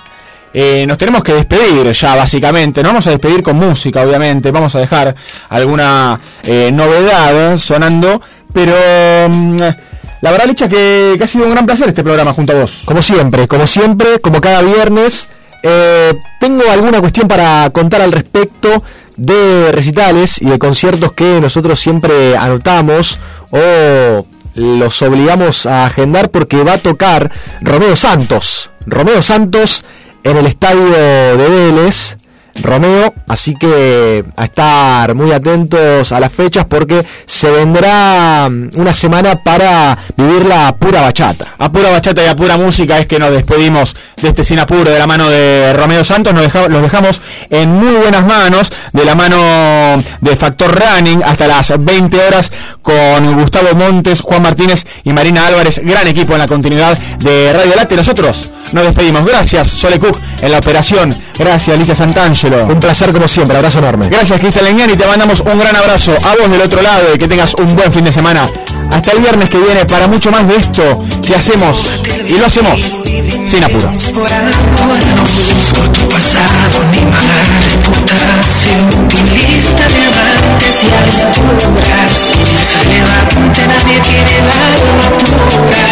Eh, nos tenemos que despedir ya, básicamente. No vamos a despedir con música, obviamente. Vamos a dejar alguna eh, novedad sonando. Pero mm, la verdad, Licha, que, que ha sido un gran placer este programa junto a vos. Como siempre, como siempre, como cada viernes, eh, tengo alguna cuestión para contar al respecto de recitales y de conciertos que nosotros siempre anotamos o los obligamos a agendar porque va a tocar Romeo Santos. Romeo Santos en el estadio de Vélez. Romeo, así que a estar muy atentos a las fechas porque se vendrá mm, una semana para vivir la pura bachata. A pura bachata y a pura música es que nos despedimos de este Sin Apuro de la mano de Romeo Santos. Nos los dejamos en muy buenas manos, de la mano de Factor Running hasta las 20 horas con Gustavo Montes, Juan Martínez y Marina Álvarez. Gran equipo en la continuidad de Radio Late. Nosotros nos despedimos. Gracias, Sole en la operación. Gracias, Alicia Un placer como siempre, abrazo enorme. Gracias, Cristian Leñani. Te mandamos un gran abrazo a vos del otro lado y que tengas un buen fin de semana. Hasta el viernes que viene para mucho más de esto que hacemos y lo hacemos sin apuro. Nadie tiene el alma pura.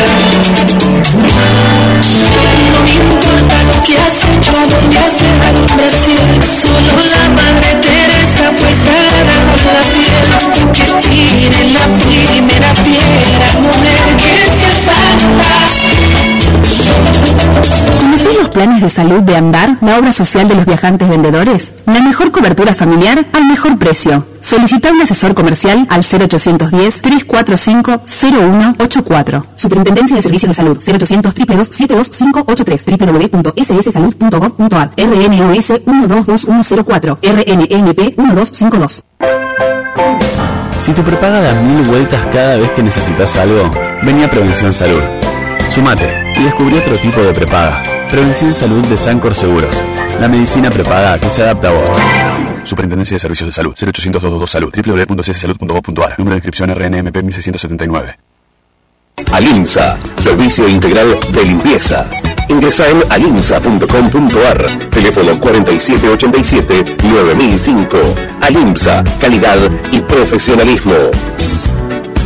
No me importa lo que has hecho, a dónde has dejado un Brasil. Solo la madre Teresa fue sana con la piel. Que tire la primera los planes de salud de Andar, la obra social de los viajantes vendedores? La mejor cobertura familiar al mejor precio. Solicita un asesor comercial al 0810-345-0184. Superintendencia de Servicios de Salud 0800 72583 www.sssalud.gov.ar RNOS 122104 RNNP 1252 Si tu prepaga da mil vueltas cada vez que necesitas algo, vení a Prevención Salud. Sumate y descubrí otro tipo de prepaga. Prevención Salud de Sancor Seguros. La medicina prepaga que se adapta a vos. Superintendencia de Servicios de Salud. 0800 222 Salud. www.cssalud.gov.ar. Número de inscripción RNMP 1679. Alimsa, servicio integral de limpieza. Ingresa en alimsa.com.ar, teléfono 4787-9005. Alimsa, calidad y profesionalismo.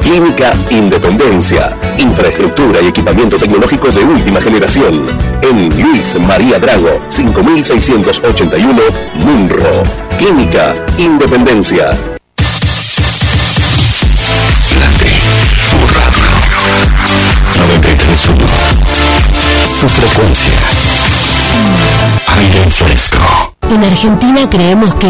Clínica Independencia. Infraestructura y equipamiento tecnológico de última generación. En Luis María Drago, 5681, Munro. Clínica Independencia. Tu frecuencia. Aire fresco. En Argentina creemos que